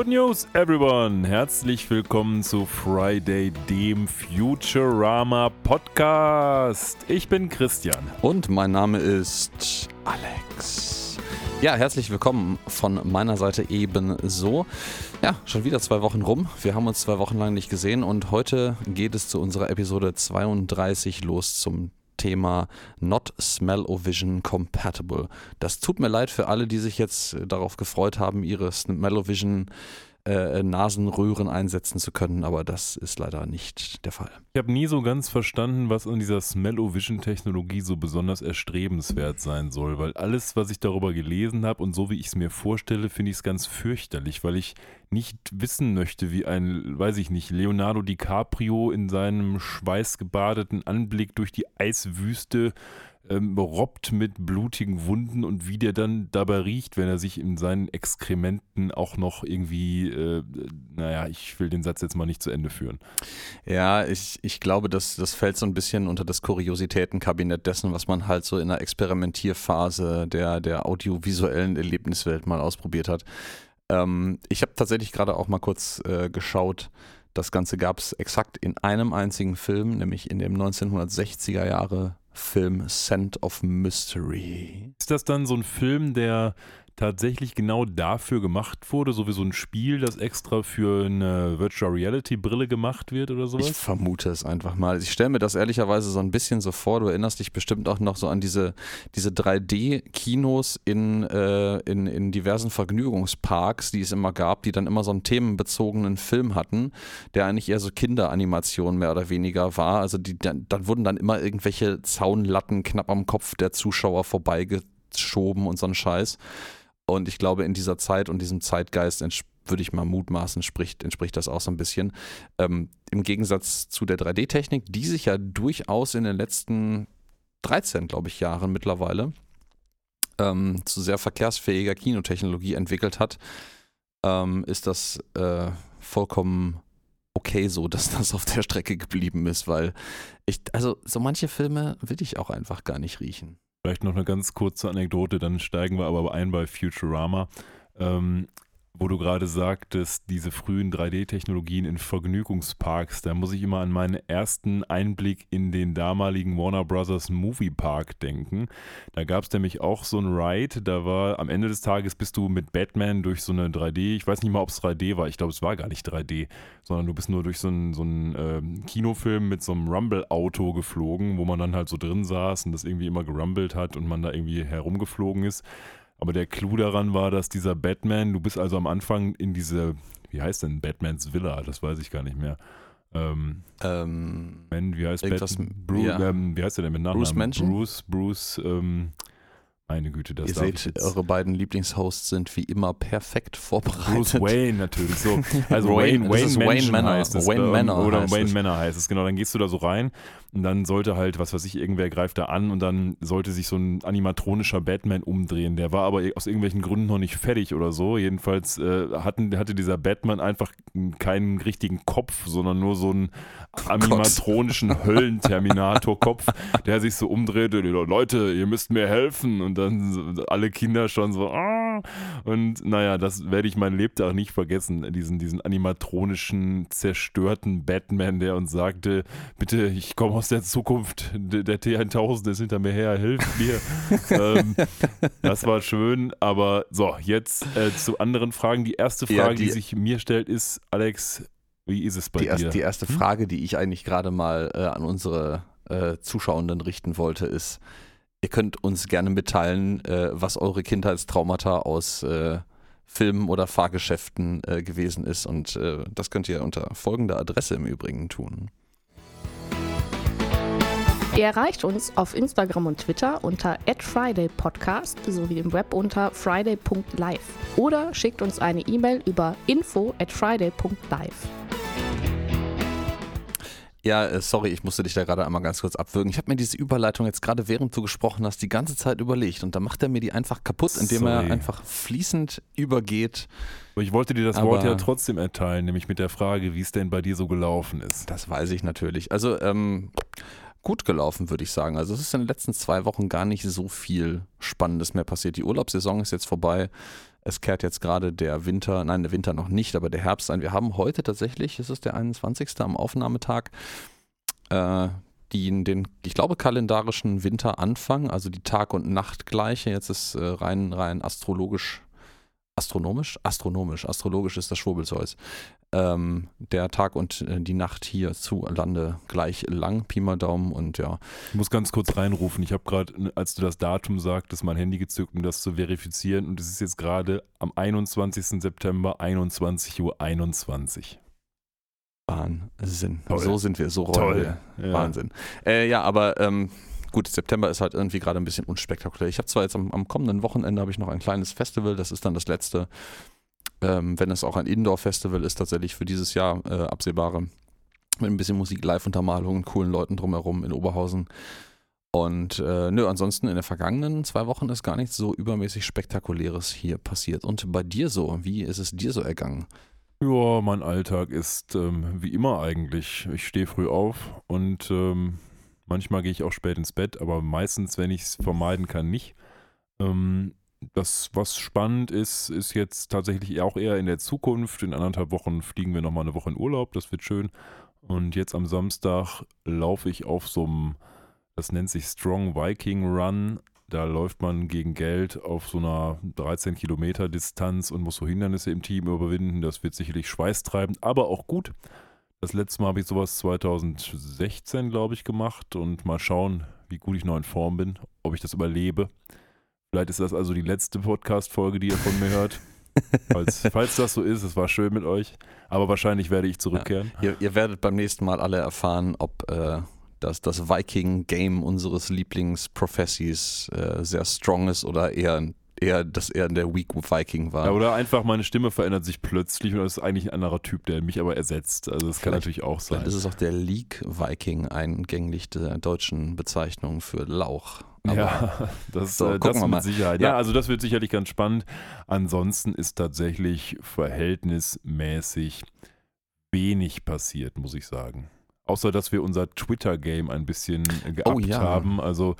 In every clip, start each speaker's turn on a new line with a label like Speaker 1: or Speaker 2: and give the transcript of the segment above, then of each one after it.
Speaker 1: Good News, everyone! Herzlich willkommen zu Friday, dem Futurama Podcast. Ich bin Christian.
Speaker 2: Und mein Name ist Alex. Ja, herzlich willkommen von meiner Seite ebenso. Ja, schon wieder zwei Wochen rum. Wir haben uns zwei Wochen lang nicht gesehen und heute geht es zu unserer Episode 32 los zum Thema Not Smell-O-Vision Compatible. Das tut mir leid für alle, die sich jetzt darauf gefreut haben, ihre Smell-O-Vision äh, Nasenröhren einsetzen zu können, aber das ist leider nicht der Fall.
Speaker 1: Ich habe nie so ganz verstanden, was an dieser Smell-O-Vision-Technologie so besonders erstrebenswert sein soll, weil alles, was ich darüber gelesen habe und so wie ich es mir vorstelle, finde ich es ganz fürchterlich, weil ich nicht wissen möchte, wie ein, weiß ich nicht, Leonardo DiCaprio in seinem schweißgebadeten Anblick durch die Eiswüste ähm, robbt mit blutigen Wunden und wie der dann dabei riecht, wenn er sich in seinen Exkrementen auch noch irgendwie, äh, naja, ich will den Satz jetzt mal nicht zu Ende führen.
Speaker 2: Ja, ich, ich glaube, das, das fällt so ein bisschen unter das Kuriositätenkabinett dessen, was man halt so in der Experimentierphase der, der audiovisuellen Erlebniswelt mal ausprobiert hat. Ähm, ich habe tatsächlich gerade auch mal kurz äh, geschaut, das Ganze gab es exakt in einem einzigen Film, nämlich in dem 1960er Jahre Film Scent of Mystery.
Speaker 1: Ist das dann so ein Film, der tatsächlich genau dafür gemacht wurde, so wie so ein Spiel, das extra für eine Virtual Reality Brille gemacht wird oder sowas?
Speaker 2: Ich vermute es einfach mal. Ich stelle mir das ehrlicherweise so ein bisschen so vor. Du erinnerst dich bestimmt auch noch so an diese, diese 3D-Kinos in, äh, in, in diversen Vergnügungsparks, die es immer gab, die dann immer so einen themenbezogenen Film hatten, der eigentlich eher so Kinderanimation mehr oder weniger war. Also die, dann, dann wurden dann immer irgendwelche Zaunlatten knapp am Kopf der Zuschauer vorbeigeschoben und so ein Scheiß. Und ich glaube, in dieser Zeit und diesem Zeitgeist würde ich mal mutmaßen, spricht, entspricht das auch so ein bisschen. Ähm, Im Gegensatz zu der 3D-Technik, die sich ja durchaus in den letzten 13, glaube ich, Jahren mittlerweile ähm, zu sehr verkehrsfähiger Kinotechnologie entwickelt hat, ähm, ist das äh, vollkommen okay so, dass das auf der Strecke geblieben ist, weil ich, also so manche Filme will ich auch einfach gar nicht riechen.
Speaker 1: Vielleicht noch eine ganz kurze Anekdote, dann steigen wir aber ein bei Futurama. Ähm, wo du gerade sagtest, diese frühen 3D-Technologien in Vergnügungsparks, da muss ich immer an meinen ersten Einblick in den damaligen Warner Brothers Movie Park denken. Da gab es nämlich auch so ein Ride, da war am Ende des Tages bist du mit Batman durch so eine 3D, ich weiß nicht mal, ob es 3D war, ich glaube, es war gar nicht 3D, sondern du bist nur durch so einen, so äh, Kinofilm mit so einem Rumble-Auto geflogen, wo man dann halt so drin saß und das irgendwie immer gerumbelt hat und man da irgendwie herumgeflogen ist. Aber der Clou daran war, dass dieser Batman, du bist also am Anfang in diese, wie heißt denn Batmans Villa? Das weiß ich gar nicht mehr. Ähm, ähm, Man, wie heißt Batman? Bruce, ja. ähm, wie heißt der denn mit Nachnamen?
Speaker 2: Bruce Mansion?
Speaker 1: Bruce, Bruce, ähm, meine Güte, das
Speaker 2: Ihr seht, eure beiden Lieblingshosts sind wie immer perfekt vorbereitet.
Speaker 1: Bruce Wayne natürlich so. Also Wayne, Wayne, Wayne, Wayne Manor heißt es.
Speaker 2: Wayne Manor
Speaker 1: oder
Speaker 2: heißt
Speaker 1: Wayne. Manor heißt es, genau. Dann gehst du da so rein und dann sollte halt, was weiß ich, irgendwer greift da an und dann sollte sich so ein animatronischer Batman umdrehen. Der war aber aus irgendwelchen Gründen noch nicht fertig oder so. Jedenfalls äh, hatten, hatte dieser Batman einfach keinen richtigen Kopf, sondern nur so einen
Speaker 2: Oh
Speaker 1: animatronischen Höllenterminator-Kopf, der sich so umdreht. Leute, ihr müsst mir helfen. Und dann alle Kinder schon so, ah. Und naja, das werde ich mein Lebtag nicht vergessen. Diesen, diesen animatronischen, zerstörten Batman, der uns sagte, bitte, ich komme aus der Zukunft. Der T1000 ist hinter mir her, hilf mir. ähm, das war schön. Aber so, jetzt äh, zu anderen Fragen. Die erste Frage, ja, die, die sich mir stellt, ist, Alex, wie ist es bei
Speaker 2: die
Speaker 1: dir?
Speaker 2: Erste, die erste hm? Frage, die ich eigentlich gerade mal äh, an unsere äh, Zuschauenden richten wollte, ist, ihr könnt uns gerne mitteilen, äh, was eure Kindheitstraumata aus äh, Filmen oder Fahrgeschäften äh, gewesen ist. Und das könnt ihr unter folgender Adresse im Übrigen tun.
Speaker 3: Ihr erreicht uns auf Instagram und Twitter unter @fridaypodcast sowie im Web unter friday.live oder schickt uns eine E-Mail über info at friday.live.
Speaker 2: Ja, äh, sorry, ich musste dich da gerade einmal ganz kurz abwürgen. Ich habe mir diese Überleitung jetzt gerade während du gesprochen hast die ganze Zeit überlegt und da macht er mir die einfach kaputt, indem sorry. er einfach fließend übergeht.
Speaker 1: Aber ich wollte dir das Aber Wort ja trotzdem erteilen, nämlich mit der Frage, wie es denn bei dir so gelaufen ist.
Speaker 2: Das weiß ich natürlich. Also, ähm, gut gelaufen, würde ich sagen. Also es ist in den letzten zwei Wochen gar nicht so viel Spannendes mehr passiert. Die Urlaubssaison ist jetzt vorbei. es kehrt jetzt gerade der Winter, nein, der Winter noch nicht, aber der Herbst ein. Wir haben heute tatsächlich, es ist der 21. am Aufnahmetag, äh, die, den, ich glaube, kalendarischen Winteranfang, also die Tag- und Nachtgleiche. Jetzt ist äh, rein, rein astrologisch, astronomisch? Astronomisch, astrologisch ist das Schwurbelzeus. Ähm, der Tag und äh, die Nacht hier zu Lande gleich lang, Pi mal Daumen und ja.
Speaker 1: Ich muss ganz kurz reinrufen. Ich habe gerade, als du das Datum sagtest, mein Handy gezückt, um das zu verifizieren. Und es ist jetzt gerade am 21. September 21.21 Uhr. 21.
Speaker 2: Wahnsinn.
Speaker 1: Toll.
Speaker 2: So sind wir, so rollen
Speaker 1: Toll.
Speaker 2: wir.
Speaker 1: Ja.
Speaker 2: Wahnsinn. Äh, ja, aber ähm, gut, September ist halt irgendwie gerade ein bisschen unspektakulär. Ich habe zwar jetzt am, am kommenden Wochenende habe ich noch ein kleines Festival, das ist dann das letzte, ähm, wenn es auch ein Indoor-Festival ist, tatsächlich für dieses Jahr äh, absehbare, mit ein bisschen Musik, Live-Untermalung, coolen Leuten drumherum in Oberhausen. Und äh, nö, ansonsten in den vergangenen zwei Wochen ist gar nichts so übermäßig Spektakuläres hier passiert. Und bei dir so, wie ist es dir so ergangen?
Speaker 1: Ja, mein Alltag ist ähm, wie immer eigentlich. Ich stehe früh auf und ähm, manchmal gehe ich auch spät ins Bett, aber meistens, wenn ich es vermeiden kann, nicht. Ähm, das, was spannend ist, ist jetzt tatsächlich auch eher in der Zukunft. In anderthalb Wochen fliegen wir nochmal eine Woche in Urlaub, das wird schön. Und jetzt am Samstag laufe ich auf so einem, das nennt sich Strong Viking Run. Da läuft man gegen Geld auf so einer 13 Kilometer Distanz und muss so Hindernisse im Team überwinden. Das wird sicherlich schweißtreibend, aber auch gut. Das letzte Mal habe ich sowas 2016, glaube ich, gemacht und mal schauen, wie gut ich noch in Form bin, ob ich das überlebe. Vielleicht ist das also die letzte Podcast-Folge, die ihr von mir hört. Falls, falls das so ist, es war schön mit euch. Aber wahrscheinlich werde ich zurückkehren.
Speaker 2: Ihr, ihr werdet beim nächsten Mal alle erfahren, ob äh, das, das Viking-Game unseres Lieblingsprofessis äh, sehr strong ist oder eher, eher, dass er der Weak Viking war.
Speaker 1: Ja, oder einfach meine Stimme verändert sich plötzlich und das ist eigentlich ein anderer Typ, der mich aber ersetzt. Also das kann
Speaker 2: Vielleicht-
Speaker 1: natürlich auch sein.
Speaker 2: Vielleicht ist es auch der League Viking, eingänglich der deutschen Bezeichnung für Lauch. Aber
Speaker 1: ja, das,
Speaker 2: So,
Speaker 1: äh, das mit. Sicherheit. Ja.
Speaker 2: Ja.
Speaker 1: also das wird sicherlich ganz spannend. Ansonsten ist tatsächlich verhältnismäßig wenig passiert, muss ich sagen. Außer, dass wir unser Twitter-Game ein bisschen geabt
Speaker 2: Oh ja.
Speaker 1: haben. Also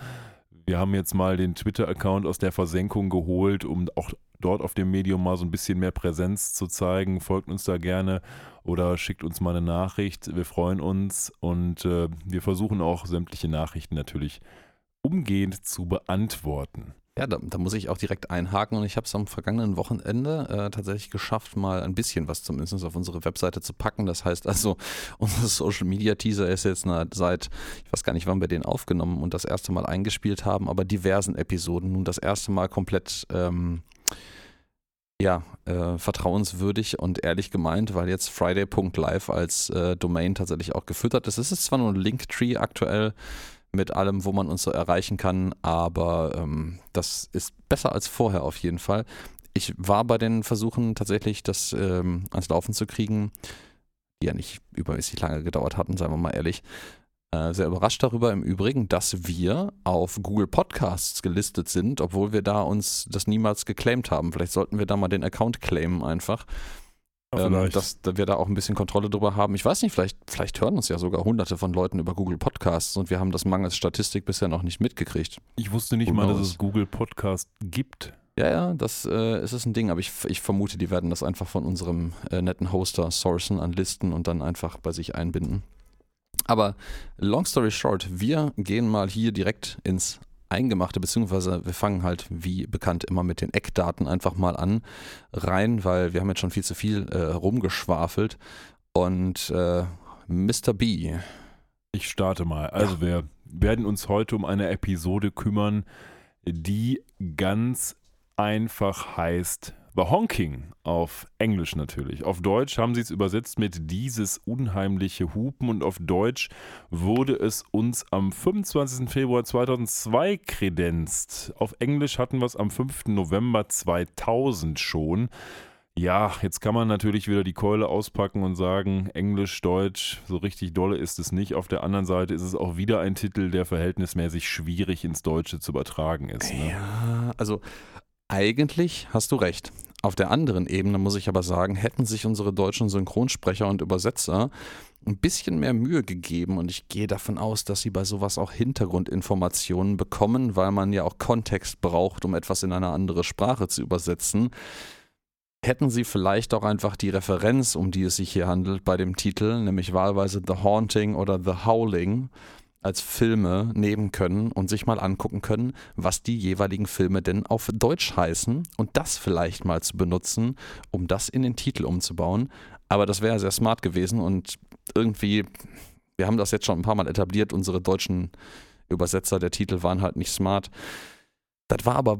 Speaker 1: wir haben jetzt mal den Twitter-Account aus der Versenkung geholt, um auch dort auf dem Medium mal so ein bisschen mehr Präsenz zu zeigen. Folgt uns da gerne oder schickt uns mal eine Nachricht. Wir freuen uns und äh, wir versuchen auch sämtliche Nachrichten natürlich umgehend zu beantworten.
Speaker 2: Ja, da, da muss ich auch direkt einhaken und ich habe es am vergangenen Wochenende äh, tatsächlich geschafft, mal ein bisschen was zumindest auf unsere Webseite zu packen. Das heißt also, unser Social Media Teaser ist jetzt na, seit, ich weiß gar nicht, wann wir den aufgenommen und das erste Mal eingespielt haben, aber diversen Episoden nun das erste Mal komplett ähm, ja, äh, vertrauenswürdig und ehrlich gemeint, weil jetzt Friday.live als äh, Domain tatsächlich auch gefüttert ist. Es ist zwar nur ein Linktree aktuell, mit allem, wo man uns so erreichen kann, aber ähm, das ist besser als vorher auf jeden Fall. Ich war bei den Versuchen tatsächlich, das ähm, ans Laufen zu kriegen, die ja nicht übermäßig lange gedauert hatten, seien wir mal ehrlich. Äh, sehr überrascht darüber im Übrigen, dass wir auf Google Podcasts gelistet sind, obwohl wir da uns das niemals geclaimed haben. Vielleicht sollten wir da mal den Account claimen einfach. Ähm, dass wir da auch ein bisschen Kontrolle drüber haben. Ich weiß nicht, vielleicht, vielleicht hören uns ja sogar hunderte von Leuten über Google Podcasts und wir haben das mangels Statistik bisher noch nicht mitgekriegt.
Speaker 1: Ich wusste nicht
Speaker 2: Who
Speaker 1: mal, dass es Google Podcast gibt.
Speaker 2: Ja, ja, das äh, ist ein Ding, aber ich, ich vermute, die werden das einfach von unserem äh, netten Hoster sourcen an Listen und dann einfach bei sich einbinden. Aber long story short, wir gehen mal hier direkt ins Eingemachte, beziehungsweise wir fangen halt wie bekannt immer mit den Eckdaten einfach mal an rein, weil wir haben jetzt schon viel zu viel äh, rumgeschwafelt. Und äh, Mr. B,
Speaker 1: Ich starte mal. Also wir werden uns heute um eine Episode kümmern, die ganz einfach heißt The Honking auf Englisch natürlich. Auf Deutsch haben sie es übersetzt mit dieses unheimliche Hupen und auf Deutsch wurde es uns am 25. Februar 2002 kredenzt. Auf Englisch hatten wir es am 5. November 2000 schon. Ja, jetzt kann man natürlich wieder die Keule auspacken und sagen, Englisch, Deutsch, so richtig dolle ist es nicht. Auf der anderen Seite ist es auch wieder ein Titel, der verhältnismäßig schwierig ins Deutsche zu übertragen ist. Ne?
Speaker 2: Ja, also eigentlich hast du recht. Auf der anderen Ebene muss ich aber sagen, hätten sich unsere deutschen Synchronsprecher und Übersetzer ein bisschen mehr Mühe gegeben und ich gehe davon aus, dass sie bei sowas auch Hintergrundinformationen bekommen, weil man ja auch Kontext braucht, um etwas in eine andere Sprache zu übersetzen. hätten sie vielleicht auch einfach die Referenz, um die es sich hier handelt, bei dem Titel, nämlich wahlweise The Haunting oder The Howling, als Filme nehmen können und sich mal angucken können, was die jeweiligen Filme denn auf Deutsch heißen und das vielleicht mal zu benutzen, um das in den Titel umzubauen. Aber das wäre sehr smart gewesen und irgendwie, wir haben das jetzt schon ein paar Mal etabliert, unsere deutschen Übersetzer der Titel waren halt nicht smart. Das war aber,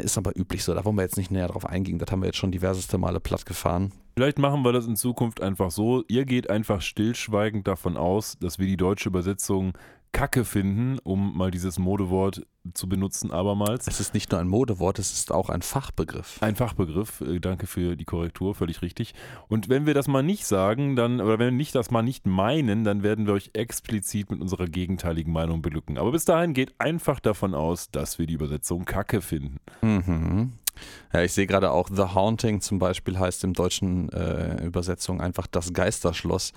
Speaker 2: ist aber üblich so, da wollen wir jetzt nicht näher drauf eingehen, das haben wir jetzt schon diverseste Male platt gefahren.
Speaker 1: Vielleicht machen wir das in Zukunft einfach so. Ihr geht einfach stillschweigend davon aus, dass wir die deutsche Übersetzung Kacke finden, um mal dieses Modewort zu benutzen, abermals.
Speaker 2: Es ist nicht nur ein Modewort, es ist auch ein Fachbegriff.
Speaker 1: Ein Fachbegriff, äh, danke für die Korrektur, völlig richtig. Und wenn wir das mal nicht sagen, dann, oder wenn wir nicht das mal nicht meinen, dann werden wir euch explizit mit unserer gegenteiligen Meinung belücken. Aber bis dahin geht einfach davon aus, dass wir die Übersetzung Kacke finden.
Speaker 2: Mhm. Ja, ich sehe gerade auch The Haunting zum Beispiel heißt im deutschen äh, Übersetzung einfach das Geisterschloss.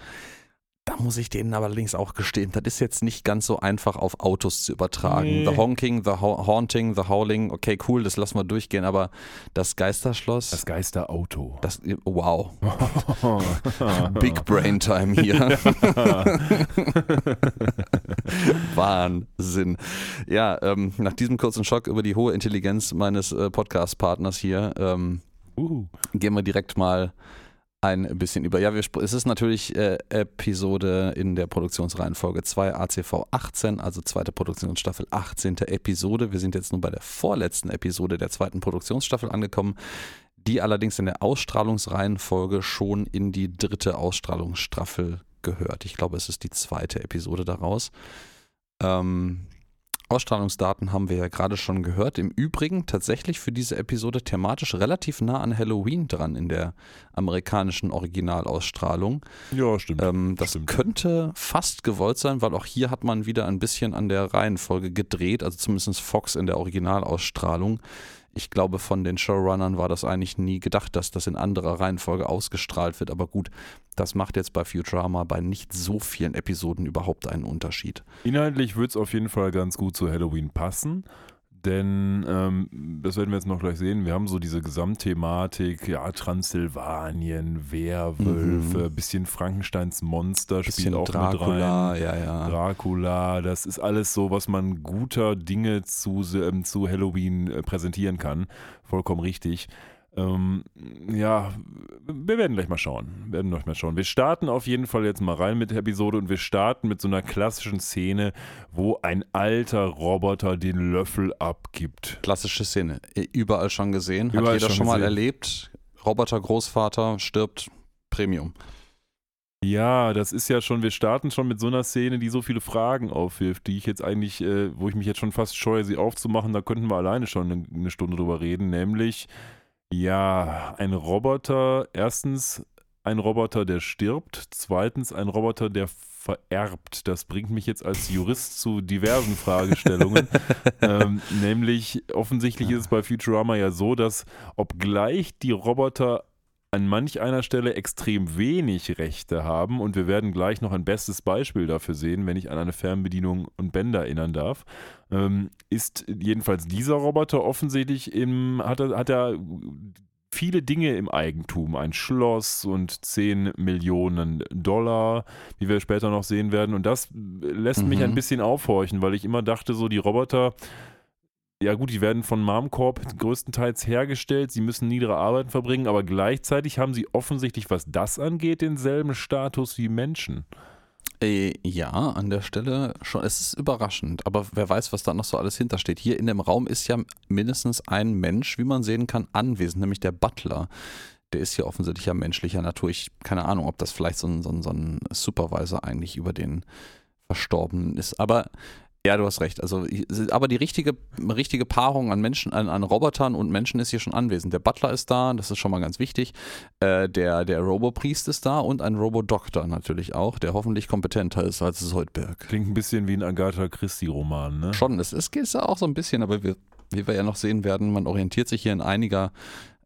Speaker 2: Da muss ich denen aber allerdings auch gestehen, das ist jetzt nicht ganz so einfach auf Autos zu übertragen.
Speaker 1: Nee.
Speaker 2: The Honking, The ha Haunting, The Howling, okay, cool, das lassen wir durchgehen, aber das Geisterschloss,
Speaker 1: Das Geisterauto.
Speaker 2: das, wow, Big Brain Time hier. Wahnsinn. Ja, ähm, nach diesem kurzen Schock über die hohe Intelligenz meines äh, Podcast-Partners hier, ähm,
Speaker 1: uh.
Speaker 2: gehen wir direkt mal ein bisschen über. Ja, wir, es ist natürlich äh, Episode in der Produktionsreihenfolge 2 ACV 18, also zweite Produktionsstaffel 18. Episode. Wir sind jetzt nun bei der vorletzten Episode der zweiten Produktionsstaffel angekommen, die allerdings in der Ausstrahlungsreihenfolge schon in die dritte Ausstrahlungsstaffel gehört. Ich glaube, es ist die zweite Episode daraus. Ähm, Ausstrahlungsdaten haben wir ja gerade schon gehört. Im Übrigen tatsächlich für diese Episode thematisch relativ nah an Halloween dran in der amerikanischen Originalausstrahlung.
Speaker 1: Ja, stimmt.
Speaker 2: Ähm, das
Speaker 1: Stimmt.
Speaker 2: könnte fast gewollt sein, weil auch hier hat man wieder ein bisschen an der Reihenfolge gedreht, also zumindest Fox in der Originalausstrahlung. Ich glaube, von den Showrunnern war das eigentlich nie gedacht, dass das in anderer Reihenfolge ausgestrahlt wird. Aber gut, das macht jetzt bei Futurama bei nicht so vielen Episoden überhaupt einen Unterschied.
Speaker 1: Inhaltlich wird es auf jeden Fall ganz gut zu Halloween passen. Denn, ähm, das werden wir jetzt noch gleich sehen, wir haben so diese Gesamtthematik, ja, Transsilvanien, Werwölfe, bisschen Frankensteins Monster spielt auch mit
Speaker 2: Dracula,
Speaker 1: rein.
Speaker 2: ja, ja.
Speaker 1: Dracula, das ist alles so, was man guter Dinge zu, ähm, zu Halloween äh, präsentieren kann. Vollkommen richtig. Ähm, ja, wir werden gleich mal schauen. Wir werden gleich mal schauen. Wir starten auf jeden Fall jetzt mal rein mit der Episode und wir starten mit so einer klassischen Szene, wo ein alter Roboter den Löffel abgibt.
Speaker 2: Klassische Szene. Überall schon gesehen. Hat
Speaker 1: Überall
Speaker 2: jeder
Speaker 1: schon
Speaker 2: schon mal erlebt. Roboter Großvater stirbt Premium.
Speaker 1: Ja, das ist ja schon, wir starten schon mit so einer Szene, die so viele Fragen aufwirft, die ich jetzt eigentlich, äh, wo ich mich jetzt schon fast scheue, sie aufzumachen, da könnten wir alleine schon eine, eine Stunde drüber reden, nämlich, ja, ein Roboter, erstens ein Roboter, der stirbt, zweitens ein Roboter, der vererbt. Das bringt mich jetzt als Jurist zu diversen Fragestellungen. ähm, nämlich, offensichtlich ist es bei Futurama ja so, dass obgleich die Roboter an manch einer Stelle extrem wenig Rechte haben. Und wir werden gleich noch ein bestes Beispiel dafür sehen, wenn ich an eine Fernbedienung und Bänder erinnern darf, ähm, ist jedenfalls dieser Roboter offensichtlich im, hat er, hat er viele Dinge im Eigentum, ein Schloss und 10 Millionen Dollar, wie wir später noch sehen werden. Und das lässt mich
Speaker 2: Mhm.
Speaker 1: ein bisschen aufhorchen, weil ich immer dachte, so die Roboter ja gut, die werden von Marmcorp größtenteils hergestellt, sie müssen niedere Arbeiten verbringen, aber gleichzeitig haben sie offensichtlich, was das angeht, denselben Status wie Menschen.
Speaker 2: Äh, ja, an der Stelle schon. Es ist überraschend, aber wer weiß, was da noch so alles hintersteht. Hier in dem Raum ist ja mindestens ein Mensch, wie man sehen kann, anwesend, nämlich der Butler. Der ist ja offensichtlich ja menschlicher Natur. Ich keine Ahnung, ob das vielleicht so ein, so ein, so ein Supervisor eigentlich über den Verstorbenen ist. Aber ja, du hast recht. Also, aber die richtige, richtige Paarung an Menschen, an, an Robotern und Menschen ist hier schon anwesend. Der Butler ist da, das ist schon mal ganz wichtig. Äh, der der Robopriest ist da und ein Robodoktor natürlich auch, der hoffentlich kompetenter ist als Soldberg.
Speaker 1: Klingt ein bisschen wie ein Agatha Christie-Roman, ne?
Speaker 2: Schon, es ist, ist ja auch so ein bisschen, aber wir, wie wir ja noch sehen werden, man orientiert sich hier in einiger,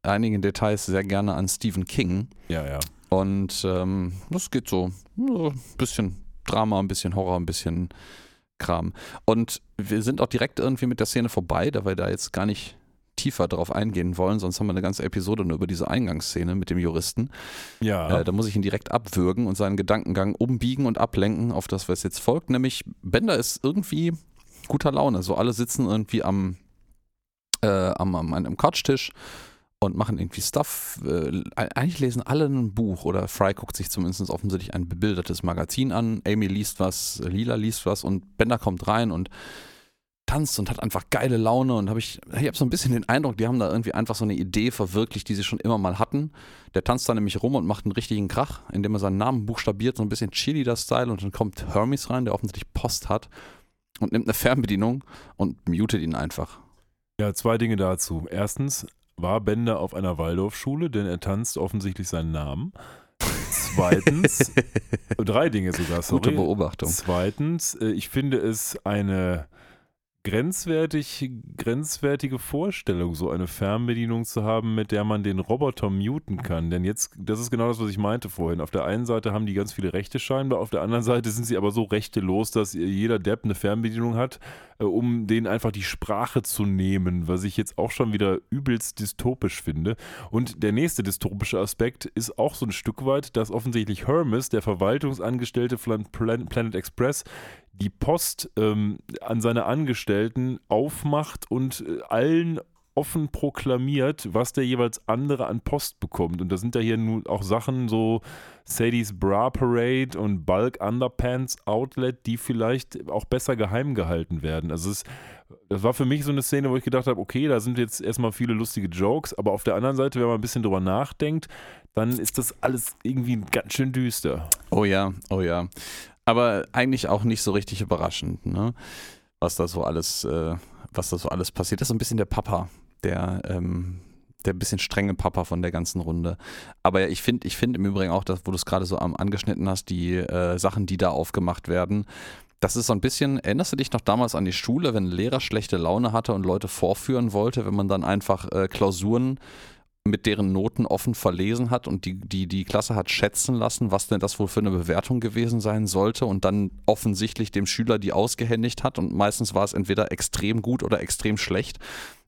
Speaker 2: einigen Details sehr gerne an Stephen King.
Speaker 1: Ja, ja.
Speaker 2: Und ähm, das geht so ein bisschen Drama, ein bisschen Horror, ein bisschen Kram. Und wir sind auch direkt irgendwie mit der Szene vorbei, da wir da jetzt gar nicht tiefer darauf eingehen wollen, sonst haben wir eine ganze Episode nur über diese Eingangsszene mit dem Juristen.
Speaker 1: Ja.
Speaker 2: Äh, da muss ich ihn direkt abwürgen und seinen Gedankengang umbiegen und ablenken auf das, was jetzt folgt. Nämlich, Bender ist irgendwie guter Laune. So alle sitzen irgendwie am, äh, am, am einem Couchtisch und machen irgendwie Stuff. Äh, eigentlich lesen alle ein Buch oder Fry guckt sich zumindest offensichtlich ein bebildertes Magazin an. Amy liest was, Lila liest was und Bender kommt rein und tanzt und hat einfach geile Laune und habe ich, ich habe so ein bisschen den Eindruck, die haben da irgendwie einfach so eine Idee verwirklicht, die sie schon immer mal hatten. Der tanzt da nämlich rum und macht einen richtigen Krach, indem er seinen Namen buchstabiert, so ein bisschen Cheerleader-Style und dann kommt Hermes rein, der offensichtlich Post hat und nimmt eine Fernbedienung und mutet ihn einfach.
Speaker 1: Ja, zwei Dinge dazu. Erstens war Bender auf einer Waldorfschule, denn er tanzt offensichtlich seinen Namen. Zweitens, drei Dinge sogar, sorry.
Speaker 2: Gute Beobachtung.
Speaker 1: Zweitens, äh, ich finde es eine grenzwertig, grenzwertige Vorstellung, so eine Fernbedienung zu haben, mit der man den Roboter muten kann. Denn jetzt, das ist genau das, was ich meinte vorhin. Auf der einen Seite haben die ganz viele Rechte scheinbar, auf der anderen Seite sind sie aber so rechtelos, dass jeder Depp eine Fernbedienung hat, äh, um denen einfach die Sprache zu nehmen, was ich jetzt auch schon wieder übelst dystopisch finde. Und der nächste dystopische Aspekt ist auch so ein Stück weit, dass offensichtlich Hermes, der Verwaltungsangestellte von Planet Express, die Post ähm, an seine Angestellten aufmacht und äh, allen offen proklamiert, was der jeweils andere an Post bekommt. Und da sind ja hier nun auch Sachen so Sadie's Bra Parade und Bulk Underpants Outlet, die vielleicht auch besser geheim gehalten werden. Also es, das war für mich so eine Szene, wo ich gedacht habe, okay, da sind jetzt erstmal viele lustige Jokes, aber auf der anderen Seite, wenn man ein bisschen drüber nachdenkt, dann ist das alles irgendwie ganz schön düster.
Speaker 2: Oh ja, oh ja. Aber eigentlich auch nicht so richtig überraschend, ne? was da so alles, äh, was da so alles passiert. Das ist so ein bisschen der Papa, der, ähm, der bisschen strenge Papa von der ganzen Runde. Aber ich finde, ich finde im Übrigen auch, dass, wo du es gerade so am angeschnitten hast, die äh, Sachen, die da aufgemacht werden, das ist so ein bisschen, erinnerst du dich noch damals an die Schule, wenn ein Lehrer schlechte Laune hatte und Leute vorführen wollte, wenn man dann einfach äh, Klausuren mit deren Noten offen verlesen hat und die, die, die Klasse hat schätzen lassen, was denn das wohl für eine Bewertung gewesen sein sollte und dann offensichtlich dem Schüler die ausgehändigt hat und meistens war es entweder extrem gut oder extrem schlecht.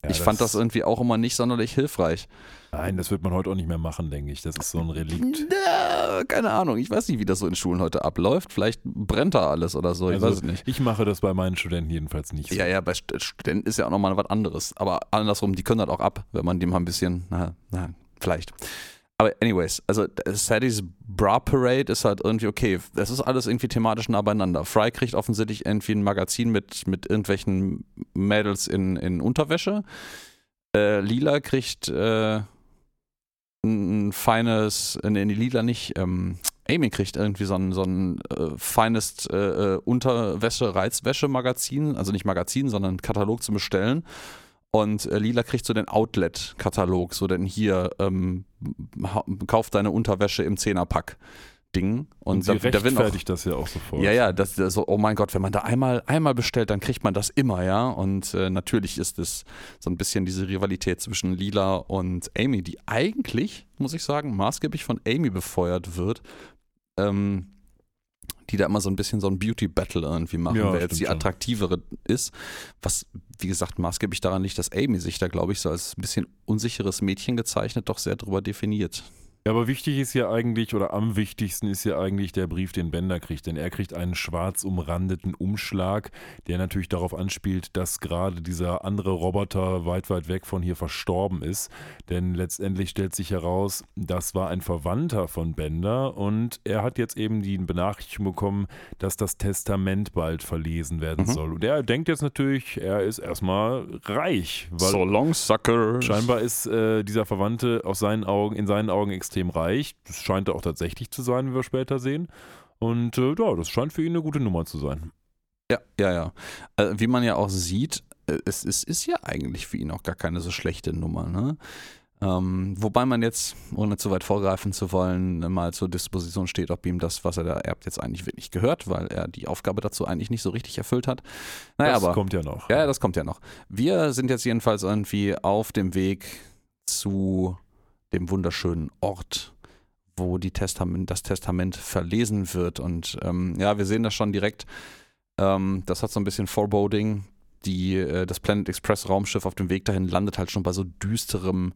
Speaker 2: Ja, ich das fand das irgendwie auch immer nicht sonderlich hilfreich.
Speaker 1: Nein, das wird man heute auch nicht mehr machen, denke ich. Das ist so ein Relikt.
Speaker 2: Ja, keine Ahnung. Ich weiß nicht, wie das so in Schulen heute abläuft. Vielleicht brennt da alles oder so. Ich also, weiß es nicht.
Speaker 1: Ich mache das bei meinen Studenten jedenfalls nicht.
Speaker 2: So. Ja, ja, bei Studenten ist ja auch nochmal was anderes. Aber andersrum, die können das auch ab, wenn man dem mal ein bisschen, na, na, vielleicht. Aber anyways, also Sadie's Bra Parade ist halt irgendwie okay. Das ist alles irgendwie thematisch nah beieinander. Fry kriegt offensichtlich irgendwie ein Magazin mit, mit irgendwelchen Mädels in, in Unterwäsche. Äh, Lila kriegt äh, ein feines, nee, Lila nicht, ähm, Amy kriegt irgendwie so ein, so ein äh, feines äh, äh, Unterwäsche, Reizwäsche-Magazin, also nicht Magazin, sondern Katalog zu bestellen. Und äh, Lila kriegt so den Outlet-Katalog, so denn hier ähm, kauf deine Unterwäsche im Zehnerpack. Ding.
Speaker 1: Und, und da, rechtfertigt da das ja auch sofort.
Speaker 2: Ja, ja, das, das so, oh mein Gott, wenn man da einmal, einmal bestellt, dann kriegt man das immer, ja. Und äh, natürlich ist es so ein bisschen diese Rivalität zwischen Lila und Amy, die eigentlich, muss ich sagen, maßgeblich von Amy befeuert wird. Ähm, die da immer so ein bisschen so ein Beauty-Battle irgendwie machen, ja, wer jetzt die attraktivere ist. Was, wie gesagt, maßgeblich daran liegt, dass Amy sich da, glaube ich, so als ein bisschen unsicheres Mädchen gezeichnet, doch sehr drüber definiert.
Speaker 1: Ja, aber wichtig ist ja eigentlich, oder am wichtigsten ist ja eigentlich der Brief, den Bender kriegt. Denn er kriegt einen schwarz umrandeten Umschlag, der natürlich darauf anspielt, dass gerade dieser andere Roboter weit, weit weg von hier verstorben ist. Denn letztendlich stellt sich heraus, das war ein Verwandter von Bender und er hat jetzt eben die Benachrichtigung bekommen, dass das Testament bald verlesen werden mhm. soll. Und er denkt jetzt natürlich, er ist erstmal reich.
Speaker 2: so long, sucker.
Speaker 1: Scheinbar ist äh, dieser Verwandte aus seinen Augen, in seinen Augen extrem extrem reich. Das scheint er auch tatsächlich zu sein, wie wir später sehen. Und äh, ja, das scheint für ihn eine gute Nummer zu sein.
Speaker 2: Ja, ja, ja. Also, wie man ja auch sieht, äh, es, es ist ja eigentlich für ihn auch gar keine so schlechte Nummer. Ne? Ähm, wobei man jetzt, ohne zu weit vorgreifen zu wollen, mal zur Disposition steht, ob ihm das, was er da erbt, jetzt eigentlich wirklich gehört, weil er die Aufgabe dazu eigentlich nicht so richtig erfüllt hat.
Speaker 1: Naja, das aber, kommt ja noch.
Speaker 2: Ja, das kommt ja noch. Wir sind jetzt jedenfalls irgendwie auf dem Weg zu dem wunderschönen Ort, wo die Testament, das Testament verlesen wird. Und ähm, ja, wir sehen das schon direkt. Ähm, das hat so ein bisschen Foreboding. die, äh, das Planet Express Raumschiff auf dem Weg dahin landet halt schon bei so düsterem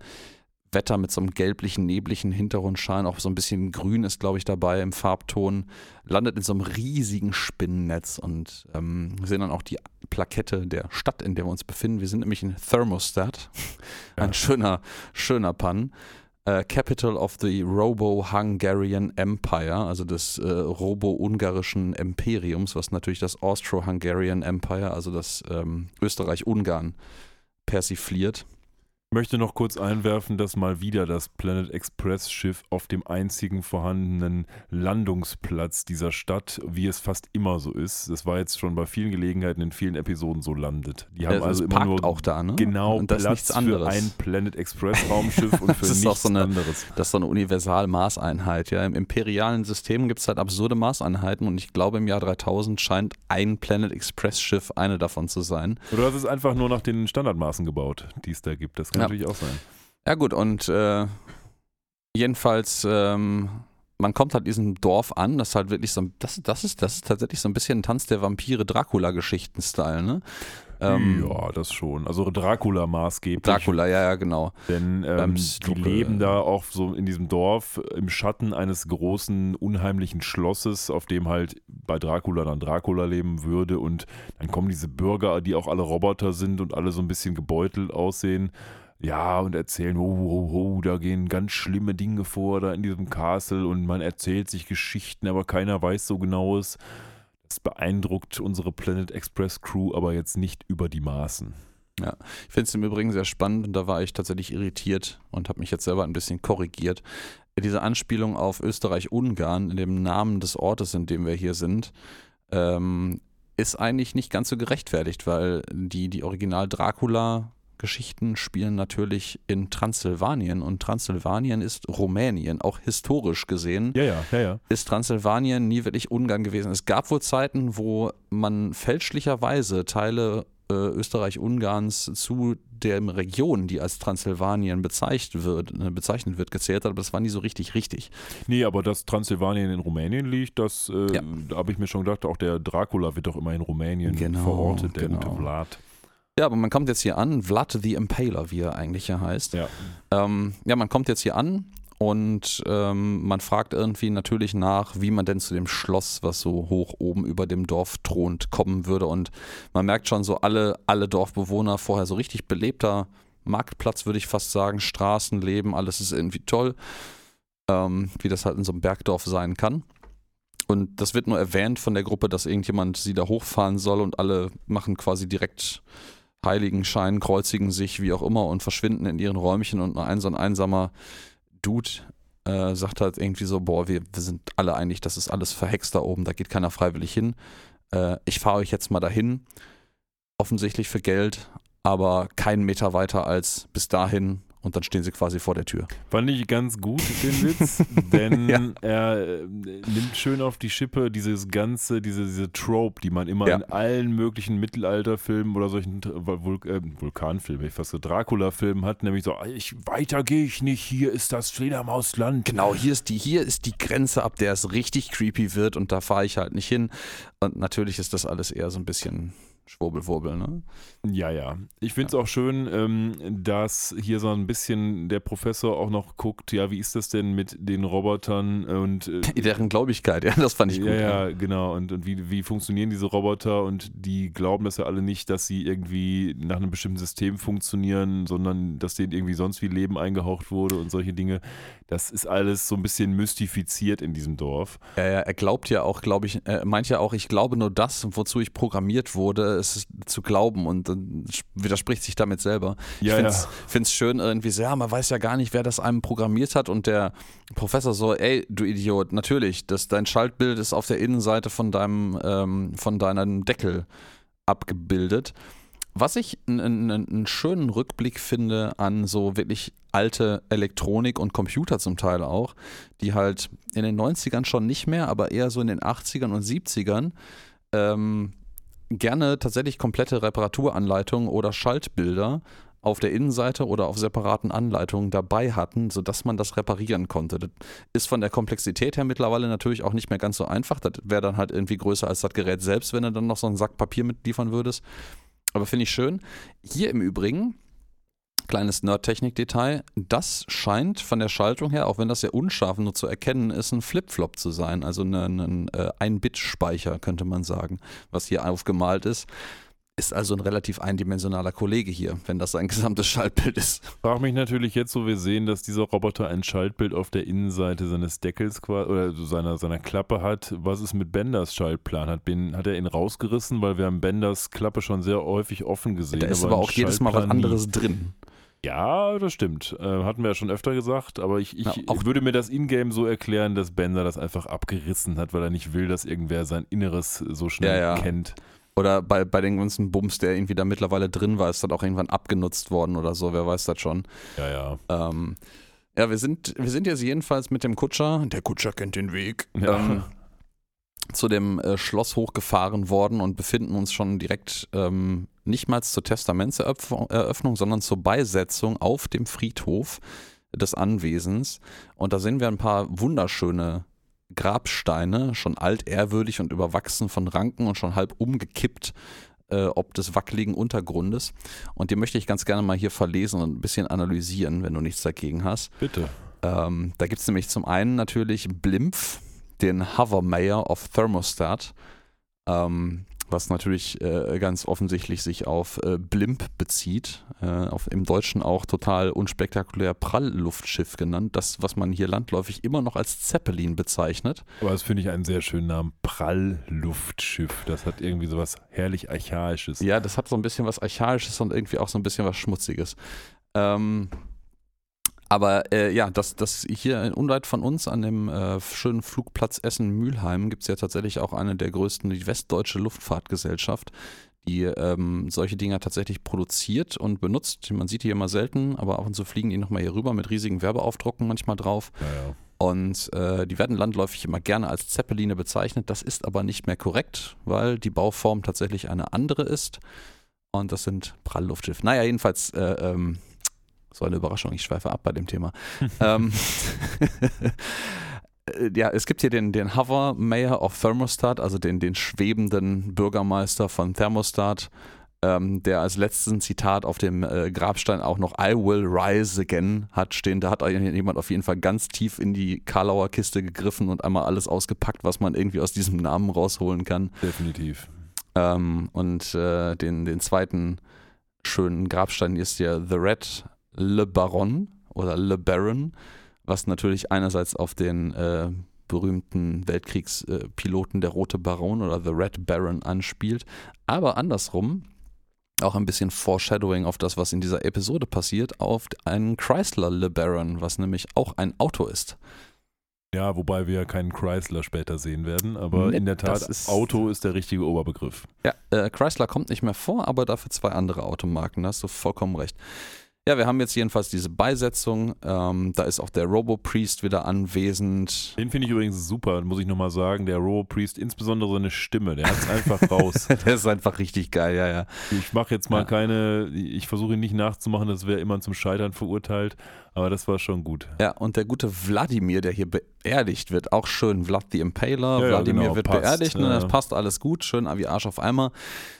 Speaker 2: Wetter mit so einem gelblichen, neblichen Hintergrundschein, auch so ein bisschen grün ist, glaube ich, dabei im Farbton, landet in so einem riesigen Spinnennetz und ähm, sehen dann auch die Plakette der Stadt, in der wir uns befinden. Wir sind nämlich in Thermostat, ein
Speaker 1: Ja.
Speaker 2: schöner, schöner Pan. Äh, Capital of the Robo-Hungarian Empire, also des äh, Robo-Ungarischen Imperiums, was natürlich das Austro-Hungarian Empire, also das ähm, Österreich-Ungarn, persifliert.
Speaker 1: Ich möchte noch kurz einwerfen, dass mal wieder das Planet Express Schiff auf dem einzigen vorhandenen Landungsplatz dieser Stadt, wie es fast immer so ist, das war jetzt schon bei vielen Gelegenheiten in vielen Episoden so landet. Die haben
Speaker 2: Ja,
Speaker 1: also immer nur
Speaker 2: auch da, ne?
Speaker 1: genau
Speaker 2: Und das ist
Speaker 1: Platz
Speaker 2: nichts anderes.
Speaker 1: für ein Planet Express Raumschiff und für nichts
Speaker 2: so eine-
Speaker 1: anderes.
Speaker 2: Das ist so eine Universal-Maßeinheit. Ja. Im imperialen System gibt es halt absurde Maßeinheiten und ich glaube, im Jahr 3000 scheint ein Planet Express-Schiff eine davon zu sein.
Speaker 1: Oder es ist einfach nur nach den Standardmaßen gebaut, die es da gibt. Das kann
Speaker 2: Ja.
Speaker 1: natürlich auch sein.
Speaker 2: Ja, gut, und äh, jedenfalls, ähm, man kommt halt diesem Dorf an, das ist halt wirklich so ein, das, das, ist, das ist tatsächlich so ein bisschen ein Tanz der Vampire Dracula-Geschichten-Style, ne? Ähm,
Speaker 1: ja, das schon. Also Dracula maßgeblich.
Speaker 2: Dracula, ja, ja, genau.
Speaker 1: Denn ähm,
Speaker 2: Ähm,
Speaker 1: die leben da auch so in diesem Dorf im Schatten eines großen, unheimlichen Schlosses, auf dem halt bei Dracula dann Dracula leben würde. Und dann kommen diese Bürger, die auch alle Roboter sind und alle so ein bisschen gebeutelt aussehen. Ja, und erzählen, oh, oh, oh, da gehen ganz schlimme Dinge vor da in diesem Castle und man erzählt sich Geschichten, aber keiner weiß so genaues. Das beeindruckt unsere Planet Express Crew aber jetzt nicht über die Maßen.
Speaker 2: Ich finde es im Übrigen sehr spannend und da war ich tatsächlich irritiert und habe mich jetzt selber ein bisschen korrigiert. Diese Anspielung auf Österreich-Ungarn in dem Namen des Ortes, in dem wir hier sind, ähm, ist eigentlich nicht ganz so gerechtfertigt, weil die, die Original-Dracula-Geschichten spielen natürlich in Transsilvanien und Transsilvanien ist Rumänien, auch historisch gesehen
Speaker 1: Ja, ja, ja, ja.
Speaker 2: ist Transsilvanien nie wirklich Ungarn gewesen. Es gab wohl Zeiten, wo man fälschlicherweise Teile äh, Österreich-Ungarns zu der Region, die als Transsilvanien bezeichnet wird, äh, bezeichnet wird, gezählt hat, aber das war nie so richtig richtig.
Speaker 1: Nee, aber dass Transsilvanien in Rumänien liegt, das äh,
Speaker 2: Ja.
Speaker 1: da habe ich mir schon gedacht, auch der Dracula wird doch immer in Rumänien
Speaker 2: Genau,
Speaker 1: verortet, der
Speaker 2: genau.
Speaker 1: gute Vlad.
Speaker 2: Ja, aber man kommt jetzt hier an, Vlad the Impaler, wie er eigentlich ja heißt.
Speaker 1: Ja.
Speaker 2: Ähm, ja, man kommt jetzt hier an und ähm, man fragt irgendwie natürlich nach, wie man denn zu dem Schloss, was so hoch oben über dem Dorf thront, kommen würde. Und man merkt schon so alle, alle Dorfbewohner vorher so richtig belebter Marktplatz, würde ich fast sagen, Straßenleben, alles ist irgendwie toll, ähm, wie das halt in so einem Bergdorf sein kann. Und das wird nur erwähnt von der Gruppe, dass irgendjemand sie da hochfahren soll und alle machen quasi direkt Heiligenschein, kreuzigen sich, wie auch immer, und verschwinden in ihren Räumchen und nur ein so ein einsamer Dude äh, sagt halt irgendwie so, boah, wir, wir sind alle einig, das ist alles verhext da oben, da geht keiner freiwillig hin. Äh, ich fahre euch jetzt mal dahin, offensichtlich für Geld, aber keinen Meter weiter als bis dahin und dann stehen sie quasi vor der Tür.
Speaker 1: Fand ich ganz gut, den Witz, denn
Speaker 2: Ja.
Speaker 1: er äh, nimmt schön auf die Schippe dieses ganze, diese, diese Trope, die man immer
Speaker 2: Ja.
Speaker 1: in allen möglichen Mittelalterfilmen oder solchen Vul äh, Vulkanfilmen, ich fast gesagt, Dracula-Filmen hat, nämlich so, ich, weiter gehe ich nicht, hier ist das Fledermausland.
Speaker 2: Genau, hier ist die, hier ist die Grenze, ab der es richtig creepy wird und da fahre ich halt nicht hin. Und natürlich ist das alles eher so ein bisschen Schwurbelwurbel, ne?
Speaker 1: Ja, ja. Ich finde es auch schön, ähm, dass hier so ein bisschen der Professor auch noch guckt, ja, wie ist das denn mit den Robotern und äh,
Speaker 2: Deren Glaubigkeit, ja, das fand ich gut.
Speaker 1: Ja, ja, genau. Und, und wie, wie funktionieren diese Roboter? Und die glauben das ja alle nicht, dass sie irgendwie nach einem bestimmten System funktionieren, sondern dass denen irgendwie sonst wie Leben eingehaucht wurde und solche Dinge. Das ist alles so ein bisschen mystifiziert in diesem Dorf.
Speaker 2: Ja, ja, er glaubt ja auch, glaube ich, er meint ja auch, ich glaube nur das, wozu ich programmiert wurde, ist zu glauben und dann widerspricht sich damit selber.
Speaker 1: Ja,
Speaker 2: ich finde es schön irgendwie so, ja, man weiß ja gar nicht, wer das einem programmiert hat und der Professor so, ey, du Idiot, natürlich, das, dein Schaltbild ist auf der Innenseite von deinem, ähm, von deinem Deckel abgebildet. Was ich einen schönen Rückblick finde an so wirklich alte Elektronik und Computer zum Teil auch, die halt in den 90ern schon nicht mehr, aber eher so in den 80ern und 70ern ähm, gerne tatsächlich komplette Reparaturanleitungen oder Schaltbilder auf der Innenseite oder auf separaten Anleitungen dabei hatten, sodass man das reparieren konnte. Das ist von der Komplexität her mittlerweile natürlich auch nicht mehr ganz so einfach. Das wäre dann halt irgendwie größer als das Gerät selbst, wenn du dann noch so einen Sack Papier mitliefern würdest. aber finde ich schön. Hier im Übrigen, kleines Nerd-Technik-Detail, das scheint von der Schaltung her, auch wenn das sehr unscharf nur zu erkennen ist, ein Flip-Flop zu sein. Also ein, äh, ein Bit-Speicher, könnte man sagen, was hier aufgemalt ist. Ist also ein relativ eindimensionaler Kollege hier, wenn das sein gesamtes Schaltbild ist.
Speaker 1: Frag mich natürlich jetzt, wo wir sehen, dass dieser Roboter ein Schaltbild auf der Innenseite seines Deckels oder seiner, seiner Klappe hat. Was ist mit Benders Schaltplan? Hat, ben, hat er ihn rausgerissen? Weil wir haben Benders Klappe schon sehr häufig offen gesehen.
Speaker 2: Da ist aber, aber auch jedes Mal was anderes nie. drin.
Speaker 1: Ja, das stimmt. Äh, hatten wir ja schon öfter gesagt, aber ich, ich, ja, ich würde mir das Ingame so erklären, dass Bender das einfach abgerissen hat, weil er nicht will, dass irgendwer sein Inneres so schnell ja, ja. kennt.
Speaker 2: Oder bei, bei den ganzen Bums, der irgendwie da mittlerweile drin war, ist das auch irgendwann abgenutzt worden oder so, wer weiß das schon.
Speaker 1: Ja, ja.
Speaker 2: Ähm, ja, wir sind, wir sind jetzt jedenfalls mit dem Kutscher, der Kutscher kennt den Weg,
Speaker 1: ja.
Speaker 2: ähm, zu dem äh, Schloss hochgefahren worden und befinden uns schon direkt ähm, nicht mal zur Testamentseröffnung, sondern zur Beisetzung auf dem Friedhof des Anwesens. Und da sehen wir ein paar wunderschöne Grabsteine, schon altehrwürdig und überwachsen von Ranken und schon halb umgekippt, äh, ob des wackeligen Untergrundes. Und die möchte ich ganz gerne mal hier verlesen und ein bisschen analysieren, wenn du nichts dagegen hast.
Speaker 1: Bitte.
Speaker 2: Ähm, da gibt es nämlich zum einen natürlich Blimpf, den Hover Mayor of Thermostat. Ähm, was natürlich äh, ganz offensichtlich sich auf äh, Blimp bezieht, äh, auf, im Deutschen auch total unspektakulär Prallluftschiff genannt, das, was man hier landläufig immer noch als Zeppelin bezeichnet.
Speaker 1: Aber das finde ich einen sehr schönen Namen, Prallluftschiff. Das hat irgendwie so was herrlich Archaisches.
Speaker 2: Ja, das hat so ein bisschen was Archaisches und irgendwie auch so ein bisschen was Schmutziges. Ähm, aber äh, ja, das, das hier unweit von uns an dem äh, schönen Flugplatz Essen-Mülheim gibt es ja tatsächlich auch eine der größten, die Westdeutsche Luftfahrtgesellschaft, die ähm, solche Dinger tatsächlich produziert und benutzt. Man sieht die immer selten, aber ab und zu fliegen die nochmal hier rüber mit riesigen Werbeaufdrucken manchmal drauf.
Speaker 1: Ja, ja.
Speaker 2: Und äh, die werden landläufig immer gerne als Zeppeline bezeichnet. Das ist aber nicht mehr korrekt, weil die Bauform tatsächlich eine andere ist. Und das sind Prallluftschiff. Naja, jedenfalls äh, ähm, so eine Überraschung, ich schweife ab bei dem Thema. ähm, ja, es gibt hier den, den Hover Mayor of Thermostat, also den, den schwebenden Bürgermeister von Thermostat, ähm, der als letzten Zitat auf dem äh, Grabstein auch noch I will rise again hat stehen. Da hat jemand auf jeden Fall ganz tief in die Karlauer Kiste gegriffen und einmal alles ausgepackt, was man irgendwie aus diesem Namen rausholen kann.
Speaker 1: Definitiv.
Speaker 2: Ähm, und äh, den, den zweiten schönen Grabstein ist ja The Red Le Baron oder Le Baron, was natürlich einerseits auf den äh, berühmten Weltkriegspiloten der Rote Baron oder The Red Baron anspielt, aber andersrum auch ein bisschen Foreshadowing auf das, was in dieser Episode passiert, auf einen Chrysler Le Baron, was nämlich auch ein Auto ist.
Speaker 1: Ja, wobei wir keinen Chrysler später sehen werden, aber nee, in der Tat, ist, Auto ist der richtige Oberbegriff.
Speaker 2: Ja, äh, Chrysler kommt nicht mehr vor, aber dafür zwei andere Automarken, da hast du vollkommen recht. Ja, wir haben jetzt jedenfalls diese Beisetzung. Ähm, da ist auch der Robo-Priest wieder anwesend.
Speaker 1: Den finde ich übrigens super, muss ich nochmal sagen. Der Robo-Priest, insbesondere seine Stimme, der hat es einfach raus.
Speaker 2: der ist einfach richtig geil, ja, ja.
Speaker 1: Ich mache jetzt mal ja. keine, ich versuche ihn nicht nachzumachen, das wäre immer zum Scheitern verurteilt. Aber das war schon gut.
Speaker 2: Ja, und der gute Wladimir, der hier beerdigt wird, auch schön. Vlad the Impaler, ja, Wladimir genau, wird passt, beerdigt, ne? das passt alles gut, schön wie Arsch auf Eimer,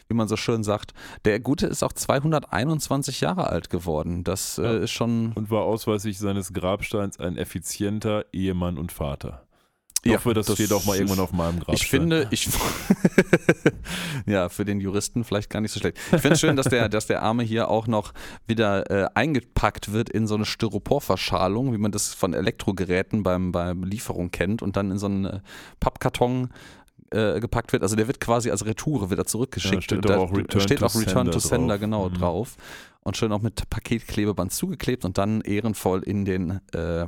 Speaker 2: wie man so schön sagt. Der Gute ist auch 221 Jahre alt geworden. Das äh, ist schon.
Speaker 1: Und war ausweislich seines Grabsteins ein effizienter Ehemann und Vater. Ich ja, hoffe, das, das steht auch mal irgendwann auf meinem Grabstein.
Speaker 2: Ich finde, ich ja, für den Juristen vielleicht gar nicht so schlecht. Ich finde es schön, dass der, dass der Arme hier auch noch wieder äh, eingepackt wird in so eine Styroporverschalung, wie man das von Elektrogeräten beim, beim Lieferung kennt und dann in so einen äh, Pappkarton äh, gepackt wird. Also der wird quasi als Retoure wieder zurückgeschickt. Ja,
Speaker 1: steht da auch Return, steht to, auch Return to Sender,
Speaker 2: drauf. genau mhm. drauf. Und schön auch mit Paketklebeband zugeklebt und dann ehrenvoll in den äh,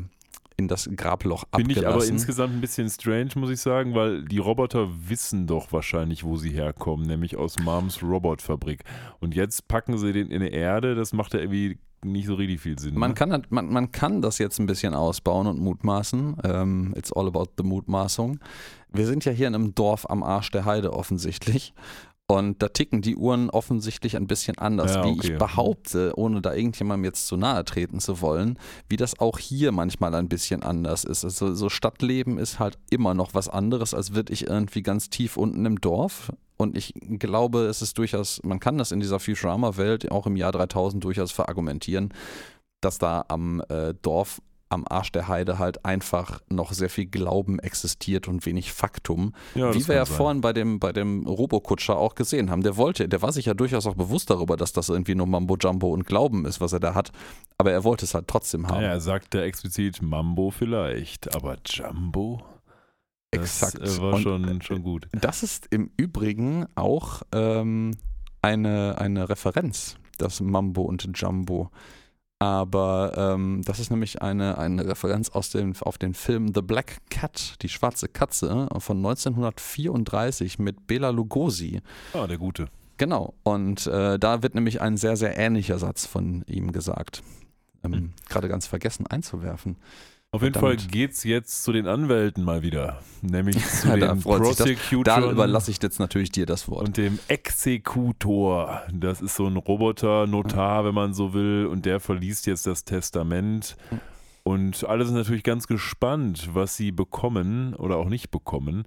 Speaker 2: in das Grabloch abgelassen.
Speaker 1: Finde ich aber insgesamt ein bisschen strange, muss ich sagen, weil die Roboter wissen doch wahrscheinlich, wo sie herkommen, nämlich aus Moms Robotfabrik. Und jetzt packen sie den in die Erde, das macht ja irgendwie nicht so richtig viel Sinn.
Speaker 2: Man,
Speaker 1: ne?
Speaker 2: kann, man, man kann das jetzt ein bisschen ausbauen und mutmaßen. Ähm, it's all about the Mutmaßung. Wir sind ja hier in einem Dorf am Arsch der Heide offensichtlich. Und da ticken die Uhren offensichtlich ein bisschen anders, ja, wie ich behaupte, ohne da irgendjemandem jetzt zu nahe treten zu wollen, wie das auch hier manchmal ein bisschen anders ist. Also so Stadtleben ist halt immer noch was anderes, als würde ich irgendwie ganz tief unten im Dorf. Und ich glaube, es ist durchaus, man kann das in dieser Futurama-Welt auch im Jahr 3000 durchaus verargumentieren, dass da am äh, Dorf am Arsch der Heide halt einfach noch sehr viel Glauben existiert und wenig Faktum.
Speaker 1: Ja,
Speaker 2: Wie wir ja
Speaker 1: sein.
Speaker 2: vorhin bei dem, bei dem Robokutscher auch gesehen haben. Der wollte, der war sich ja durchaus auch bewusst darüber, dass das irgendwie nur Mambo Jumbo und Glauben ist, was er da hat. Aber er wollte es halt trotzdem haben.
Speaker 1: Naja, er sagte explizit Mambo vielleicht, aber Jumbo? Das
Speaker 2: Exakt.
Speaker 1: äh, war
Speaker 2: Und,
Speaker 1: schon, schon gut.
Speaker 2: Das ist im Übrigen auch ähm, eine, eine Referenz, das Mambo und Jumbo. Aber ähm, das ist nämlich eine, eine Referenz aus dem, auf den Film The Black Cat, die schwarze Katze von 1934 mit Bela Lugosi.
Speaker 1: Ah, der Gute.
Speaker 2: Genau, und äh, da wird nämlich ein sehr, sehr ähnlicher Satz von ihm gesagt. Ähm,
Speaker 1: Hm.
Speaker 2: Gerade ganz vergessen einzuwerfen.
Speaker 1: Auf jeden. Fall geht's jetzt zu den Anwälten mal wieder. Nämlich zu
Speaker 2: Ja, das.
Speaker 1: Prosecutoren
Speaker 2: Da überlasse ich jetzt natürlich dir das Wort.
Speaker 1: und dem Exekutor. Das ist so ein Roboter, Notar, wenn man so will, und der verliest jetzt das Testament. Und alle sind natürlich ganz gespannt, was sie bekommen oder auch nicht bekommen.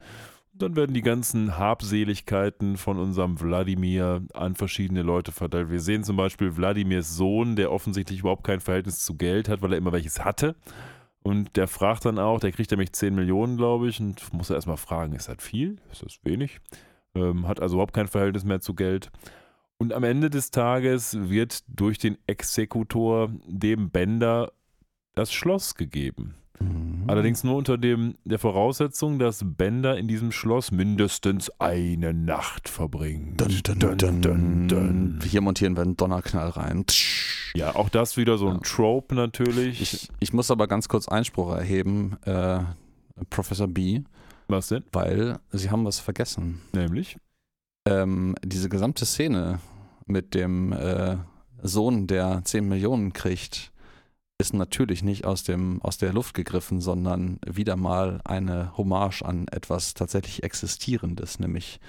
Speaker 1: Und dann werden die ganzen Habseligkeiten von unserem Wladimir an verschiedene Leute verteilt. Wir sehen zum Beispiel Wladimirs Sohn, der offensichtlich überhaupt kein Verhältnis zu Geld hat, weil er immer welches hatte. Und der fragt dann auch, der kriegt nämlich 10 Millionen, glaube ich, und muss er erstmal fragen, ist das viel? Ist das wenig? Ähm, hat also überhaupt kein Verhältnis mehr zu Geld. Und am Ende des Tages wird durch den Exekutor dem Bender das Schloss gegeben.
Speaker 2: Mhm.
Speaker 1: Allerdings nur unter dem, der Voraussetzung, dass Bender in diesem Schloss mindestens eine Nacht verbringt.
Speaker 2: Dun, dun, dun, dun, dun. Hier montieren wir einen Donnerknall rein.
Speaker 1: Ja, auch das wieder so ein
Speaker 2: Ja.
Speaker 1: Trope natürlich.
Speaker 2: Ich, ich muss aber ganz kurz Einspruch erheben, äh, Professor B,
Speaker 1: Was denn?
Speaker 2: weil Sie haben was vergessen.
Speaker 1: Nämlich?
Speaker 2: Ähm, diese gesamte Szene mit dem äh, Sohn, der 10 Millionen kriegt, ist natürlich nicht aus, dem, aus der Luft gegriffen, sondern wieder mal eine Hommage an etwas tatsächlich Existierendes, nämlich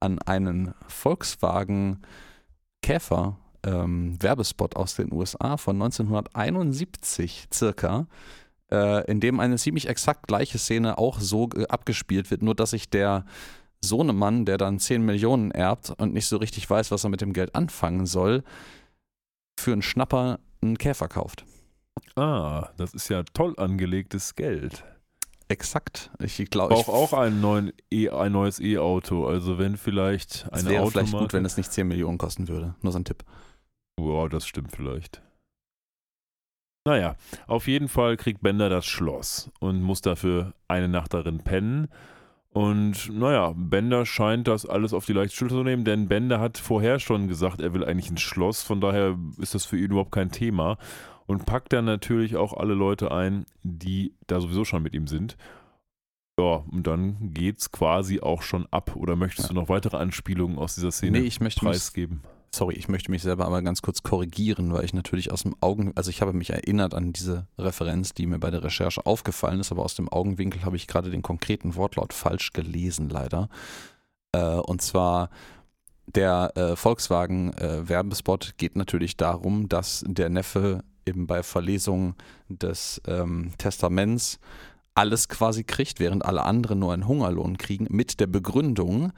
Speaker 2: an einen Volkswagen Käfer ähm, Werbespot aus den USA von 1971 circa, äh, in dem eine ziemlich exakt gleiche Szene auch so äh, abgespielt wird, nur dass sich der Sohnemann, der dann 10 Millionen erbt und nicht so richtig weiß, was er mit dem Geld anfangen soll, für einen Schnapper einen Käfer kauft.
Speaker 1: Ah, das ist ja toll angelegtes Geld.
Speaker 2: Exakt. Ich glaube,
Speaker 1: Braucht auch einen neuen e ein neues E-Auto. Also wenn vielleicht
Speaker 2: es
Speaker 1: eine
Speaker 2: wäre
Speaker 1: Automarke...
Speaker 2: vielleicht gut, wenn es nicht 10 Millionen kosten würde. Nur so ein Tipp.
Speaker 1: Wow, das stimmt vielleicht. Naja, auf jeden Fall kriegt Bender das Schloss und muss dafür eine Nacht darin pennen. Und naja, Bender scheint das alles auf die leichte Schulter zu nehmen, denn Bender hat vorher schon gesagt, er will eigentlich ein Schloss, von daher ist das für ihn überhaupt kein Thema. Und packt dann natürlich auch alle Leute ein, die da sowieso schon mit ihm sind. Ja, und dann geht's quasi auch schon ab. Oder möchtest
Speaker 2: Ja.
Speaker 1: du noch weitere Anspielungen aus dieser Szene
Speaker 2: Nee, ich möchte mich
Speaker 1: preisgeben?
Speaker 2: Sorry, ich möchte mich selber aber ganz kurz korrigieren, weil ich natürlich aus dem Augen, also ich habe mich erinnert an diese Referenz, die mir bei der Recherche aufgefallen ist, aber aus dem Augenwinkel habe ich gerade den konkreten Wortlaut falsch gelesen, leider. Äh, und zwar der äh, Volkswagen-Werbespot geht natürlich darum, dass der Neffe eben bei Verlesung des ähm, Testaments alles quasi kriegt, während alle anderen nur einen Hungerlohn kriegen, mit der Begründung,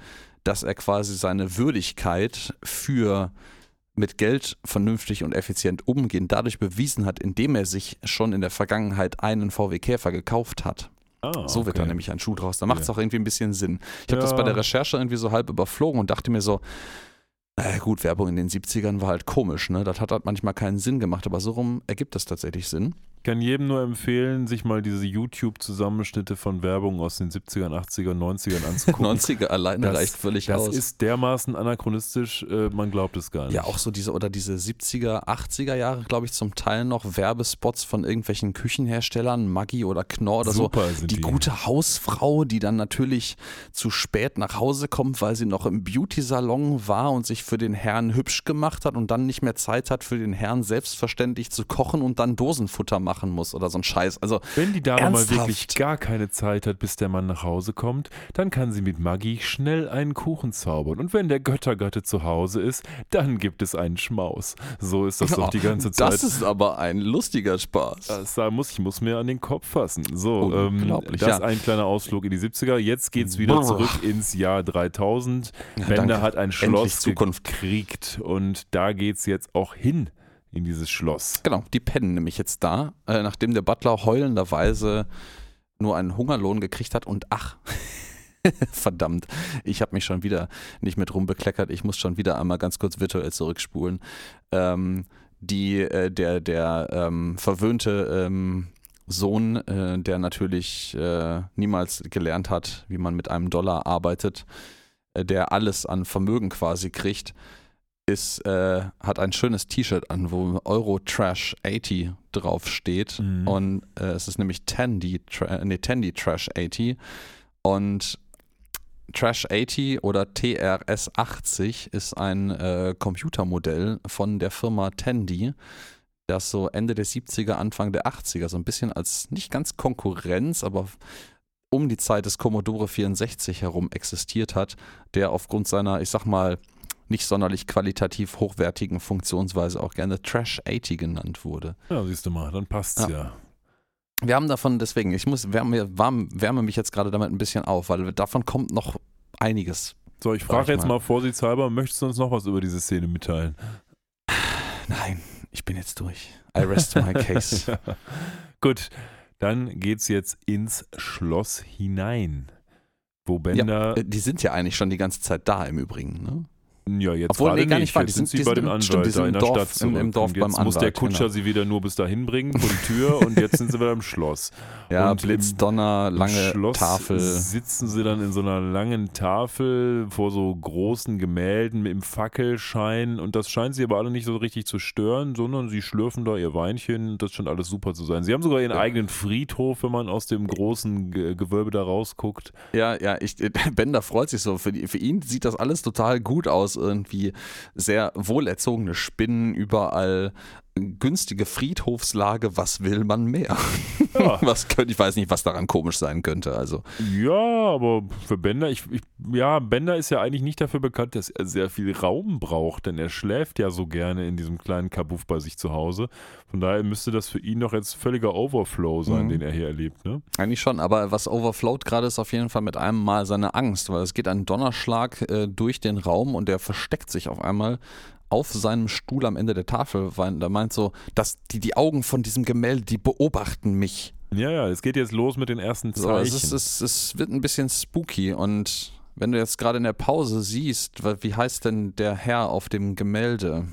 Speaker 2: dass er quasi seine Würdigkeit für mit Geld vernünftig und effizient umgehen dadurch bewiesen hat, indem er sich schon in der Vergangenheit einen VW Käfer gekauft hat.
Speaker 1: Ah,
Speaker 2: So wird da nämlich ein Schuh draus. Da macht es
Speaker 1: Ja.
Speaker 2: auch irgendwie ein bisschen Sinn. Ich habe das
Speaker 1: Ja.
Speaker 2: bei der Recherche irgendwie so halb überflogen und dachte mir so, äh, gut, Werbung in den 70ern war halt komisch, ne? Das hat halt manchmal keinen Sinn gemacht, aber so rum ergibt das tatsächlich Sinn.
Speaker 1: Ich kann jedem nur empfehlen, sich mal diese YouTube-Zusammenschnitte von Werbung aus den 70ern, 80ern, 90ern anzugucken.
Speaker 2: 90er alleine
Speaker 1: Das-
Speaker 2: reicht völlig
Speaker 1: Das
Speaker 2: aus.
Speaker 1: ist dermaßen anachronistisch, äh, man glaubt es gar nicht.
Speaker 2: Ja, auch so diese oder diese 70er, 80er Jahre, glaube ich, zum Teil noch Werbespots von irgendwelchen Küchenherstellern, Maggi oder Knorr oder
Speaker 1: Super
Speaker 2: so.
Speaker 1: sind
Speaker 2: Die
Speaker 1: die.
Speaker 2: gute Hausfrau, die dann natürlich zu spät nach Hause kommt, weil sie noch im Beauty-Salon war und sich für den Herrn hübsch gemacht hat und dann nicht mehr Zeit hat, für den Herrn selbstverständlich zu kochen und dann Dosenfutter macht machen muss oder so ein Scheiß. Also
Speaker 1: Wenn die Dame
Speaker 2: Ernsthaft?
Speaker 1: mal wirklich gar keine Zeit hat, bis der Mann nach Hause kommt, dann kann sie mit Magie schnell einen Kuchen zaubern. Und wenn der Göttergatte zu Hause ist, dann gibt es einen Schmaus. So ist das doch die ganze Zeit.
Speaker 2: Das ist aber ein lustiger Spaß.
Speaker 1: Das da muss, ich muss mir an den Kopf fassen. So, ähm, das
Speaker 2: ja.
Speaker 1: ist ein kleiner Ausflug in die 70er. Jetzt geht's wieder
Speaker 2: Brrr.
Speaker 1: zurück ins Jahr 3000.
Speaker 2: Ja,
Speaker 1: Bender
Speaker 2: danke.
Speaker 1: hat ein Schloss
Speaker 2: Zukunft.
Speaker 1: gekriegt und da geht's jetzt auch hin in dieses Schloss.
Speaker 2: Genau, die pennen nämlich jetzt da, äh, nachdem der Butler heulenderweise nur einen Hungerlohn gekriegt hat und ach, verdammt, ich habe mich schon wieder nicht mit rumbekleckert, ich muss schon wieder einmal ganz kurz virtuell zurückspulen. Ähm, die, äh, der, der ähm, verwöhnte ähm, Sohn, äh, der natürlich äh, niemals gelernt hat, wie man mit einem Dollar arbeitet, äh, der alles an Vermögen quasi kriegt, ist, äh, hat ein schönes T-Shirt an, wo Euro Trash 80 draufsteht.
Speaker 1: Mhm.
Speaker 2: Und äh, es ist nämlich Tandy, Tra nee, Tandy Trash 80. Und Trash 80 oder TRS 80 ist ein äh, Computermodell von der Firma Tandy, das so Ende der 70er, Anfang der 80er so ein bisschen als nicht ganz Konkurrenz, aber um die Zeit des Commodore 64 herum existiert hat, der aufgrund seiner, ich sag mal, nicht sonderlich qualitativ hochwertigen Funktionsweise auch gerne Trash 80 genannt wurde.
Speaker 1: Ja, siehst du mal, dann passt's
Speaker 2: Ja.
Speaker 1: ja.
Speaker 2: Wir haben davon, deswegen, ich muss wärme, warm, wärme mich jetzt gerade damit ein bisschen auf, weil davon kommt noch einiges.
Speaker 1: So, ich frage jetzt
Speaker 2: mal.
Speaker 1: mal vorsichtshalber, möchtest du uns noch was über diese Szene mitteilen?
Speaker 2: Nein, ich bin jetzt durch. I rest my case.
Speaker 1: Gut, dann geht's jetzt ins Schloss hinein. Wo
Speaker 2: ja,
Speaker 1: Bender,
Speaker 2: äh, die sind ja eigentlich schon die ganze Zeit da im Übrigen. Ne?
Speaker 1: Ja, jetzt
Speaker 2: obwohl, nee, gar
Speaker 1: nicht, jetzt
Speaker 2: die
Speaker 1: sind
Speaker 2: sind-
Speaker 1: sie bei dem
Speaker 2: im-
Speaker 1: Anwalt
Speaker 2: stimmt,
Speaker 1: da in
Speaker 2: im
Speaker 1: der
Speaker 2: Dorf-
Speaker 1: Stadt
Speaker 2: im- im
Speaker 1: zurück.
Speaker 2: Dorf
Speaker 1: Und
Speaker 2: beim
Speaker 1: jetzt muss der
Speaker 2: Anwalt,
Speaker 1: Kutscher
Speaker 2: genau.
Speaker 1: sie wieder nur bis dahin bringen vor die Tür und jetzt sind sie wieder im Schloss.
Speaker 2: Ja,
Speaker 1: Und
Speaker 2: Blitz,
Speaker 1: im-
Speaker 2: Donner,
Speaker 1: Im
Speaker 2: lange
Speaker 1: Schloss
Speaker 2: Tafel.
Speaker 1: sitzen sie dann in so einer langen Tafel vor so großen Gemälden mit dem Fackelschein und das scheint sie aber alle nicht so richtig zu stören, sondern sie schlürfen da ihr Weinchen, das scheint alles super zu sein. Sie haben sogar ihren eigenen Friedhof, wenn man aus dem großen Ge Gewölbe da rausguckt.
Speaker 2: Ja, ja, ich, Bender freut sich so. Für, die, für ihn sieht das alles total gut aus. Irgendwie sehr wohlerzogene Spinnen, überall günstige Friedhofslage. Was will man mehr?
Speaker 1: Ja.
Speaker 2: Was könnte, ich weiß nicht, was daran komisch sein könnte. Also,
Speaker 1: Ja, aber für Bender, ich, ich, ja, Bender ist ja eigentlich nicht dafür bekannt, dass er sehr viel Raum braucht, denn er schläft ja so gerne in diesem kleinen Kabuff bei sich zu Hause. Von daher müsste das für ihn doch jetzt völliger Overflow sein,
Speaker 2: Mhm.
Speaker 1: den er hier erlebt, ne?
Speaker 2: eigentlich schon. Aber was overflowt gerade ist auf jeden Fall mit einem Mal seine Angst, weil es geht ein Donnerschlag äh, durch den Raum und er versteckt sich auf einmal auf seinem Stuhl am Ende der Tafel, weil er meint so, dass die, die Augen von diesem Gemälde, die beobachten mich.
Speaker 1: Ja, ja, es geht jetzt los mit den ersten
Speaker 2: So,
Speaker 1: Zeichen.
Speaker 2: es, ist, es, es wird ein bisschen spooky und wenn du jetzt gerade in der Pause siehst, wie heißt denn der Herr auf dem Gemälde?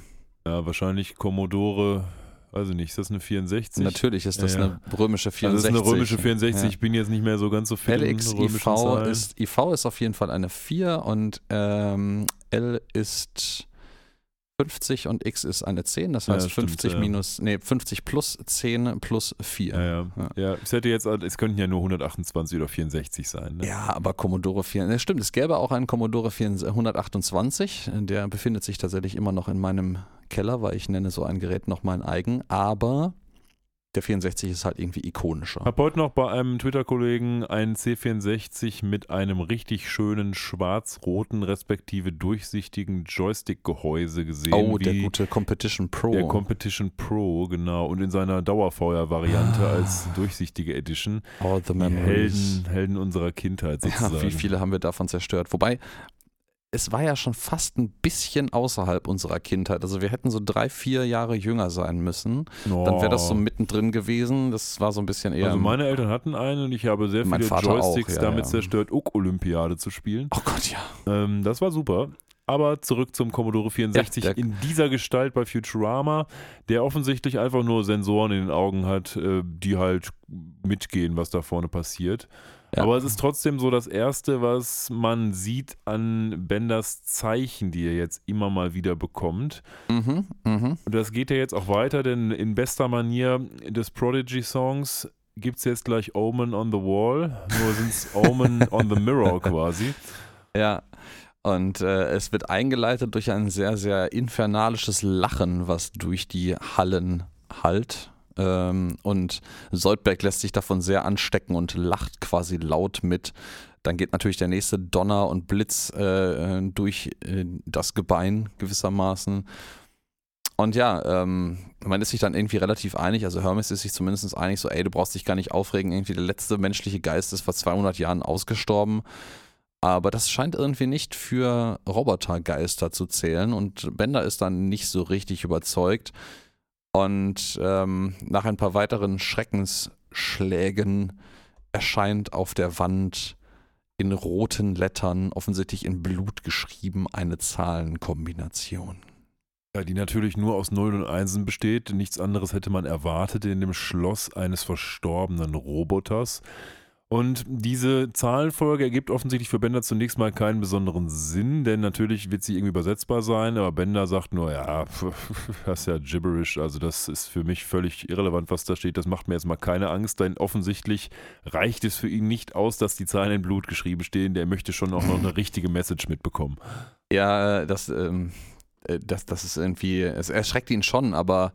Speaker 1: ja, wahrscheinlich Commodore, weiß ich nicht, ist das eine 64?
Speaker 2: Natürlich ist das
Speaker 1: Ja, ja.
Speaker 2: eine römische 64.
Speaker 1: Also das ist eine römische 64,
Speaker 2: Ja.
Speaker 1: ich bin jetzt nicht mehr so ganz so fit in
Speaker 2: LXIV
Speaker 1: römischen Zahlen.
Speaker 2: ist, IV ist auf jeden Fall eine 4 und ähm, L ist 50 und X ist eine 10. Das
Speaker 1: Ja,
Speaker 2: heißt
Speaker 1: stimmt,
Speaker 2: 50
Speaker 1: ja.
Speaker 2: minus, nee, 50 plus 10 plus 4.
Speaker 1: ja, ja.
Speaker 2: Ja.
Speaker 1: ja, es hätte jetzt, es könnten ja nur 128 oder 64 sein. Ne?
Speaker 2: Ja, aber Commodore 4, ne, stimmt, es gäbe auch einen Commodore 4 128, der befindet sich tatsächlich immer noch in meinem Keller, weil ich nenne so ein Gerät noch mein eigen, aber der 64 ist halt irgendwie ikonischer.
Speaker 1: Hab heute noch bei einem Twitter-Kollegen einen C64 mit einem richtig schönen schwarz-roten, respektive durchsichtigen Joystick-Gehäuse gesehen.
Speaker 2: Oh, der gute Competition Pro.
Speaker 1: Der Competition Pro, genau. Und in seiner Dauerfeuer-Variante
Speaker 2: Ah.
Speaker 1: als durchsichtige Edition.
Speaker 2: All the memories.
Speaker 1: Helden, Helden unserer Kindheit sozusagen.
Speaker 2: Ja, wie viele haben wir davon zerstört? Wobei, es war ja schon fast ein bisschen außerhalb unserer Kindheit. Also wir hätten so drei, vier Jahre jünger sein müssen. Dann wäre das so
Speaker 1: Oh.
Speaker 2: mittendrin gewesen. Das war so ein bisschen eher.
Speaker 1: Also meine Eltern hatten einen und ich habe sehr viele
Speaker 2: auch,
Speaker 1: Joysticks
Speaker 2: ja,
Speaker 1: damit
Speaker 2: ja.
Speaker 1: zerstört, ook Olympiade zu spielen.
Speaker 2: oh Gott, ja.
Speaker 1: Ähm, das war super. Aber zurück zum Commodore 64
Speaker 2: Ja,
Speaker 1: in dieser Gestalt bei Futurama, der offensichtlich einfach nur Sensoren in den Augen hat, äh, die halt mitgehen, was da vorne passiert.
Speaker 2: Ja.
Speaker 1: Aber es ist trotzdem so das Erste, was man sieht an Benders Zeichen, die er jetzt immer mal wieder bekommt.
Speaker 2: Mhm, mhm.
Speaker 1: Und das geht ja jetzt auch weiter, denn in bester Manier des Prodigy-Songs gibt es jetzt gleich Omen on the Wall, nur sind es Omen on the Mirror quasi.
Speaker 2: Ja. Und äh, es wird eingeleitet durch ein sehr, sehr infernalisches Lachen, was durch die Hallen hallt. Ähm, und Soldberg lässt sich davon sehr anstecken und lacht quasi laut mit. Dann geht natürlich der nächste Donner und Blitz äh, durch äh, das Gebein gewissermaßen. Und ja, ähm, man ist sich dann irgendwie relativ einig, also Hermes ist sich zumindest einig, so ey, du brauchst dich gar nicht aufregen, irgendwie der letzte menschliche Geist ist vor 200 Jahren ausgestorben. Aber das scheint irgendwie nicht für Robotergeister zu zählen und Bender ist dann nicht so richtig überzeugt. Und ähm, nach ein paar weiteren Schreckensschlägen erscheint auf der Wand in roten Lettern, offensichtlich in Blut geschrieben, eine Zahlenkombination.
Speaker 1: Ja, die natürlich nur aus Nullen und Einsen besteht. Nichts anderes hätte man erwartet in dem Schloss eines verstorbenen Roboters. Und diese Zahlenfolge ergibt offensichtlich für Bender zunächst mal keinen besonderen Sinn, denn natürlich wird sie irgendwie übersetzbar sein, aber Bender sagt nur, ja, das ist ja gibberish, also das ist für mich völlig irrelevant, was da steht, das macht mir jetzt mal keine Angst, denn offensichtlich reicht es für ihn nicht aus, dass die Zahlen in Blut geschrieben stehen, der möchte schon auch noch eine richtige Message mitbekommen.
Speaker 2: Ja, das, ähm, äh, das, das ist irgendwie, es erschreckt ihn schon, aber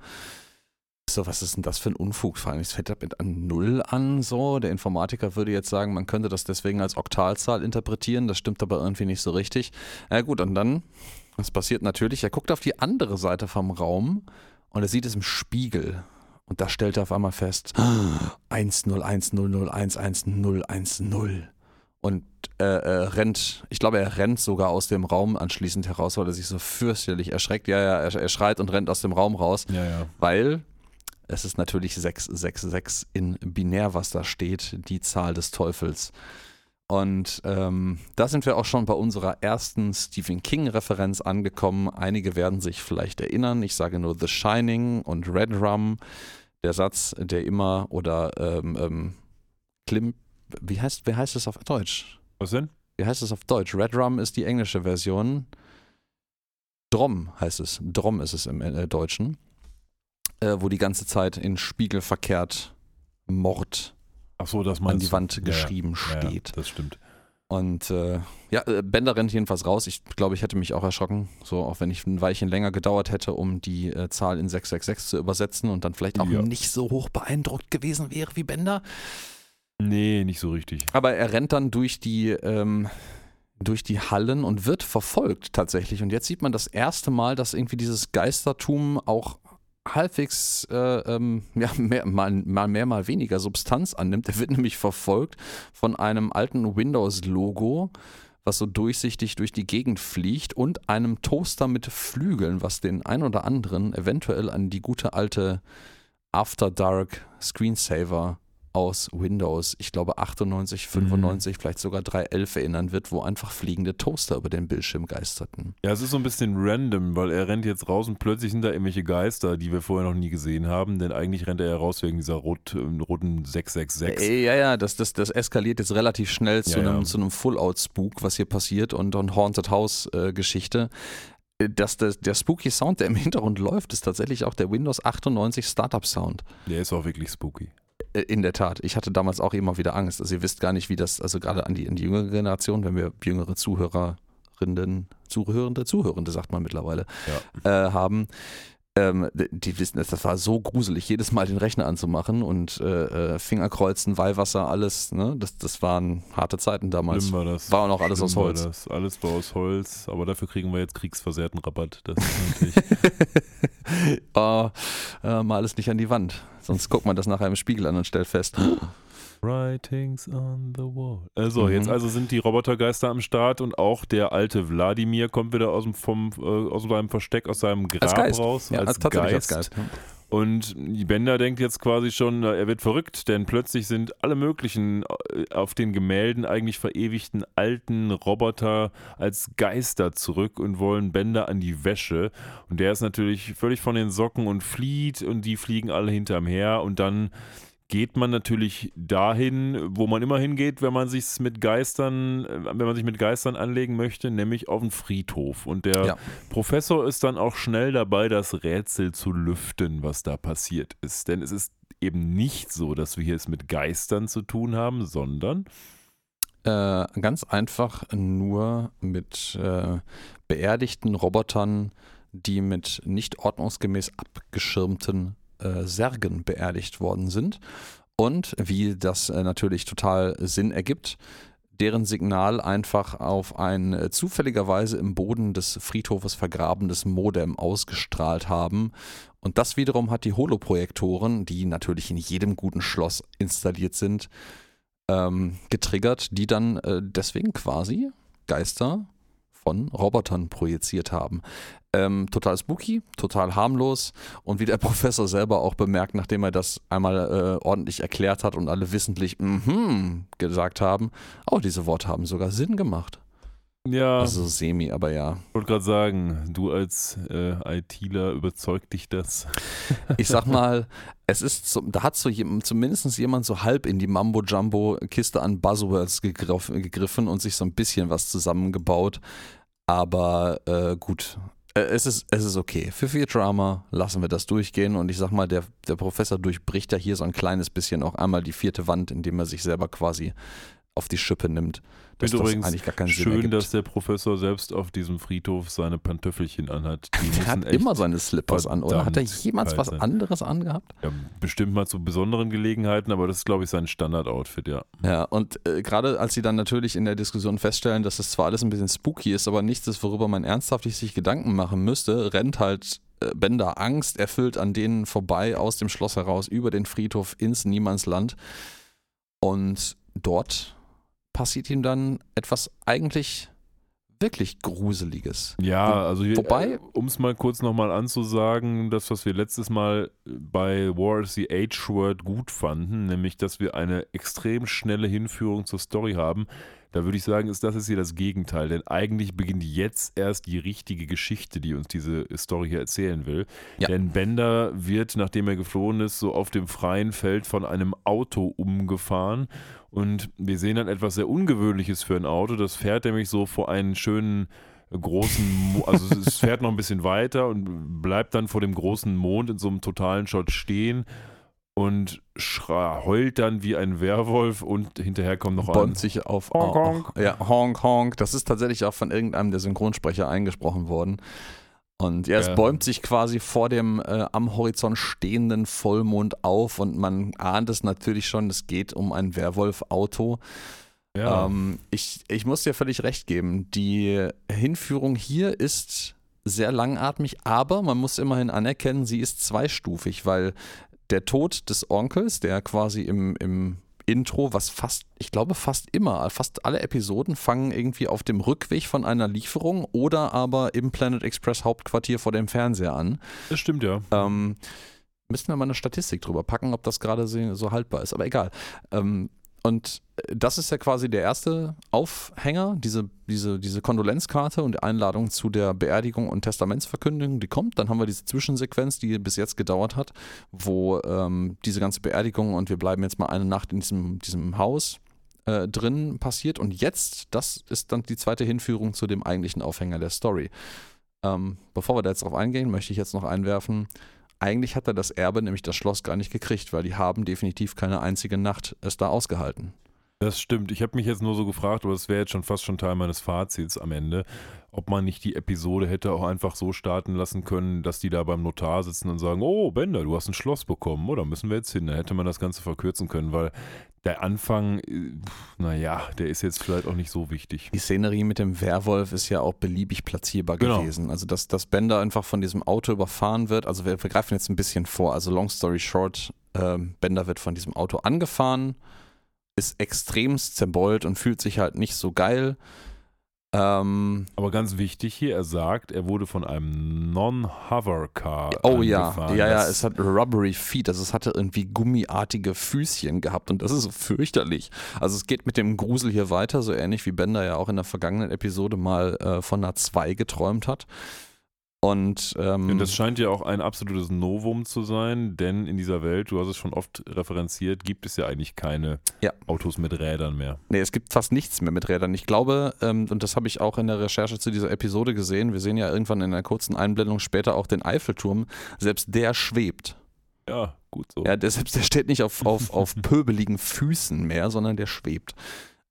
Speaker 2: so, was ist denn das für ein Unfug? Vor allem, es fängt mit an Null an, so. Der Informatiker würde jetzt sagen, man könnte das deswegen als Oktalzahl interpretieren. Das stimmt aber irgendwie nicht so richtig. Na gut, und dann, was passiert natürlich? Er guckt auf die andere Seite vom Raum und er sieht es im Spiegel. Und da stellt er auf einmal fest, 10100111010 und äh, äh, rennt, ich glaube, er rennt sogar aus dem Raum anschließend heraus, weil er sich so fürchterlich erschreckt. Ja, ja, er, er schreit und rennt aus dem Raum raus,
Speaker 1: Ja, ja.
Speaker 2: weil es ist natürlich 666 in binär, was da steht, die Zahl des Teufels. Und ähm, da sind wir auch schon bei unserer ersten Stephen King-Referenz angekommen. Einige werden sich vielleicht erinnern. Ich sage nur The Shining und Red Rum. Der Satz, der immer oder ähm, ähm, Klim, wie heißt, wie heißt es auf Deutsch?
Speaker 1: Was denn?
Speaker 2: Wie heißt es auf Deutsch? Red Rum ist die englische Version. Drom heißt es. Drom ist es im äh, Deutschen. Äh, wo die ganze Zeit in Spiegel verkehrt Mord
Speaker 1: so,
Speaker 2: an die. Wand
Speaker 1: Ja, ja.
Speaker 2: geschrieben
Speaker 1: Ja, ja,
Speaker 2: steht.
Speaker 1: das stimmt.
Speaker 2: Und äh, ja, äh, Bender rennt jedenfalls raus. Ich glaube, ich hätte mich auch erschrocken, so auch wenn ich ein Weilchen länger gedauert hätte, um die äh, Zahl in 666 zu übersetzen und dann vielleicht auch
Speaker 1: Ja.
Speaker 2: nicht so hoch beeindruckt gewesen wäre wie Bender.
Speaker 1: Nee, nicht so richtig.
Speaker 2: Aber er rennt dann durch die, ähm, durch die Hallen und wird verfolgt tatsächlich. Und jetzt sieht man das erste Mal, dass irgendwie dieses Geistertum auch halbwegs äh, ähm, ja, mehr, mal, mal mehr, mal weniger Substanz annimmt. Er wird nämlich verfolgt von einem alten Windows-Logo, was so durchsichtig durch die Gegend fliegt und einem Toaster mit Flügeln, was den ein oder anderen eventuell an die gute alte After Dark Screensaver aus Windows, ich glaube 98, 95, vielleicht sogar 3.11 erinnern wird, wo einfach fliegende Toaster über den Bildschirm geisterten.
Speaker 1: Ja, es ist so ein bisschen random, weil er rennt jetzt raus und plötzlich sind da irgendwelche Geister, die wir vorher noch nie gesehen haben, denn eigentlich rennt er ja raus wegen dieser rot, äh, roten 666.
Speaker 2: Ey, ja, ja, das, das, das eskaliert jetzt relativ schnell zu
Speaker 1: Ja,
Speaker 2: einem,
Speaker 1: ja.
Speaker 2: zu einem Full-Out-Spook, was hier passiert und, und Haunted House-Geschichte. dass der, der spooky Sound, der im Hintergrund läuft, ist tatsächlich auch der Windows 98 Startup Sound.
Speaker 1: Der ist auch wirklich spooky.
Speaker 2: Äh, In der Tat. Ich hatte damals auch immer wieder Angst. Also ihr wisst gar nicht, wie das, also gerade an die, an die jüngere Generation, wenn wir jüngere Zuhörerinnen, Zuhörende, Zuhörende sagt man mittlerweile, äh, haben, ähm, die wissen, das war so gruselig, jedes Mal den Rechner anzumachen und äh, äh, Fingerkreuzen, Weihwasser, alles, ne? Das, das waren harte Zeiten damals.
Speaker 1: Schlimm war das.
Speaker 2: War auch noch alles
Speaker 1: Schlimm
Speaker 2: aus
Speaker 1: war
Speaker 2: Holz.
Speaker 1: Das. Alles war aus Holz, aber dafür kriegen wir jetzt kriegsversehrten Rabatt. Das ist natürlich.
Speaker 2: oh, äh, mal es nicht an die Wand. Sonst guckt man das nachher im Spiegel an und stellt fest,
Speaker 1: Writings on the wall. Also,
Speaker 2: Mhm.
Speaker 1: jetzt also sind die Robotergeister am Start und auch der alte Wladimir kommt wieder aus, dem, vom, äh, aus seinem Versteck, aus seinem Grab
Speaker 2: als Geist.
Speaker 1: raus.
Speaker 2: Ja, als, tatsächlich als Geist.
Speaker 1: Und Bender denkt jetzt quasi schon, na, er wird verrückt, denn plötzlich sind alle möglichen äh, auf den Gemälden eigentlich verewigten alten Roboter als Geister zurück und wollen Bender an die Wäsche. Und der ist natürlich völlig von den Socken und flieht und die fliegen alle hinterm her und dann geht man natürlich dahin, wo man immer hingeht, wenn man sich mit Geistern, äh, wenn man sich mit Geistern anlegen möchte, nämlich auf den Friedhof. Und der
Speaker 2: Ja.
Speaker 1: Professor ist dann auch schnell dabei, das Rätsel zu lüften, was da passiert ist. Denn es ist eben nicht so, dass wir hier es mit Geistern zu tun haben, sondern
Speaker 2: Äh, ganz einfach nur mit äh, beerdigten Robotern, die mit nicht ordnungsgemäß abgeschirmten äh, Särgen beerdigt worden sind. Und wie das äh, natürlich total Sinn ergibt, deren Signal einfach auf ein äh, zufälligerweise im Boden des Friedhofes vergrabenes Modem ausgestrahlt haben. Und das wiederum hat die Holoprojektoren, die natürlich in jedem guten Schloss installiert sind, ähm, getriggert, die dann äh, deswegen quasi Geister von Robotern projiziert haben. Ähm, total spooky, total harmlos und wie der Professor selber auch bemerkt, nachdem er das einmal äh, ordentlich erklärt hat und alle wissentlich mhm gesagt haben, oh, diese Worte haben sogar Sinn gemacht.
Speaker 1: Ja,
Speaker 2: Also semi, aber ja.
Speaker 1: ich wollte gerade sagen, du als äh, ITler überzeugt dich das.
Speaker 2: Ich sag mal, es ist so, da hat so zumindest jemand so halb in die Mambo-Jumbo-Kiste an Buzzwords gegriff, gegriffen und sich so ein bisschen was zusammengebaut. Aber äh, gut, es ist, es ist okay. Für Futurama lassen wir das durchgehen und ich sag mal, der, der Professor durchbricht ja hier so ein kleines bisschen auch einmal die vierte Wand, indem er sich selber quasi auf die Schippe nimmt. Dass das
Speaker 1: übrigens
Speaker 2: eigentlich gar keinen Sinn
Speaker 1: Schön,
Speaker 2: ergibt.
Speaker 1: dass der Professor selbst auf diesem Friedhof seine Pantöffelchen anhat. Die müssen
Speaker 2: hat immer seine Slippers an, oder? Hat er jemals was anderes angehabt?
Speaker 1: Ja, bestimmt mal zu besonderen Gelegenheiten, aber das ist, glaube ich, sein Standard-Outfit, ja.
Speaker 2: Ja, und äh, gerade als sie dann natürlich in der Diskussion feststellen, dass es zwar alles ein bisschen spooky ist, aber nichts ist, worüber man ernsthaftig sich Gedanken machen müsste, rennt halt äh, Bender Angst erfüllt an denen vorbei aus dem Schloss heraus über den Friedhof ins Niemandsland. Und dort passiert ihm dann etwas eigentlich wirklich Gruseliges.
Speaker 1: Ja, also
Speaker 2: Wobei-
Speaker 1: äh, um es mal kurz nochmal anzusagen, das, was wir letztes Mal bei War is the H-Word gut fanden, nämlich, dass wir eine extrem schnelle Hinführung zur Story haben, da würde ich sagen, ist das jetzt hier das Gegenteil, denn eigentlich beginnt jetzt erst die richtige Geschichte, die uns diese Story hier erzählen will.
Speaker 2: Ja.
Speaker 1: Denn Bender wird, nachdem er geflohen ist, so auf dem freien Feld von einem Auto umgefahren und wir sehen dann etwas sehr Ungewöhnliches für ein Auto. Das fährt nämlich so vor einen schönen großen, Mo also es fährt noch ein bisschen weiter und bleibt dann vor dem großen Mond in so einem totalen Shot stehen und schra- heult dann wie ein Werwolf und hinterher kommt noch ein.
Speaker 2: Bäumt sich auf.
Speaker 1: Honk, honk.
Speaker 2: Ja, Honk Honk. Das ist tatsächlich auch von irgendeinem der Synchronsprecher eingesprochen worden. Und ja, es
Speaker 1: Ja.
Speaker 2: bäumt sich quasi vor dem äh, am Horizont stehenden Vollmond auf und man ahnt es natürlich schon, es geht um ein Werwolf-Auto.
Speaker 1: Ja.
Speaker 2: Ähm, ich, ich muss dir völlig recht geben. Die Hinführung hier ist sehr langatmig, aber man muss immerhin anerkennen, sie ist zweistufig, weil der Tod des Onkels, der quasi im, im Intro, was fast, ich glaube fast immer, fast alle Episoden fangen irgendwie auf dem Rückweg von einer Lieferung oder aber im Planet Express Hauptquartier vor dem Fernseher an.
Speaker 1: das stimmt ja.
Speaker 2: Ähm, müssen wir mal eine Statistik drüber packen, ob das gerade so haltbar ist, aber egal. Ähm, und äh, das ist ja quasi der erste Aufhänger, diese, diese, diese Kondolenzkarte und Einladung zu der Beerdigung und Testamentsverkündung, die kommt. Dann haben wir diese Zwischensequenz, die bis jetzt gedauert hat, wo ähm, diese ganze Beerdigung und wir bleiben jetzt mal eine Nacht in diesem, diesem Haus äh, drin passiert. Und jetzt, das ist dann die zweite Hinführung zu dem eigentlichen Aufhänger der Story. Ähm, bevor wir da jetzt drauf eingehen, möchte ich jetzt noch einwerfen, eigentlich hat er das Erbe, nämlich das Schloss, gar nicht gekriegt, weil die haben definitiv keine einzige Nacht es da ausgehalten.
Speaker 1: Das stimmt. Ich habe mich jetzt nur so gefragt, oder das wäre jetzt schon fast schon Teil meines Fazits am Ende, ob man nicht die Episode hätte auch einfach so starten lassen können, dass die da beim Notar sitzen und sagen, oh Bender, du hast ein Schloss bekommen, oder müssen wir jetzt hin? Dann hätte man das Ganze verkürzen können, weil der Anfang, äh, naja, der ist jetzt vielleicht auch nicht so wichtig.
Speaker 2: Die Szenerie mit dem Werwolf ist ja auch beliebig platzierbar
Speaker 1: Genau.
Speaker 2: gewesen. Also, dass, dass Bender einfach von diesem Auto überfahren wird. Also, wir, wir greifen jetzt ein bisschen vor. Also, long story short, ähm, Bender wird von diesem Auto angefahren, ist extremst zerbeult und fühlt sich halt nicht so geil. Ähm,
Speaker 1: Aber ganz wichtig hier, er sagt, er wurde von einem Non-Hover-Car
Speaker 2: Oh ja,
Speaker 1: angefahren.
Speaker 2: ja, ja, es hat rubbery feet, also es hatte irgendwie gummiartige Füßchen gehabt und das ist so fürchterlich. Also es geht mit dem Grusel hier weiter, so ähnlich wie Bender ja auch in der vergangenen Episode mal äh, von einer 2 geträumt hat. Und ähm,
Speaker 1: Und das scheint ja auch ein absolutes Novum zu sein, denn in dieser Welt, du hast es schon oft referenziert, gibt es ja eigentlich keine
Speaker 2: Ja.
Speaker 1: Autos mit Rädern mehr.
Speaker 2: Nee, es gibt fast nichts mehr mit Rädern. Ich glaube, ähm, und das habe ich auch in der Recherche zu dieser Episode gesehen, wir sehen ja irgendwann in einer kurzen Einblendung später auch den Eiffelturm, selbst der schwebt.
Speaker 1: Ja, gut so.
Speaker 2: Ja, der, selbst der steht nicht auf, auf, auf pöbeligen Füßen mehr, sondern der schwebt.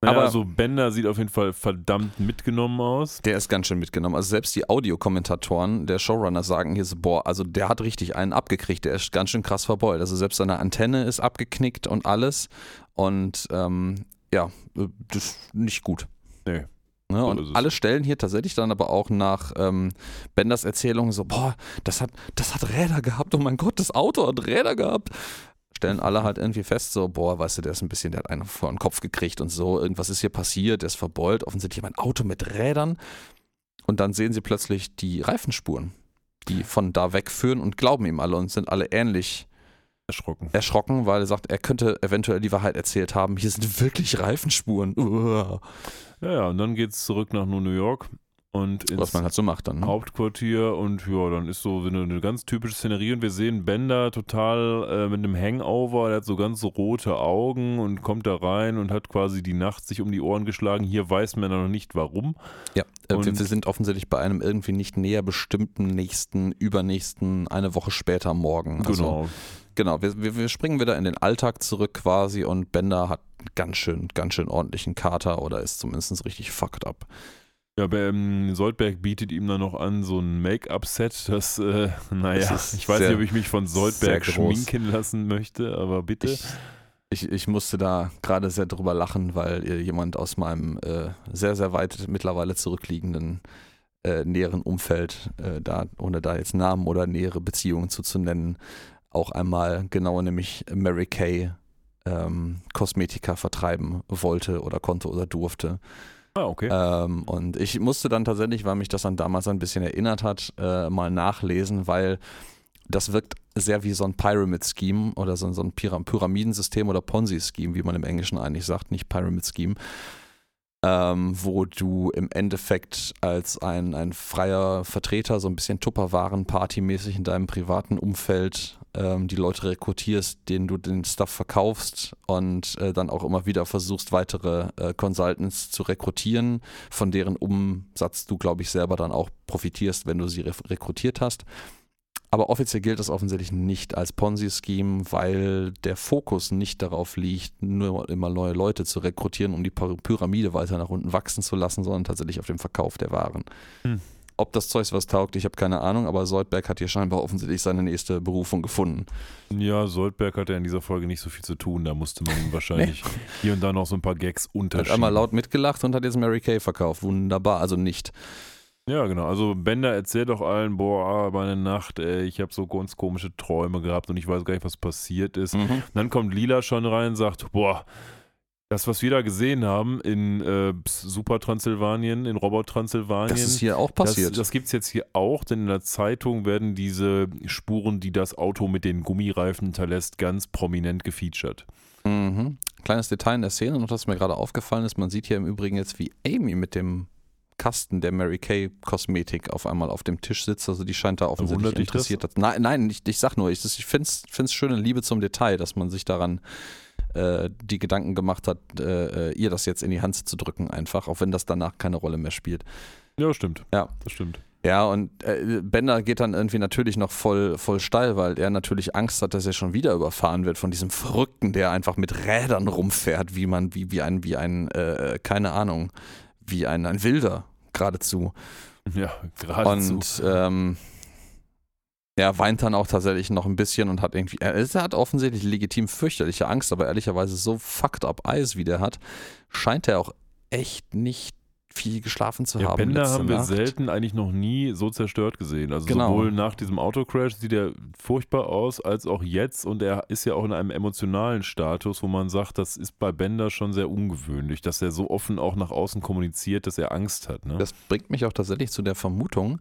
Speaker 1: Naja,
Speaker 2: Aber-
Speaker 1: also Bender sieht auf jeden Fall verdammt mitgenommen aus.
Speaker 2: Der ist ganz schön mitgenommen. Also selbst die Audiokommentatoren der Showrunner sagen hier so, boah, also der hat richtig einen abgekriegt, der ist ganz schön krass verbeult. Also selbst seine Antenne ist abgeknickt und alles. Und ähm, ja, das ist nicht gut.
Speaker 1: Nee.
Speaker 2: Ne?
Speaker 1: So
Speaker 2: Und alle stellen hier tatsächlich dann aber auch nach ähm, Benders Erzählung so, boah, das hat, das hat Räder gehabt, oh mein Gott, das Auto hat Räder gehabt. Stellen alle halt irgendwie fest, so, boah, weißt du, der ist ein bisschen, der hat einen vor den Kopf gekriegt und so, irgendwas ist hier passiert, der ist verbeult, offensichtlich ein Auto mit Rädern. Und dann sehen sie plötzlich die Reifenspuren, die von da wegführen und glauben ihm alle und sind alle ähnlich
Speaker 1: Erschrocken.
Speaker 2: erschrocken, weil er sagt, er könnte eventuell die Wahrheit erzählt haben. Hier sind wirklich Reifenspuren. Uah.
Speaker 1: Ja, ja, und dann geht's zurück nach New York und ins
Speaker 2: Was man halt so macht dann. Ne?
Speaker 1: Hauptquartier und ja, dann ist so eine, eine ganz typische Szenerie und wir sehen Bender total äh, mit einem Hangover, der hat so ganz rote Augen und kommt da rein und hat quasi die Nacht sich um die Ohren geschlagen. Hier weiß man noch nicht warum.
Speaker 2: Ja, äh, wir, wir sind offensichtlich bei einem irgendwie nicht näher bestimmten nächsten, übernächsten, eine Woche später morgen. Also,
Speaker 1: Genau.
Speaker 2: Genau, wir, wir, wir springen wieder in den Alltag zurück quasi und Bender hat einen ganz schön, ganz schön ordentlichen Kater oder ist zumindest richtig fucked up.
Speaker 1: Ja, aber, ähm, Soldberg bietet ihm dann noch an, so ein Make-up-Set, das, äh, naja,
Speaker 2: Das
Speaker 1: ich weiß
Speaker 2: sehr-
Speaker 1: nicht, ob ich mich von Soldberg schminken lassen möchte, aber bitte.
Speaker 2: Ich, ich, ich musste da gerade sehr drüber lachen, weil jemand aus meinem äh, sehr, sehr weit mittlerweile zurückliegenden äh, näheren Umfeld, äh, da, ohne da jetzt Namen oder nähere Beziehungen zu, zu nennen, auch einmal genau nämlich Mary Kay ähm, Kosmetika vertreiben wollte oder konnte oder durfte.
Speaker 1: Ah, okay.
Speaker 2: Ähm, und ich musste dann tatsächlich, weil mich das dann damals ein bisschen erinnert hat, äh, mal nachlesen, weil das wirkt sehr wie so ein Pyramid-Scheme oder so, so ein Pyram Pyramidensystem oder Ponzi-Scheme, wie man im Englischen eigentlich sagt, nicht Pyramid-Scheme, ähm, wo du im Endeffekt als ein, ein freier Vertreter, so ein bisschen Tupperwaren-Party-mäßig in deinem privaten Umfeld ähm, die Leute rekrutierst, denen du den Stuff verkaufst und äh, dann auch immer wieder versuchst, weitere äh, Consultants zu rekrutieren, von deren Umsatz du, glaube ich, selber dann auch profitierst, wenn du sie re rekrutiert hast. Aber offiziell gilt das offensichtlich nicht als Ponzi-Scheme, weil der Fokus nicht darauf liegt, nur immer neue Leute zu rekrutieren, um die Py- Pyramide weiter nach unten wachsen zu lassen, sondern tatsächlich auf dem Verkauf der Waren.
Speaker 1: Hm.
Speaker 2: Ob das Zeug was taugt, ich habe keine Ahnung, aber Soldberg hat hier scheinbar offensichtlich seine nächste Berufung gefunden.
Speaker 1: Ja, Soldberg hatte in dieser Folge nicht so viel zu tun. Da musste man wahrscheinlich hier und da noch so ein paar Gags
Speaker 2: Hat
Speaker 1: unterschieben.
Speaker 2: einmal laut mitgelacht und hat jetzt Mary Kay verkauft. Wunderbar, also nicht.
Speaker 1: Ja, genau. Also Bender erzählt doch allen, boah, meine Nacht, ey, ich habe so ganz komische Träume gehabt und ich weiß gar nicht, was passiert ist.
Speaker 2: Mhm.
Speaker 1: Dann kommt Lila schon rein und sagt, boah, das, was wir da gesehen haben in äh, Super Transsilvanien, in Robot Transsilvanien,
Speaker 2: Das ist hier auch passiert.
Speaker 1: Das, das gibt es jetzt hier auch, denn in der Zeitung werden diese Spuren, die das Auto mit den Gummireifen hinterlässt, ganz prominent gefeatured.
Speaker 2: Mhm. Kleines Detail in der Szene, noch das mir gerade aufgefallen ist, man sieht hier im Übrigen jetzt, wie Amy mit dem Kasten der Mary Kay Kosmetik auf einmal auf dem Tisch sitzt, also die scheint da offensichtlich interessiert. Das? Nein, nein, ich, ich sag nur, ich, ich finde es schöne Liebe zum Detail, dass man sich daran äh, die Gedanken gemacht hat, äh, äh, ihr das jetzt in die Hand zu drücken einfach, auch wenn das danach keine Rolle mehr spielt.
Speaker 1: Ja, stimmt.
Speaker 2: Ja.
Speaker 1: Das stimmt.
Speaker 2: Ja, und äh, Bender geht dann irgendwie natürlich noch voll, voll steil, weil er natürlich Angst hat, dass er schon wieder überfahren wird von diesem Verrückten, der einfach mit Rädern rumfährt, wie man, wie, wie ein, wie ein, äh, keine Ahnung, wie ein, ein Wilder geradezu.
Speaker 1: Ja, geradezu.
Speaker 2: Und ähm, er weint dann auch tatsächlich noch ein bisschen und hat irgendwie, er, er hat offensichtlich legitim fürchterliche Angst, aber ehrlicherweise so fucked up Eis, wie der hat, scheint er auch echt nicht viel geschlafen zu
Speaker 1: Ja,
Speaker 2: haben.
Speaker 1: Bender
Speaker 2: letzte
Speaker 1: haben wir
Speaker 2: Nacht.
Speaker 1: selten eigentlich noch nie so zerstört gesehen. Also
Speaker 2: Genau.
Speaker 1: sowohl nach diesem Autocrash sieht er furchtbar aus, als auch jetzt. Und er ist ja auch in einem emotionalen Status, wo man sagt, das ist bei Bender schon sehr ungewöhnlich, dass er so offen auch nach außen kommuniziert, dass er Angst hat. Ne?
Speaker 2: Das bringt mich auch tatsächlich zu der Vermutung,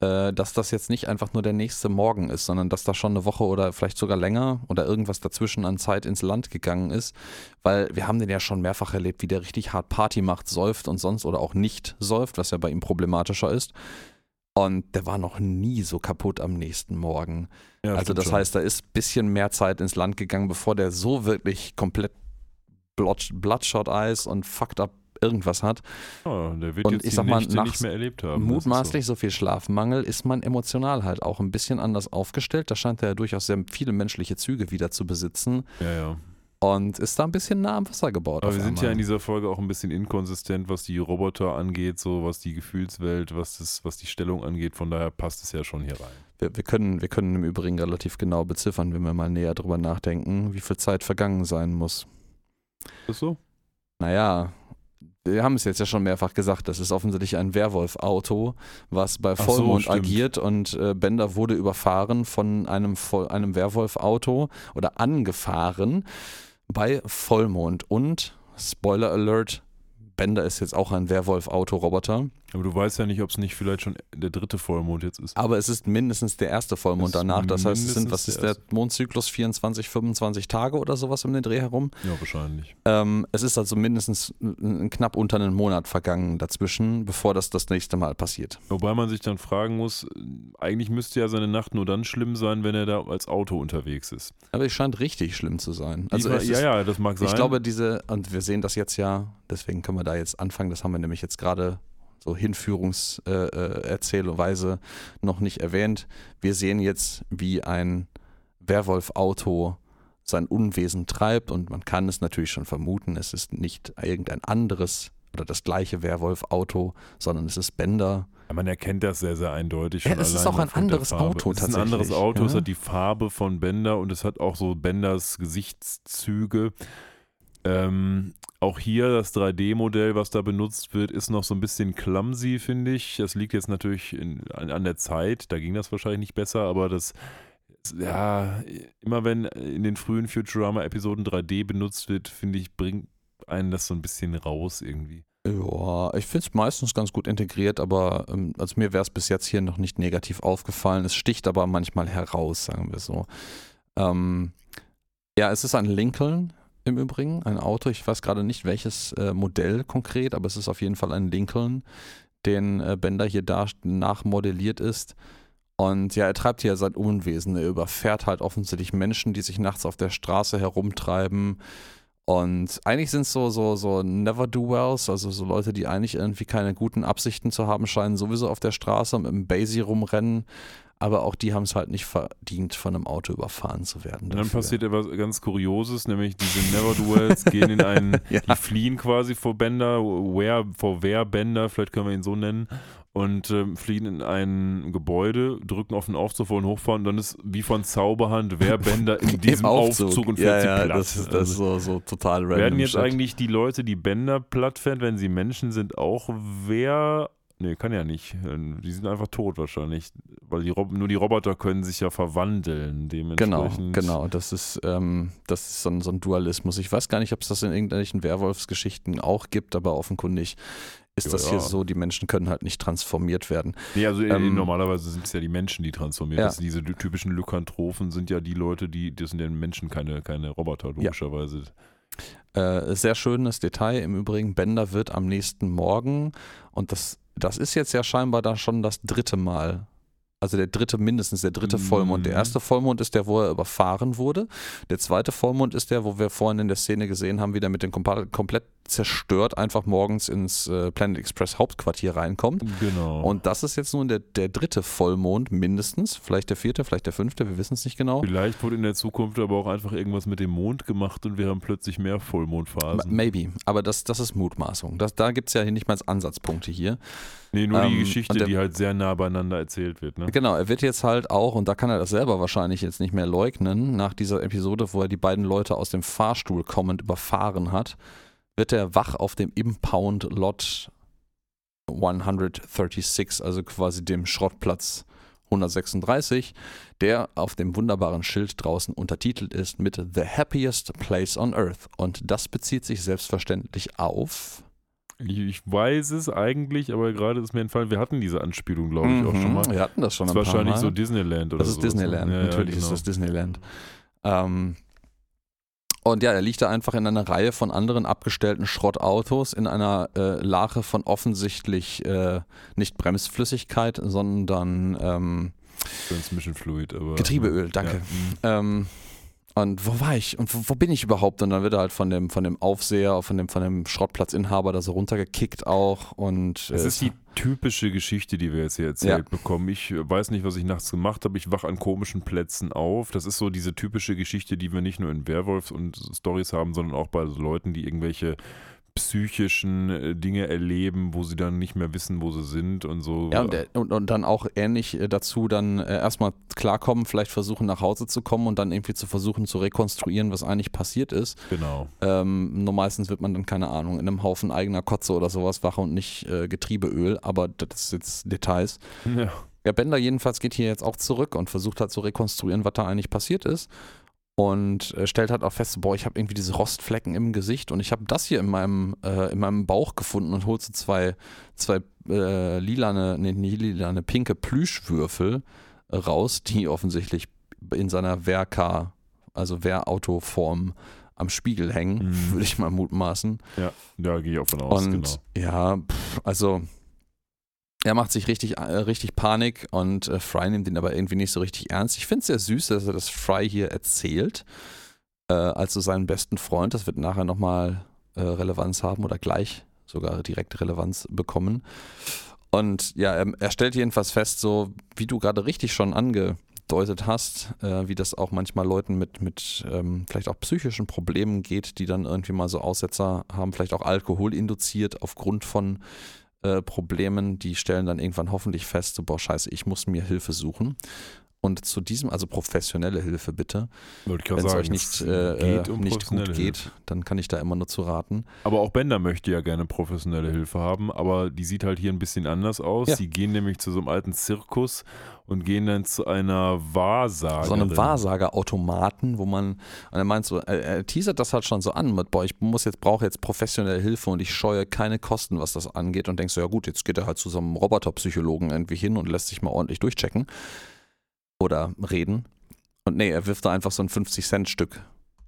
Speaker 2: dass das jetzt nicht einfach nur der nächste Morgen ist, sondern dass da schon eine Woche oder vielleicht sogar länger oder irgendwas dazwischen an Zeit ins Land gegangen ist. Weil wir haben den ja schon mehrfach erlebt, wie der richtig hart Party macht, säuft und sonst oder auch nicht säuft, was ja bei ihm problematischer ist. Und der war noch nie so kaputt am nächsten Morgen.
Speaker 1: Ja,
Speaker 2: also das
Speaker 1: schon.
Speaker 2: heißt, da ist ein bisschen mehr Zeit ins Land gegangen, bevor der so wirklich komplett Blood- Bloodshot-Eyes und fucked up irgendwas hat.
Speaker 1: Ja, der wird
Speaker 2: Und
Speaker 1: jetzt
Speaker 2: ich sag mal, nachts
Speaker 1: nicht mehr erlebt haben.
Speaker 2: Mutmaßlich so viel Schlafmangel ist man emotional halt auch ein bisschen anders aufgestellt. Da scheint er ja durchaus sehr viele menschliche Züge wieder zu besitzen.
Speaker 1: So. Ja, ja.
Speaker 2: und ist da ein bisschen nah am Wasser gebaut.
Speaker 1: Aber wir sind ja in dieser Folge auch ein bisschen inkonsistent, was die Roboter angeht, so was die Gefühlswelt, was, das, was die Stellung angeht. Von daher passt es ja schon hier rein.
Speaker 2: wir, wir, können, wir können im Übrigen relativ genau beziffern, wenn wir mal näher drüber nachdenken, wie viel Zeit vergangen sein muss.
Speaker 1: Ist so?
Speaker 2: Naja, wir haben es jetzt ja schon mehrfach gesagt, das ist offensichtlich ein Werwolf-Auto, was bei
Speaker 1: so,
Speaker 2: Vollmond
Speaker 1: stimmt.
Speaker 2: agiert und äh, Bender wurde überfahren von einem, Voll- einem Werwolf-Auto oder angefahren bei Vollmond. Und, Spoiler Alert, Bender ist jetzt auch ein Werwolf-Auto-Roboter,
Speaker 1: Aber du weißt ja nicht, ob es nicht vielleicht schon der dritte Vollmond jetzt ist.
Speaker 2: aber es ist mindestens der erste Vollmond
Speaker 1: Es
Speaker 2: danach. Das heißt, es sind, was ist
Speaker 1: der
Speaker 2: der Mondzyklus, 24, 25 Tage oder sowas um den Dreh herum?
Speaker 1: Ja, wahrscheinlich.
Speaker 2: Ähm, es ist also mindestens n- knapp unter einen Monat vergangen dazwischen, bevor das das nächste Mal passiert.
Speaker 1: Wobei man sich dann fragen muss, eigentlich müsste ja seine Nacht nur dann schlimm sein, wenn er da als Auto unterwegs ist.
Speaker 2: Aber es scheint richtig schlimm zu sein. Also es
Speaker 1: ja, ja, das mag sein.
Speaker 2: ich glaube, diese, und wir sehen das jetzt ja, deswegen können wir da jetzt anfangen, das haben wir nämlich jetzt gerade so Hinführungserzählweise noch nicht erwähnt. Wir sehen jetzt, wie ein Werwolf-Auto sein Unwesen treibt und man kann es natürlich schon vermuten, es ist nicht irgendein anderes oder das gleiche Werwolf-Auto, sondern es ist Bender.
Speaker 1: Ja, man erkennt das sehr, sehr eindeutig.
Speaker 2: Ja, es ist auch ein anderes. Auto
Speaker 1: Es ist ein anderes
Speaker 2: tatsächlich,
Speaker 1: Auto, es
Speaker 2: ja.
Speaker 1: hat die Farbe von Bender und es hat auch so Benders Gesichtszüge. Ähm, auch hier das 3D-Modell, was da benutzt wird, ist noch so ein bisschen clumsy, finde ich. Das liegt jetzt natürlich in, an, an der Zeit, da ging das wahrscheinlich nicht besser, aber das, ja, immer wenn in den frühen Futurama-Episoden 3D benutzt wird, finde ich, bringt einen das so ein bisschen raus irgendwie.
Speaker 2: Ja, ich finde es meistens ganz gut integriert, aber ähm, also mir wäre es bis jetzt hier noch nicht negativ aufgefallen. Es sticht aber manchmal heraus, sagen wir so. Ähm, ja, es ist ein Lincoln im Übrigen, ein Auto. Ich weiß gerade nicht, welches äh, Modell konkret, aber es ist auf jeden Fall ein Lincoln, den äh, Bender hier da nachmodelliert ist. Und ja, er treibt hier sein Unwesen. Er überfährt halt offensichtlich Menschen, die sich nachts auf der Straße herumtreiben. Und eigentlich sind es so, so, so Never-Do-Wells, also so Leute, die eigentlich irgendwie keine guten Absichten zu haben scheinen, sowieso auf der Straße mit dem Basie rumrennen. Aber auch die haben es halt nicht verdient, von einem Auto überfahren zu werden.
Speaker 1: Und dann
Speaker 2: dafür.
Speaker 1: passiert etwas ganz Kurioses, nämlich diese Never-Do-Wells gehen in einen,
Speaker 2: Ja.
Speaker 1: die fliehen quasi vor Bender, where, vor wer Bender, vielleicht können wir ihn so nennen, und ähm, fliehen in ein Gebäude, drücken auf den Aufzug, wollen hochfahren und dann ist wie von Zauberhand wer Bender in diesem
Speaker 2: Im
Speaker 1: Aufzug. und
Speaker 2: ja,
Speaker 1: fährt
Speaker 2: ja,
Speaker 1: sie platt.
Speaker 2: Das ist, das ist
Speaker 1: Also,
Speaker 2: so, so total random.
Speaker 1: werden jetzt
Speaker 2: shit.
Speaker 1: eigentlich die Leute, die Bender platt fährt, wenn sie Menschen sind, auch wer... Nee, kann ja nicht. Die sind einfach tot wahrscheinlich. Weil die Rob nur die Roboter können sich ja verwandeln.
Speaker 2: Genau,
Speaker 1: Dementsprechend.
Speaker 2: genau. Das ist, ähm, das ist so ein, so ein Dualismus. Ich weiß gar nicht, ob es das in irgendwelchen Werwolfsgeschichten auch gibt, aber offenkundig ist
Speaker 1: Ja,
Speaker 2: das
Speaker 1: ja.
Speaker 2: hier so, die Menschen können halt nicht transformiert werden.
Speaker 1: Nee, also äh,
Speaker 2: Ähm,
Speaker 1: normalerweise sind es ja die Menschen, die transformiert.
Speaker 2: Ja.
Speaker 1: Das sind diese typischen Lykantrophen sind ja die Leute, die, das sind ja Menschen, keine, keine Roboter, logischerweise.
Speaker 2: Äh, sehr schönes Detail im Übrigen. Bender wird am nächsten Morgen und das, das ist jetzt ja scheinbar da schon das dritte Mal. Also der dritte, mindestens der dritte
Speaker 1: Mhm.
Speaker 2: Vollmond. Der erste Vollmond ist der, wo er überfahren wurde. Der zweite Vollmond ist der, wo wir vorhin in der Szene gesehen haben, wie der mit dem kompa- komplett zerstört einfach morgens ins äh, Planet Express Hauptquartier reinkommt.
Speaker 1: Genau.
Speaker 2: Und das ist jetzt nun der, der dritte Vollmond mindestens. Vielleicht der vierte, vielleicht der fünfte, wir wissen es nicht genau.
Speaker 1: Vielleicht wurde in der Zukunft aber auch einfach irgendwas mit dem Mond gemacht und wir haben plötzlich mehr Vollmondphasen.
Speaker 2: Maybe, aber das, das ist Mutmaßung. Das, da gibt es ja nicht mal Ansatzpunkte hier.
Speaker 1: Nee, nur die
Speaker 2: Ähm,
Speaker 1: Geschichte,
Speaker 2: der-
Speaker 1: die halt sehr nah beieinander erzählt wird. Ne?
Speaker 2: Genau, er wird jetzt halt auch, und da kann er das selber wahrscheinlich jetzt nicht mehr leugnen, nach dieser Episode, wo er die beiden Leute aus dem Fahrstuhl kommend überfahren hat, wird er wach auf dem Impound Lot 136, also quasi dem Schrottplatz 136, der auf dem wunderbaren Schild draußen untertitelt ist mit The Happiest Place on Earth. Und das bezieht sich selbstverständlich auf.
Speaker 1: Ich, weiß es eigentlich, aber gerade ist mir entfallen, wir hatten diese Anspielung, glaube ich, auch schon mal.
Speaker 2: Mhm, Wir hatten das schon
Speaker 1: Das
Speaker 2: ein
Speaker 1: wahrscheinlich
Speaker 2: Mal.
Speaker 1: so Disneyland oder
Speaker 2: Das ist
Speaker 1: so.
Speaker 2: Disneyland,
Speaker 1: Ja, ja,
Speaker 2: natürlich
Speaker 1: genau.
Speaker 2: ist das Disneyland. Ähm, und ja, er liegt da einfach in einer Reihe von anderen abgestellten Schrottautos in einer äh, Lache von offensichtlich äh, nicht Bremsflüssigkeit, sondern ähm,
Speaker 1: Transmission Fluid, aber.
Speaker 2: Getriebeöl, danke.
Speaker 1: Ja, mm.
Speaker 2: ähm, Und wo war ich? Und wo, wo, bin ich überhaupt? Und dann wird er halt von dem, von dem Aufseher, von dem, von dem Schrottplatzinhaber da so runtergekickt auch. Und
Speaker 1: es äh, ist die typische Geschichte, die wir jetzt hier erzählt ja. bekommen. Ich weiß nicht, was ich nachts gemacht habe. Ich wach an komischen Plätzen auf. Das ist so diese typische Geschichte, die wir nicht nur in Werwolfs und Stories haben, sondern auch bei Leuten, die irgendwelche psychischen äh, Dinge erleben, wo sie dann nicht mehr wissen, wo sie sind und so.
Speaker 2: Ja, und, und, und dann auch ähnlich äh, dazu dann äh, erstmal klarkommen, vielleicht versuchen nach Hause zu kommen und dann irgendwie zu versuchen zu rekonstruieren, was eigentlich passiert ist.
Speaker 1: Genau.
Speaker 2: Ähm, nur meistens wird man dann, keine Ahnung, in einem Haufen eigener Kotze oder sowas wach und nicht äh, Getriebeöl, aber das ist jetzt Details.
Speaker 1: Ja.
Speaker 2: Ja, Bender jedenfalls geht hier jetzt auch zurück und versucht halt zu rekonstruieren, was da eigentlich passiert ist und äh, stellt halt auch fest, boah, ich habe irgendwie diese Rostflecken im Gesicht und ich habe das hier in meinem, äh, in meinem Bauch gefunden und holt so zwei, zwei äh, lilane, nee, nicht lilane, pinke Plüschwürfel raus, die offensichtlich in seiner Wehrcar, also Wehrautoform am Spiegel hängen, mhm. würde ich mal mutmaßen.
Speaker 1: Ja, da gehe ich auch von aus,
Speaker 2: und,
Speaker 1: genau.
Speaker 2: Ja, pff, also er macht sich richtig, äh, richtig Panik und äh, Fry nimmt ihn aber irgendwie nicht so richtig ernst. Ich finde es sehr süß, dass er das Fry hier erzählt, äh, als so seinen besten Freund. Das wird nachher nochmal äh, Relevanz haben oder gleich sogar direkt Relevanz bekommen. Und ja, er, er stellt jedenfalls fest, so wie du gerade richtig schon angedeutet hast, äh, wie das auch manchmal Leuten mit, mit ähm, vielleicht auch psychischen Problemen geht, die dann irgendwie mal so Aussetzer haben, vielleicht auch Alkohol induziert aufgrund von äh, Problemen, die stellen dann irgendwann hoffentlich fest, so, boah, scheiße, ich muss mir Hilfe suchen. Und zu diesem, also professionelle Hilfe bitte. Wenn es euch nicht, äh, um nicht gut geht, Hilfe. dann kann ich da immer nur zu raten.
Speaker 1: Aber auch Bender möchte ja gerne professionelle Hilfe haben, aber die sieht halt hier ein bisschen anders aus. Ja. Sie gehen nämlich zu so einem alten Zirkus und gehen dann zu einer Wahrsagerin.
Speaker 2: So einem Wahrsagerautomaten, wo man, und er meint so, er, er teasert das halt schon so an mit, boah, ich muss jetzt, brauche jetzt professionelle Hilfe und ich scheue keine Kosten, was das angeht und denkst so, ja gut, jetzt geht er halt zu so einem Roboterpsychologen irgendwie hin und lässt sich mal ordentlich durchchecken oder reden. Und nee, er wirft da einfach so ein 50-Cent-Stück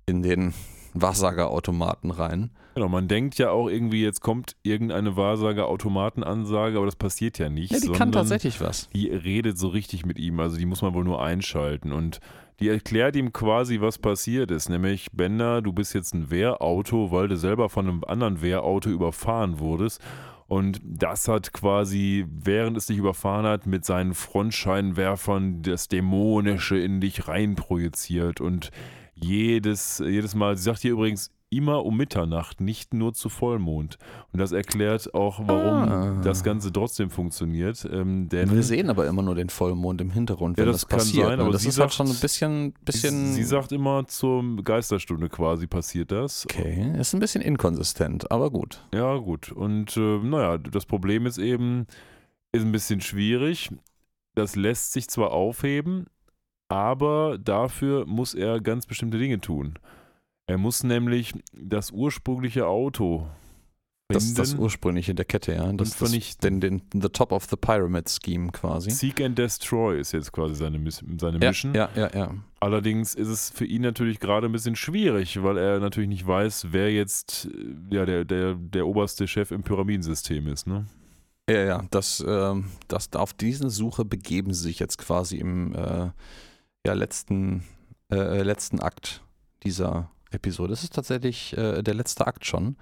Speaker 2: in den Wahrsagerautomaten rein.
Speaker 1: Genau, man denkt ja auch irgendwie, jetzt kommt irgendeine Wahrsagerautomatenansage, aber das passiert ja nicht.
Speaker 2: Ja, die kann tatsächlich was.
Speaker 1: Die redet so richtig mit ihm, also die muss man wohl nur einschalten und die erklärt ihm quasi, was passiert ist. Nämlich, Bender, du bist jetzt ein Wehrauto, weil du selber von einem anderen Wehrauto überfahren wurdest. Und das hat quasi, während es dich überfahren hat, mit seinen Frontscheinwerfern das Dämonische in dich reinprojiziert. Und jedes, jedes Mal, sie sagt hier übrigens immer um Mitternacht, nicht nur zu Vollmond. Und das erklärt auch, warum ah. das Ganze trotzdem funktioniert. Ähm, denn
Speaker 2: Wir sehen aber immer nur den Vollmond im Hintergrund, wenn ja, das, das passiert. Sein, ne? aber das ist halt sagt, halt schon ein bisschen, bisschen.
Speaker 1: Sie sagt immer zur Geisterstunde quasi passiert das.
Speaker 2: Okay, ist ein bisschen inkonsistent, aber gut.
Speaker 1: Ja, gut. Und äh, naja, das Problem ist eben, ist ein bisschen schwierig. Das lässt sich zwar aufheben, aber dafür muss er ganz bestimmte Dinge tun. Er muss nämlich das ursprüngliche Auto
Speaker 2: das ist das ursprüngliche der Kette, ja. Das ist den, den The Top of the Pyramid Scheme quasi.
Speaker 1: Seek and Destroy ist jetzt quasi seine, seine Mission.
Speaker 2: Ja, ja, ja.
Speaker 1: Allerdings ist es für ihn natürlich gerade ein bisschen schwierig, weil er natürlich nicht weiß, wer jetzt äh, ja, der, der, der oberste Chef im Pyramidensystem ist, ne?
Speaker 2: Ja, ja, das, äh, das, auf diese Suche begeben sie sich jetzt quasi im äh, ja, letzten, äh, äh letzten Akt dieser Episode. Das ist tatsächlich äh, der letzte Akt schon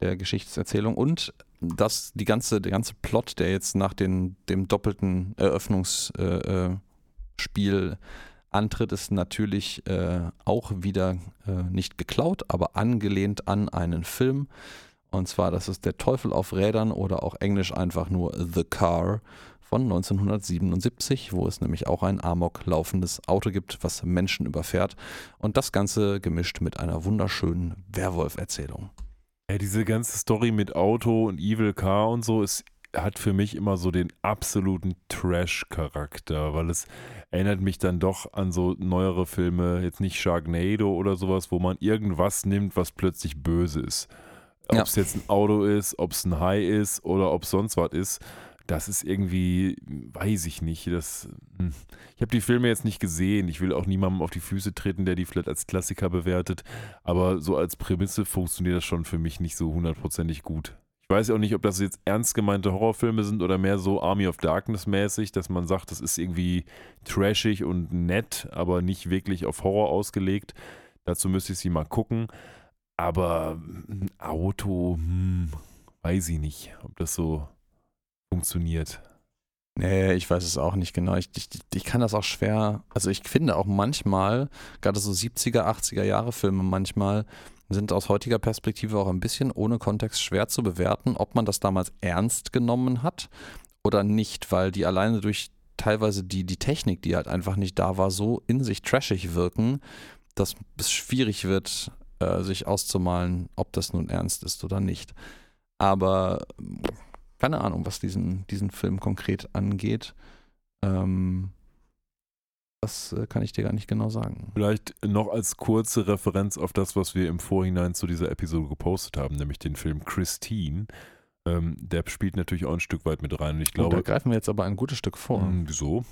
Speaker 2: der Geschichtserzählung und das, die ganze, der ganze Plot, der jetzt nach den, dem doppelten Eröffnungsspiel äh, äh antritt, ist natürlich äh, auch wieder äh, nicht geklaut, aber angelehnt an einen Film. Und zwar, das ist Der Teufel auf Rädern oder auch englisch einfach nur The Car von 1977, wo es nämlich auch ein Amok laufendes Auto gibt, was Menschen überfährt. Und das Ganze gemischt mit einer wunderschönen Werwolf-Erzählung.
Speaker 1: Ja, diese ganze Story mit Auto und Evil Car und so ist, hat für mich immer so den absoluten Trash-Charakter, weil es erinnert mich dann doch an so neuere Filme, jetzt nicht Sharknado oder sowas, wo man irgendwas nimmt, was plötzlich böse ist. Ob es ja. jetzt ein Auto ist, ob es ein Hai ist oder ob es sonst was ist das ist irgendwie, weiß ich nicht. Das, hm. ich habe die Filme jetzt nicht gesehen. Ich will auch niemandem auf die Füße treten, der die vielleicht als Klassiker bewertet. Aber so als Prämisse funktioniert das schon für mich nicht so hundertprozentig gut. Ich weiß auch nicht, ob das jetzt ernst gemeinte Horrorfilme sind oder mehr so Army of Darkness mäßig, dass man sagt, das ist irgendwie trashig und nett, aber nicht wirklich auf Horror ausgelegt. Dazu müsste ich sie mal gucken. Aber ein Auto, hm, weiß ich nicht, ob das so funktioniert.
Speaker 2: Nee, ich weiß es auch nicht genau. Ich, ich, ich kann das auch schwer. Also ich finde auch manchmal, gerade so 70er, 80er Jahre Filme manchmal, sind aus heutiger Perspektive auch ein bisschen ohne Kontext schwer zu bewerten, ob man das damals ernst genommen hat oder nicht, weil die alleine durch teilweise die, die Technik, die halt einfach nicht da war, so in sich trashig wirken, dass es schwierig wird, äh, sich auszumalen, ob das nun ernst ist oder nicht. Aber keine Ahnung, was diesen, diesen Film konkret angeht. Ähm, das äh, kann ich dir gar nicht genau sagen.
Speaker 1: Vielleicht noch als kurze Referenz auf das, was wir im Vorhinein zu dieser Episode gepostet haben, nämlich den Film Christine. Ähm, der spielt natürlich auch ein Stück weit mit rein. Und ich glaube,
Speaker 2: Und da greifen wir jetzt aber ein gutes Stück vor.
Speaker 1: Hm, wieso?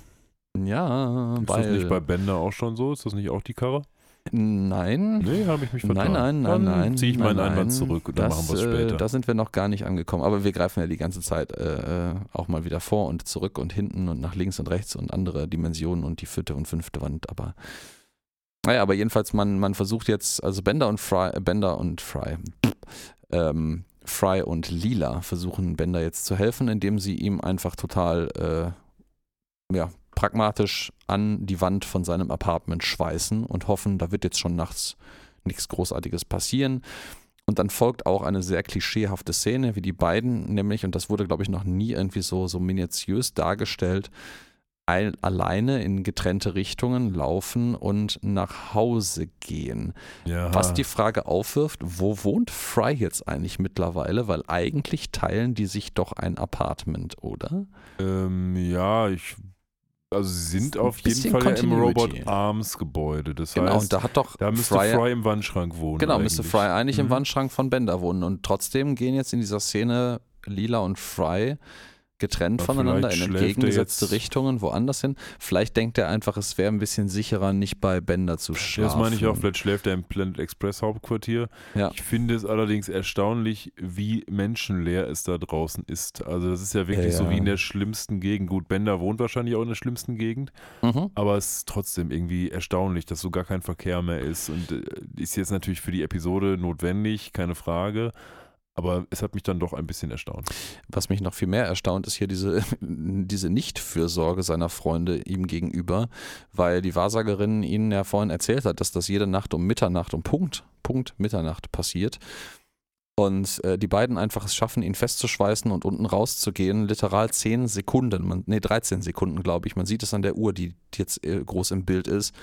Speaker 2: Ja,
Speaker 1: Ist
Speaker 2: weil.
Speaker 1: das nicht bei Bender auch schon so? Ist das nicht auch die Karre?
Speaker 2: Nein.
Speaker 1: Nee, habe ich mich vertan.
Speaker 2: Nein, nein, nein,
Speaker 1: dann
Speaker 2: nein.
Speaker 1: ziehe ich
Speaker 2: nein,
Speaker 1: meinen Einwand
Speaker 2: nein.
Speaker 1: zurück und dann
Speaker 2: das,
Speaker 1: machen wir es
Speaker 2: äh,
Speaker 1: später.
Speaker 2: Da sind wir noch gar nicht angekommen. Aber wir greifen ja die ganze Zeit äh, äh, auch mal wieder vor und zurück und hinten und nach links und rechts und andere Dimensionen und die vierte und fünfte Wand. Aber naja, aber jedenfalls, man, man versucht jetzt, also Bender und Fry, Bender und Fry, ähm, Fry und Lila versuchen Bender jetzt zu helfen, indem sie ihm einfach total äh, ja, pragmatisch an die Wand von seinem Apartment schweißen und hoffen, da wird jetzt schon nachts nichts Großartiges passieren. Und dann folgt auch eine sehr klischeehafte Szene, wie die beiden, nämlich, und das wurde, glaube ich, noch nie irgendwie so, so minutiös dargestellt, ein, alleine in getrennte Richtungen laufen und nach Hause gehen.
Speaker 1: ja.
Speaker 2: Was die Frage aufwirft, wo wohnt Fry jetzt eigentlich mittlerweile? Weil eigentlich teilen die sich doch ein Apartment, oder?
Speaker 1: ähm, ja, ich. Also sie sind auf jeden Fall ja im
Speaker 2: Continuity.
Speaker 1: Robot Arms Gebäude. Das
Speaker 2: Genau,
Speaker 1: heißt,
Speaker 2: und da hat doch
Speaker 1: da müsste
Speaker 2: Fry,
Speaker 1: Fry, im Wandschrank wohnen.
Speaker 2: Genau, müsste
Speaker 1: eigentlich.
Speaker 2: Fry eigentlich im
Speaker 1: Mhm.
Speaker 2: Wandschrank von Bender wohnen. Und trotzdem gehen jetzt in dieser Szene Lila und Fry getrennt voneinander in entgegengesetzte Richtungen woanders hin. Vielleicht denkt er einfach, es wäre ein bisschen sicherer, nicht bei Bender zu schlafen.
Speaker 1: das meine ich auch. Vielleicht schläft er im Planet Express Hauptquartier.
Speaker 2: Ja.
Speaker 1: Ich finde es allerdings erstaunlich, wie menschenleer es da draußen ist. Also das ist ja wirklich
Speaker 2: Ja,
Speaker 1: so wie in der schlimmsten Gegend. Gut, Bender wohnt wahrscheinlich auch in der schlimmsten Gegend,
Speaker 2: Mhm.
Speaker 1: aber es ist trotzdem irgendwie erstaunlich, dass so gar kein Verkehr mehr ist. Und äh, ist jetzt natürlich für die Episode notwendig, keine Frage. Aber es hat mich dann doch ein bisschen erstaunt.
Speaker 2: Was mich noch viel mehr erstaunt, ist hier diese, diese Nichtfürsorge seiner Freunde ihm gegenüber, weil die Wahrsagerin ihnen ja vorhin erzählt hat, dass das jede Nacht um Mitternacht, um Punkt, Punkt Mitternacht passiert. Und äh, die beiden einfach es schaffen, ihn festzuschweißen und unten rauszugehen. Literal 10 Sekunden, man, nee, 13 Sekunden, glaube ich. Man sieht es an der Uhr, die, jetzt äh, groß im Bild ist,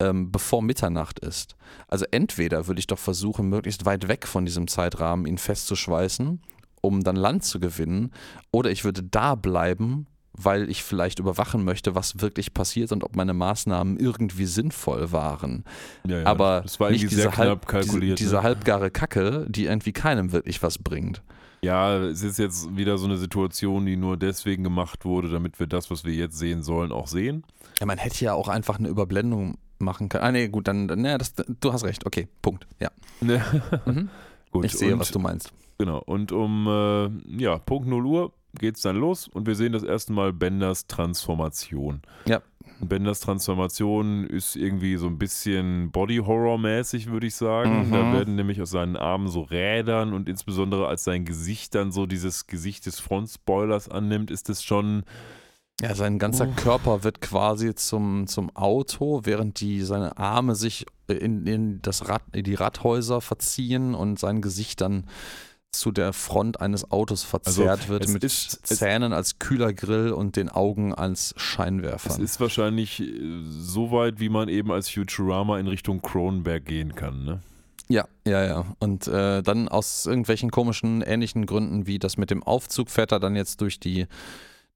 Speaker 2: ähm, bevor Mitternacht ist. Also entweder würde ich doch versuchen, möglichst weit weg von diesem Zeitrahmen ihn festzuschweißen, um dann Land zu gewinnen, oder ich würde da bleiben, weil ich vielleicht überwachen möchte, was wirklich passiert und ob meine Maßnahmen irgendwie sinnvoll waren.
Speaker 1: Ja, ja,
Speaker 2: Aber
Speaker 1: das war
Speaker 2: nicht diese, halb, diese, diese
Speaker 1: ne?
Speaker 2: halbgare Kacke, die irgendwie keinem wirklich was bringt.
Speaker 1: Ja, es ist jetzt wieder so eine Situation, die nur deswegen gemacht wurde, damit wir das, was wir jetzt sehen sollen, auch sehen.
Speaker 2: Ja, man hätte ja auch einfach eine Überblendung machen können. Ah, nee, gut, dann, ne, das, du hast recht. Okay, Punkt. Ja. Mhm.
Speaker 1: Gut,
Speaker 2: Ich sehe,
Speaker 1: und,
Speaker 2: was du meinst.
Speaker 1: Genau, und um äh, ja, Punkt 0 Uhr geht's dann los und wir sehen das erste Mal Benders Transformation.
Speaker 2: Ja.
Speaker 1: Benders Transformation ist irgendwie so ein bisschen Body-Horror-mäßig, würde ich sagen.
Speaker 2: Mhm.
Speaker 1: Da werden nämlich aus seinen Armen so Rädern und insbesondere als sein Gesicht dann so dieses Gesicht des Frontspoilers annimmt, ist es schon
Speaker 2: Ja, sein ganzer
Speaker 1: Oh.
Speaker 2: Körper wird quasi zum, zum Auto, während die seine Arme sich in, in, das Rad, in die Radhäuser verziehen und sein Gesicht dann zu der Front eines Autos verzerrt
Speaker 1: Also,
Speaker 2: wird
Speaker 1: es
Speaker 2: mit
Speaker 1: ist- es-
Speaker 2: Zähnen als kühler Grill und den Augen als
Speaker 1: Es
Speaker 2: Scheinwerfer.
Speaker 1: ist wahrscheinlich äh, so weit, wie man eben als Futurama in Richtung Cronenberg gehen kann. Ne?
Speaker 2: Ja, ja, ja. Und äh, dann aus irgendwelchen komischen, ähnlichen Gründen wie das mit dem Aufzug fährt er dann jetzt durch die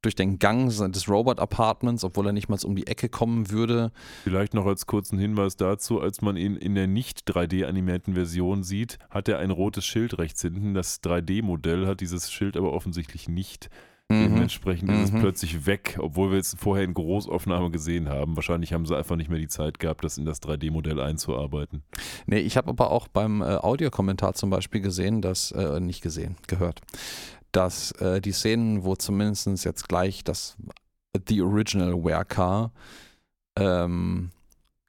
Speaker 2: durch den Gang des Robot-Apartments, obwohl er nicht mal um die Ecke kommen würde.
Speaker 1: Vielleicht noch als kurzen Hinweis dazu, als man ihn in der nicht 3D-animierten Version sieht, hat er ein rotes Schild rechts hinten. Das 3D-Modell hat dieses Schild aber offensichtlich nicht. Dementsprechend ist es
Speaker 2: Mhm.
Speaker 1: plötzlich weg, obwohl wir es vorher in Großaufnahme gesehen haben. Wahrscheinlich haben sie einfach nicht mehr die Zeit gehabt, das in das 3D-Modell einzuarbeiten.
Speaker 2: Nee, ich habe aber auch beim äh, Audiokommentar zum Beispiel gesehen, dass, äh, nicht gesehen, gehört, dass äh, die Szenen, wo zumindest jetzt gleich das The Original Wear Car ähm,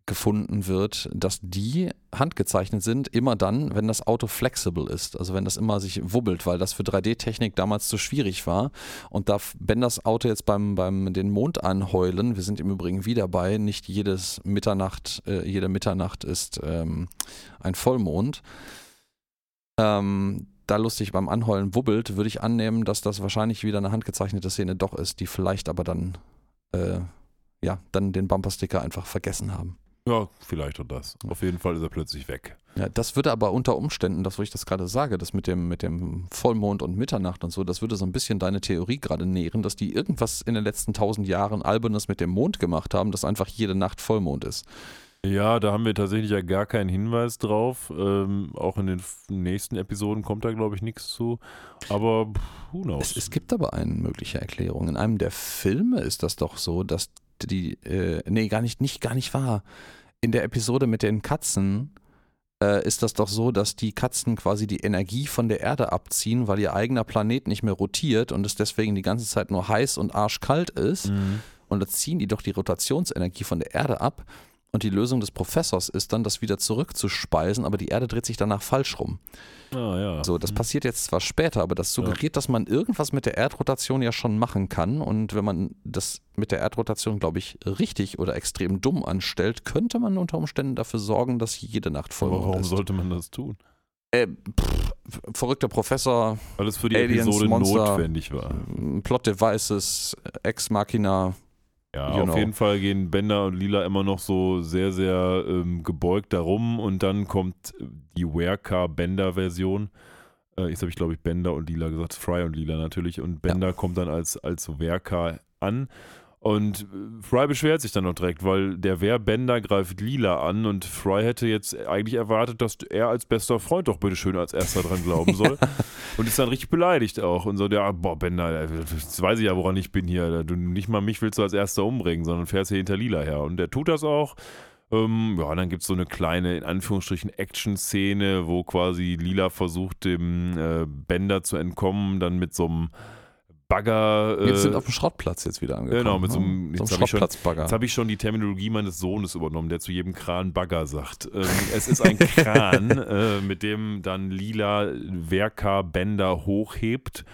Speaker 2: gefunden wird, dass die handgezeichnet sind, immer dann, wenn das Auto flexible ist, also wenn das immer sich wubbelt, weil das für 3D-Technik damals zu schwierig war. Und da, wenn das Auto jetzt beim, beim den Mond anheulen, wir sind im Übrigen wieder bei, nicht jedes Mitternacht, äh, jede Mitternacht ist ähm, ein Vollmond. Ähm, da lustig beim Anheulen wubbelt, würde ich annehmen, dass das wahrscheinlich wieder eine handgezeichnete Szene doch ist, die vielleicht aber dann, äh, ja, dann den Bumpersticker einfach vergessen haben.
Speaker 1: Ja, vielleicht auch das. Auf jeden Fall ist er plötzlich weg.
Speaker 2: Ja, das würde aber unter Umständen, das wo ich das gerade sage, das mit dem, mit dem Vollmond und Mitternacht und so, das würde so ein bisschen deine Theorie gerade nähren, dass die irgendwas in den letzten tausend Jahren Albernes mit dem Mond gemacht haben, dass einfach jede Nacht Vollmond ist.
Speaker 1: Ja, da haben wir tatsächlich ja gar keinen Hinweis drauf. Ähm, auch in den nächsten Episoden kommt da, glaube ich, nichts zu. Aber who knows?
Speaker 2: Es, es, gibt aber eine mögliche Erklärung. In einem der Filme ist das doch so, dass die, äh, nee, gar nicht, nicht, gar nicht wahr. In der Episode mit den Katzen äh, ist das doch so, dass die Katzen quasi die Energie von der Erde abziehen, weil ihr eigener Planet nicht mehr rotiert und es deswegen die ganze Zeit nur heiß und arschkalt ist. Mhm. Und da ziehen die doch die Rotationsenergie von der Erde ab und die Lösung des Professors ist dann, das wieder zurückzuspeisen, aber die Erde dreht sich danach falsch rum.
Speaker 1: Ah, ja.
Speaker 2: So, das mhm. passiert jetzt zwar später, aber das suggeriert, ja. dass man irgendwas mit der Erdrotation ja schon machen kann. Und wenn man das mit der Erdrotation, glaube ich, richtig oder extrem dumm anstellt, könnte man unter Umständen dafür sorgen, dass jede Nacht voll ist.
Speaker 1: Warum sollte man das tun?
Speaker 2: Äh, pff, verrückter Professor.
Speaker 1: Weil es für die
Speaker 2: Aliens,
Speaker 1: Episode
Speaker 2: Monster,
Speaker 1: notwendig war.
Speaker 2: Plot Devices, Ex Machina,
Speaker 1: ja, you auf jeden Fall gehen Bender und Lila immer noch so sehr, sehr ähm, gebeugt darum und dann kommt die Werecar-Bender-Version. Äh, jetzt habe ich, glaube ich, Bender und Lila gesagt, Fry und Lila natürlich. Und Bender ja. kommt dann als, als Werecar an und äh, Fry beschwert sich dann noch direkt, weil der Wehrbänder greift Lila an und Fry hätte jetzt eigentlich erwartet, dass er als bester Freund doch bitte schön als erster dran glauben soll. und ist dann richtig beleidigt auch und so, ja, boah, Bender, jetzt weiß ich ja, woran ich bin hier. Du, nicht mal mich willst du als erster umbringen, sondern fährst hier hinter Lila her. Und der tut das auch. Ähm, ja, dann gibt es so eine kleine, in Anführungsstrichen, Action-Szene, wo quasi Lila versucht, dem äh, Bender zu entkommen, dann mit so einem Bagger.
Speaker 2: Äh, jetzt sind auf dem Schrottplatz jetzt wieder angekommen.
Speaker 1: Genau, mit so einem,
Speaker 2: ne? so einem Schrottplatzbagger.
Speaker 1: Jetzt habe ich schon die Terminologie meines Sohnes übernommen, der zu jedem Kran Bagger sagt. Ähm, es ist ein Kran, äh, mit dem dann lila Werker-Bänder hochhebt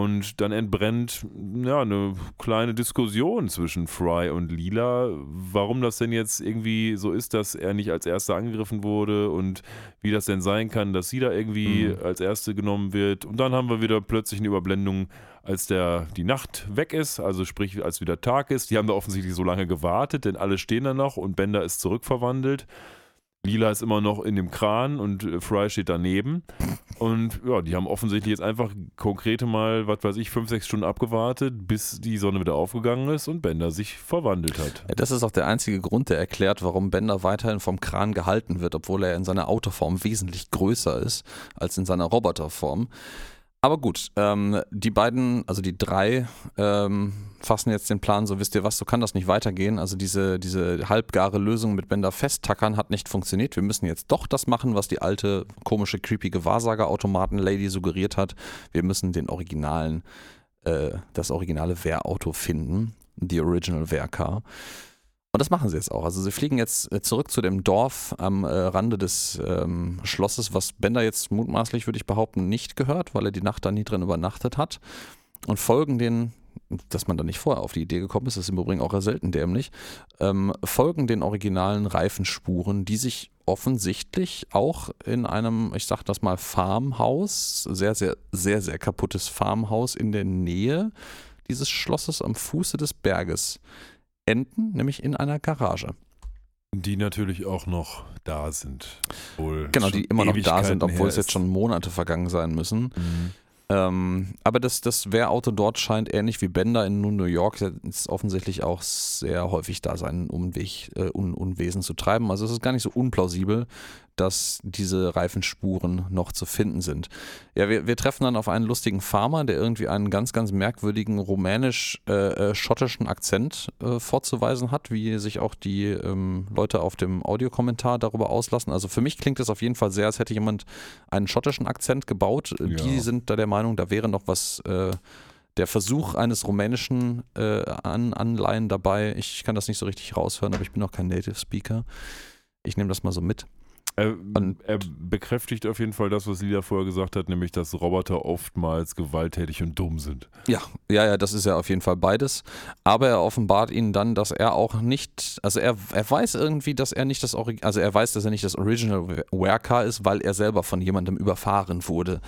Speaker 1: und dann entbrennt ja, eine kleine Diskussion zwischen Fry und Lila, warum das denn jetzt irgendwie so ist, dass er nicht als erster angegriffen wurde und wie das denn sein kann, dass sie da irgendwie mhm. als erste genommen wird. Und dann haben wir wieder plötzlich eine Überblendung, als der, die Nacht weg ist, also sprich, als wieder Tag ist. Die haben da offensichtlich so lange gewartet, denn alle stehen da noch und Bender ist zurückverwandelt. Lila ist immer noch in dem Kran und äh, Fry steht daneben. Und ja, die haben offensichtlich jetzt einfach konkrete mal, was weiß ich, fünf, sechs Stunden abgewartet, bis die Sonne wieder aufgegangen ist und Bender sich verwandelt hat.
Speaker 2: Das ist auch der einzige Grund, der erklärt, warum Bender weiterhin vom Kran gehalten wird, obwohl er in seiner Autoform wesentlich größer ist als in seiner Roboterform. Aber gut, ähm, die beiden, also die drei, ähm, fassen jetzt den Plan, so wisst ihr was, so kann das nicht weitergehen. Also diese, diese halbgare Lösung mit Bender festtackern hat nicht funktioniert. Wir müssen jetzt doch das machen, was die alte, komische, creepige Wahrsagerautomaten-Lady suggeriert hat. Wir müssen den originalen, äh, das originale Wehrauto finden. The Original Wehrcar. Und das machen sie jetzt auch. Also sie fliegen jetzt äh, zurück zu dem Dorf am äh, Rande des ähm, Schlosses, was Bender jetzt mutmaßlich, würde ich behaupten, nicht gehört, weil er die Nacht da nie drin übernachtet hat. Und folgen den, dass man da nicht vorher auf die Idee gekommen ist, ist im Übrigen auch selten dämlich, ähm, folgen den originalen Reifenspuren, die sich offensichtlich auch in einem, ich sag das mal, Farmhaus, sehr, sehr, sehr, sehr kaputtes Farmhaus in der Nähe dieses Schlosses am Fuße des Berges enden, nämlich in einer Garage.
Speaker 1: Die natürlich auch noch da sind.
Speaker 2: genau, die immer noch da sind, obwohl es jetzt schon Monate vergangen sein müssen. Mhm. Ähm, aber das, das Wehrauto dort scheint ähnlich wie Bender in New York ist offensichtlich auch sehr häufig da seinen Umweg, äh, Un Unwesen zu treiben. Also es ist gar nicht so unplausibel, dass diese Reifenspuren noch zu finden sind. Ja, wir, wir treffen dann auf einen lustigen Farmer, der irgendwie einen ganz, ganz merkwürdigen rumänisch-schottischen äh, äh Akzent äh, vorzuweisen hat, wie sich auch die ähm, Leute auf dem Audiokommentar darüber auslassen. Also für mich klingt es auf jeden Fall sehr, als hätte jemand einen schottischen Akzent gebaut. Ja. Die sind da der Meinung, da wäre noch was äh, der Versuch eines rumänischen äh, An Anleihen dabei. Ich kann das nicht so richtig raushören, aber ich bin auch kein Native Speaker. Ich nehme das mal so mit.
Speaker 1: Er, er, bekräftigt auf jeden Fall das, was Lila vorher gesagt hat, nämlich, dass Roboter oftmals gewalttätig und dumm sind.
Speaker 2: Ja, ja, ja, das ist ja auf jeden Fall beides. Aber er offenbart ihnen dann, dass er auch nicht, also er, er weiß irgendwie, dass er nicht das Original, also er weiß, dass er nicht das Original Werker ist, weil er selber von jemandem überfahren wurde.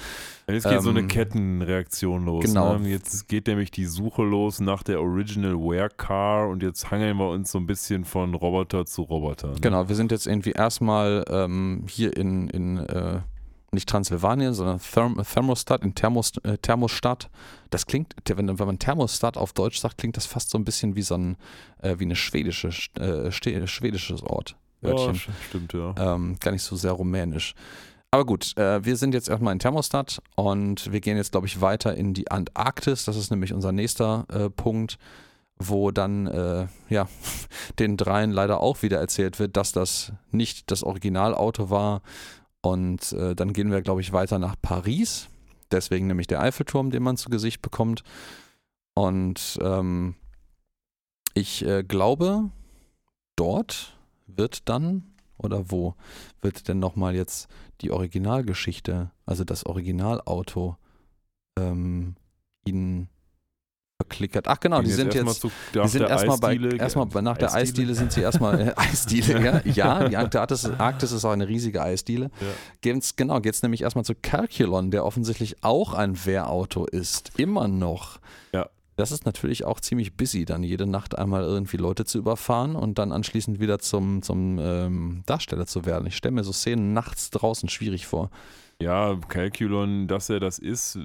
Speaker 1: Jetzt geht ähm, so eine ähm, Kettenreaktion los.
Speaker 2: Genau.
Speaker 1: Ne? Jetzt geht nämlich die Suche los nach der Original Wear und jetzt hangeln wir uns so ein bisschen von Roboter zu Roboter. Ne?
Speaker 2: Genau, wir sind jetzt irgendwie erstmal ähm, hier in, in äh, nicht Transsilvanien, sondern Therm Thermostat, in Thermos äh, Thermostat. Das klingt, wenn, wenn man Thermostat auf Deutsch sagt, klingt das fast so ein bisschen wie so ein, äh, wie eine schwedische, äh, schwedisches Ort.
Speaker 1: Ja, stimmt, ja.
Speaker 2: Ähm, gar nicht so sehr rumänisch. Aber gut, äh, wir sind jetzt erstmal in Thermostat und wir gehen jetzt, glaube ich, weiter in die Antarktis. Das ist nämlich unser nächster äh, Punkt, wo dann äh, ja den dreien leider auch wieder erzählt wird, dass das nicht das Originalauto war. Und äh, dann gehen wir, glaube ich, weiter nach Paris. Deswegen nämlich der Eiffelturm, den man zu Gesicht bekommt. Und ähm, ich äh, glaube, dort wird dann oder wo wird denn nochmal jetzt die Originalgeschichte, also das Originalauto, ähm, ihnen verklickert. Ach genau, die sind jetzt, zu, die sind erstmal bei, erstmal nach der Eisdiele sind sie erstmal äh, Eisdiele, ja. ja, die Arktis, Arktis ist auch eine riesige Eisdiele. Ja. Geht's, genau, geht es nämlich erstmal zu Calculon, der offensichtlich auch ein Wehrauto ist, immer noch.
Speaker 1: Ja.
Speaker 2: Das ist natürlich auch ziemlich busy, dann jede Nacht einmal irgendwie Leute zu überfahren und dann anschließend wieder zum, zum ähm, Darsteller zu werden. Ich stelle mir so Szenen nachts draußen schwierig vor.
Speaker 1: Ja, Calculon, dass er das ist,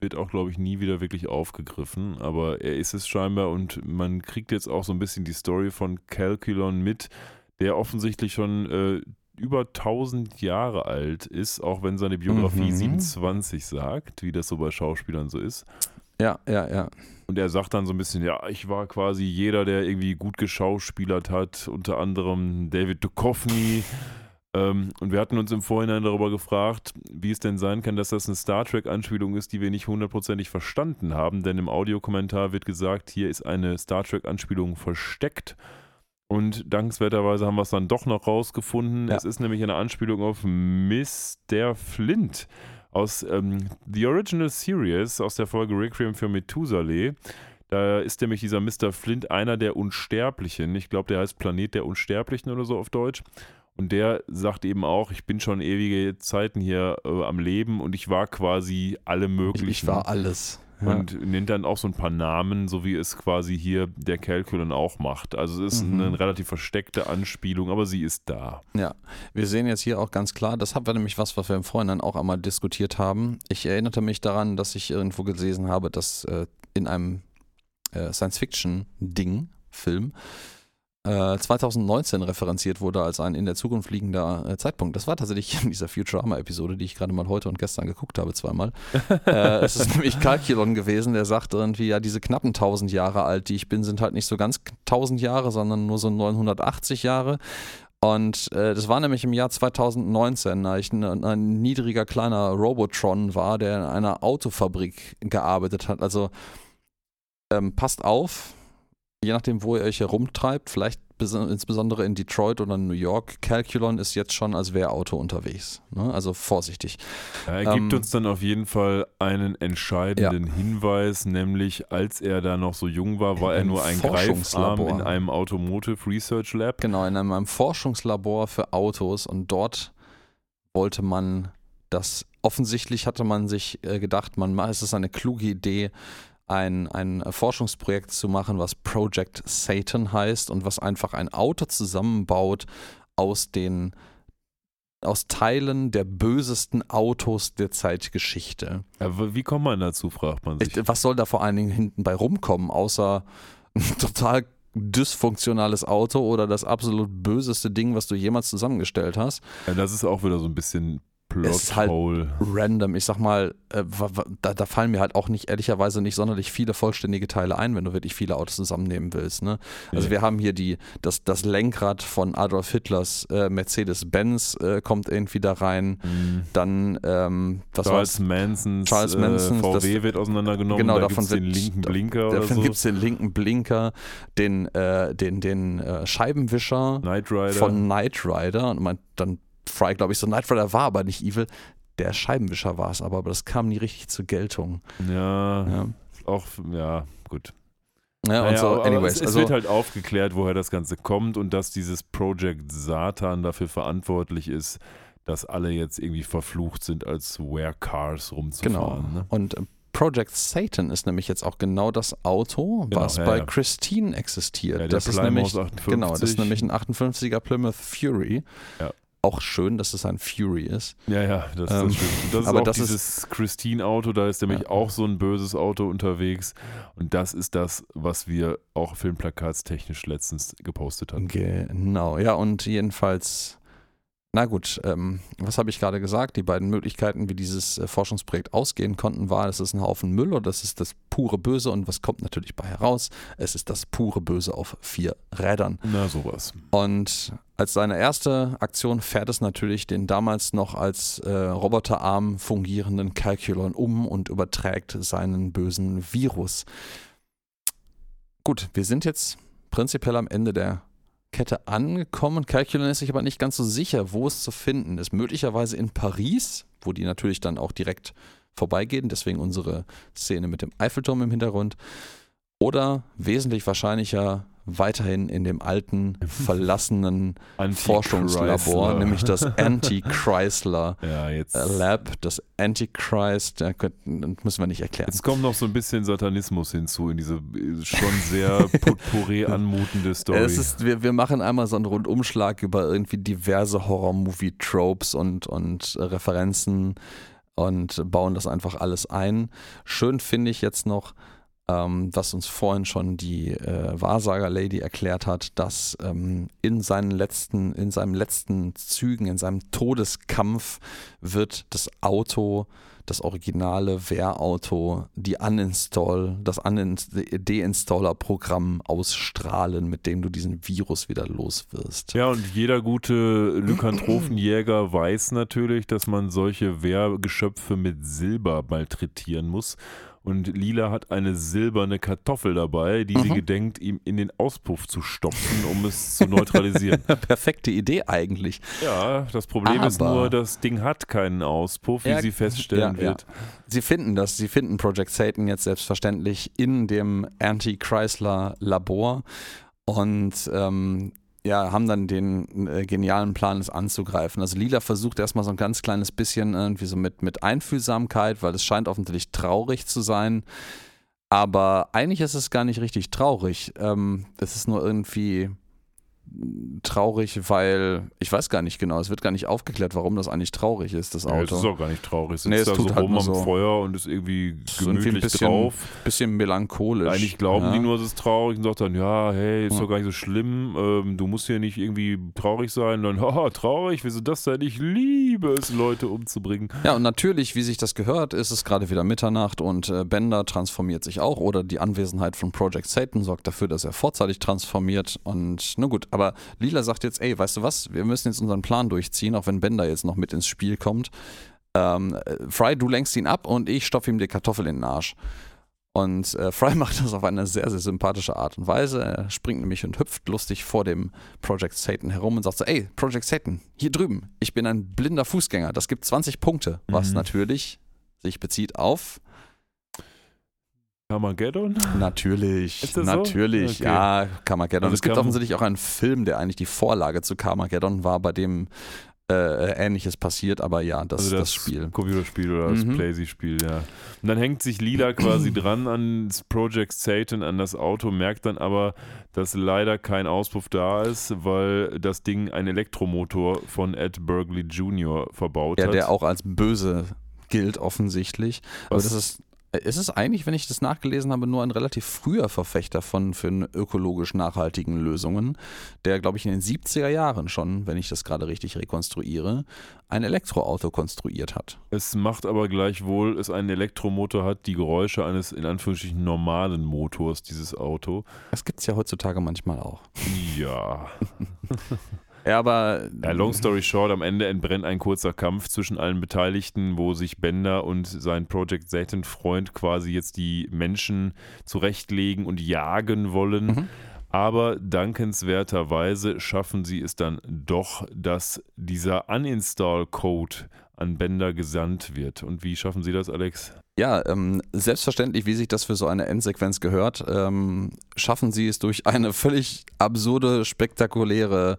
Speaker 1: wird auch, glaube ich, nie wieder wirklich aufgegriffen. Aber er ist es scheinbar und man kriegt jetzt auch so ein bisschen die Story von Calculon mit, der offensichtlich schon äh, über 1000 Jahre alt ist, auch wenn seine Biografie mhm. 27 sagt, wie das so bei Schauspielern so ist.
Speaker 2: Ja, ja, ja.
Speaker 1: Und er sagt dann so ein bisschen, ja, ich war quasi jeder, der irgendwie gut geschauspielert hat, unter anderem David Duchovny. ähm, und wir hatten uns im Vorhinein darüber gefragt, wie es denn sein kann, dass das eine Star Trek-Anspielung ist, die wir nicht hundertprozentig verstanden haben. Denn im Audiokommentar wird gesagt, hier ist eine Star Trek-Anspielung versteckt. Und dankenswerterweise haben wir es dann doch noch rausgefunden. Ja. Es ist nämlich eine Anspielung auf Mr. Flint aus ähm, The Original Series, aus der Folge Requiem für Methusaleh. Da ist nämlich dieser Mr. Flint einer der Unsterblichen. Ich glaube, der heißt Planet der Unsterblichen oder so auf Deutsch. Und der sagt eben auch, ich bin schon ewige Zeiten hier äh, am Leben und ich war quasi alle möglichen.
Speaker 2: Ich, ich war alles
Speaker 1: und ja. nennt dann auch so ein paar Namen, so wie es quasi hier der Calculon auch macht. Also es ist mhm. eine relativ versteckte Anspielung, aber sie ist da.
Speaker 2: Ja, wir sehen jetzt hier auch ganz klar, das haben wir nämlich was, was wir im Vorhinein auch einmal diskutiert haben. Ich erinnerte mich daran, dass ich irgendwo gelesen habe, dass äh, in einem äh, Science-Fiction-Ding, Film, 2019 äh, referenziert wurde als ein in der Zukunft liegender äh, Zeitpunkt. Das war tatsächlich in dieser Futurama-Episode, die ich gerade mal heute und gestern geguckt habe, zweimal. äh, es ist nämlich Calculon gewesen, der sagt irgendwie, ja, diese knappen 1000 Jahre alt, die ich bin, sind halt nicht so ganz 1000 Jahre, sondern nur so 980 Jahre. Und äh, das war nämlich im Jahr 2019, da ich ein, ein niedriger kleiner Robotron war, der in einer Autofabrik gearbeitet hat. Also ähm, passt auf, je nachdem, wo ihr euch herumtreibt, vielleicht insbesondere in Detroit oder New York, Calculon ist jetzt schon als Wehrauto unterwegs. Ne? Also vorsichtig.
Speaker 1: Er gibt ähm, uns dann auf jeden Fall einen entscheidenden ja. Hinweis, nämlich als er da noch so jung war, war er nur ein Greifarm in einem Automotive Research Lab.
Speaker 2: Genau, in einem, einem Forschungslabor für Autos und dort wollte man das, offensichtlich hatte man sich äh, gedacht, man es ist eine kluge Idee, ein, ein Forschungsprojekt zu machen, was Project Satan heißt und was einfach ein Auto zusammenbaut aus den aus Teilen der bösesten Autos der Zeitgeschichte.
Speaker 1: Aber wie kommt man dazu, fragt man sich.
Speaker 2: Was soll da vor allen Dingen hinten bei rumkommen, außer ein total dysfunktionales Auto oder das absolut böseste Ding, was du jemals zusammengestellt hast?
Speaker 1: Ja, das ist auch wieder so ein bisschen
Speaker 2: es ist halt
Speaker 1: Plothole.
Speaker 2: random. Ich sag mal, äh, da, da fallen mir halt auch nicht, ehrlicherweise nicht sonderlich viele vollständige Teile ein, wenn du wirklich viele Autos zusammennehmen willst. Ne? Also
Speaker 1: Nee.
Speaker 2: wir haben hier die, das, das Lenkrad von Adolf Hitlers äh, Mercedes-Benz äh, kommt irgendwie da rein.
Speaker 1: Mhm.
Speaker 2: Dann, ähm, was
Speaker 1: Charles? Mansons
Speaker 2: Charles Mansons,
Speaker 1: äh, VW
Speaker 2: das-
Speaker 1: wird auseinandergenommen.
Speaker 2: Genau,
Speaker 1: da
Speaker 2: davon
Speaker 1: den linken Blinker oder
Speaker 2: Davon
Speaker 1: so.
Speaker 2: gibt es den linken Blinker, den, äh, den, den äh, Scheibenwischer
Speaker 1: Knight
Speaker 2: von Knight Rider. Und man, dann Fry, glaube ich, so Knight Rider war aber nicht evil. Der Scheibenwischer war es aber, aber das kam nie richtig zur Geltung.
Speaker 1: ja,
Speaker 2: Ja,
Speaker 1: auch, ja, gut.
Speaker 2: ja und
Speaker 1: Naja,
Speaker 2: so, anyways.
Speaker 1: es, es
Speaker 2: also,
Speaker 1: wird halt aufgeklärt, woher das Ganze kommt und dass dieses Project Satan dafür verantwortlich ist, dass alle jetzt irgendwie verflucht sind, als Werecars
Speaker 2: genau.
Speaker 1: rumzufahren. Ne?
Speaker 2: Und äh, Project Satan ist nämlich jetzt auch genau das Auto,
Speaker 1: Genau,
Speaker 2: was
Speaker 1: ja,
Speaker 2: bei
Speaker 1: ja.
Speaker 2: Christine existiert.
Speaker 1: Ja,
Speaker 2: das ist nämlich
Speaker 1: 58.
Speaker 2: genau, das ist nämlich ein 58er Plymouth Fury. Auch schön, dass es ein Fury ist.
Speaker 1: Ja, ja, das,
Speaker 2: Ähm,
Speaker 1: das stimmt. Das ist
Speaker 2: aber
Speaker 1: auch
Speaker 2: das
Speaker 1: dieses Christine-Auto, da ist nämlich
Speaker 2: Ja.
Speaker 1: auch so ein böses Auto unterwegs. Und das ist das, was wir auch filmplakatstechnisch letztens gepostet hatten.
Speaker 2: Genau, ja, und jedenfalls, na gut, ähm, was habe ich gerade gesagt? Die beiden Möglichkeiten, wie dieses äh, Forschungsprojekt ausgehen konnten, war, es ist ein Haufen Müll oder das ist das pure Böse und was kommt natürlich bei heraus? Es ist das pure Böse auf vier Rädern.
Speaker 1: Na, sowas.
Speaker 2: Und als seine erste Aktion fährt es natürlich den damals noch als äh, Roboterarm fungierenden Calculon um und überträgt seinen bösen Virus. Gut, wir sind jetzt prinzipiell am Ende der Kette angekommen. Calculon ist sich aber nicht ganz so sicher, wo es zu finden ist. Möglicherweise in Paris, wo die natürlich dann auch direkt vorbeigehen, deswegen unsere Szene mit dem Eiffelturm im Hintergrund. Oder wesentlich wahrscheinlicher weiterhin in dem alten, verlassenen Forschungslabor, nämlich das Anti-Chrysler
Speaker 1: Ja,
Speaker 2: Lab, das Antichrist, das müssen wir nicht erklären.
Speaker 1: Jetzt kommt noch so ein bisschen Satanismus hinzu in diese schon sehr potpourri anmutende Story.
Speaker 2: Es ist, wir, wir machen einmal so einen Rundumschlag über irgendwie diverse Horror-Movie-Tropes und, und Referenzen und bauen das einfach alles ein. Schön finde ich jetzt noch, ähm, was uns vorhin schon die äh, Wahrsager-Lady erklärt hat, dass ähm, in seinen letzten, in seinem letzten Zügen, in seinem Todeskampf wird das Auto, das originale Wehrauto, die Uninstall, das Deinstaller-Programm ausstrahlen, mit dem du diesen Virus wieder los wirst.
Speaker 1: Ja, und jeder gute Lykantrophenjäger weiß natürlich, dass man solche Wehrgeschöpfe mit Silber malträtieren muss. Und Lila hat eine silberne Kartoffel dabei, die sie
Speaker 2: Mhm.
Speaker 1: gedenkt, ihm in den Auspuff zu stopfen, um es zu neutralisieren.
Speaker 2: Perfekte Idee eigentlich.
Speaker 1: ja, das Problem ist
Speaker 2: Aber-
Speaker 1: nur, das Ding hat keinen Auspuff, wie
Speaker 2: Ja,
Speaker 1: sie feststellen
Speaker 2: ja, ja.
Speaker 1: wird.
Speaker 2: Sie finden das, sie finden Project Satan jetzt selbstverständlich in dem Anti-Chrysler-Labor und ähm, ja, haben dann den äh, genialen Plan, es anzugreifen. Also Lila versucht erstmal so ein ganz kleines bisschen irgendwie so mit, mit Einfühlsamkeit, weil es scheint offensichtlich traurig zu sein. Aber eigentlich ist es gar nicht richtig traurig. Ähm, es ist nur irgendwie traurig, weil ich weiß gar nicht genau, es wird gar nicht aufgeklärt, warum das eigentlich traurig ist, das
Speaker 1: Ja, es
Speaker 2: Auto.
Speaker 1: ist auch gar nicht traurig. Es sitzt
Speaker 2: Nee, es
Speaker 1: da
Speaker 2: tut
Speaker 1: so
Speaker 2: halt
Speaker 1: rum am
Speaker 2: so.
Speaker 1: Feuer und ist irgendwie
Speaker 2: So irgendwie
Speaker 1: gemütlich
Speaker 2: ein bisschen
Speaker 1: drauf.
Speaker 2: Bisschen melancholisch.
Speaker 1: Eigentlich glauben
Speaker 2: ja.
Speaker 1: die nur, es ist traurig und sagt dann, ja, hey, ist doch gar nicht so schlimm, ähm, du musst hier nicht irgendwie traurig sein. Und dann, haha, traurig, wieso das denn? Ich liebe es, Leute umzubringen.
Speaker 2: Ja, und natürlich, wie sich das gehört, ist es gerade wieder Mitternacht und äh, Bender transformiert sich auch oder die Anwesenheit von Project Satan sorgt dafür, dass er vorzeitig transformiert und na gut, aber Lila sagt jetzt, ey, weißt du was, wir müssen jetzt unseren Plan durchziehen, auch wenn Bender jetzt noch mit ins Spiel kommt. Ähm, äh, Fry, du lenkst ihn ab und ich stopfe ihm die Kartoffel in den Arsch. Und äh, Fry macht das auf eine sehr, sehr sympathische Art und Weise. Er springt nämlich und hüpft lustig vor dem Project Satan herum und sagt so, ey, Project Satan, hier drüben, ich bin ein blinder Fußgänger, das gibt 20 Punkte, was
Speaker 1: Mhm.
Speaker 2: natürlich sich bezieht auf
Speaker 1: Armageddon?
Speaker 2: Natürlich,
Speaker 1: das so?
Speaker 2: natürlich,
Speaker 1: Okay.
Speaker 2: ja, Carmageddon.
Speaker 1: Also
Speaker 2: es gibt offensichtlich auch einen Film, der eigentlich die Vorlage zu Carmageddon war, bei dem äh, Ähnliches passiert, aber ja, das,
Speaker 1: also
Speaker 2: das, Spiel.
Speaker 1: Computerspiel oder das
Speaker 2: Mhm.
Speaker 1: Playsy-Spiel, ja. Und dann hängt sich Lila quasi dran an das Project Satan, an das Auto, merkt dann aber, dass leider kein Auspuff da ist, weil das Ding einen Elektromotor von Ed Burgley Jr. verbaut
Speaker 2: Ja,
Speaker 1: hat.
Speaker 2: der auch als böse gilt offensichtlich. Aber
Speaker 1: Was-
Speaker 2: das ist Es ist eigentlich, wenn ich das nachgelesen habe, nur ein relativ früher Verfechter von für ökologisch nachhaltigen Lösungen, der, glaube ich, in den 70er Jahren schon, wenn ich das gerade richtig rekonstruiere, ein Elektroauto konstruiert hat.
Speaker 1: Es macht aber gleichwohl, es einen Elektromotor hat, die Geräusche eines in Anführungsstrichen normalen Motors, dieses Auto.
Speaker 2: Das gibt es ja heutzutage manchmal auch.
Speaker 1: Ja.
Speaker 2: Ja, aber.
Speaker 1: Ja, long story short, am Ende entbrennt ein kurzer Kampf zwischen allen Beteiligten, wo sich Bender und sein Project Satan-Freund quasi jetzt die Menschen zurechtlegen und jagen wollen. Mhm. Aber dankenswerterweise schaffen sie es dann doch, dass dieser Uninstall-Code an Bender gesandt wird. Und wie schaffen Sie das, Alex?
Speaker 2: Ja, ähm, selbstverständlich, wie sich das für so eine Endsequenz gehört, ähm, schaffen Sie es durch eine völlig absurde, spektakuläre,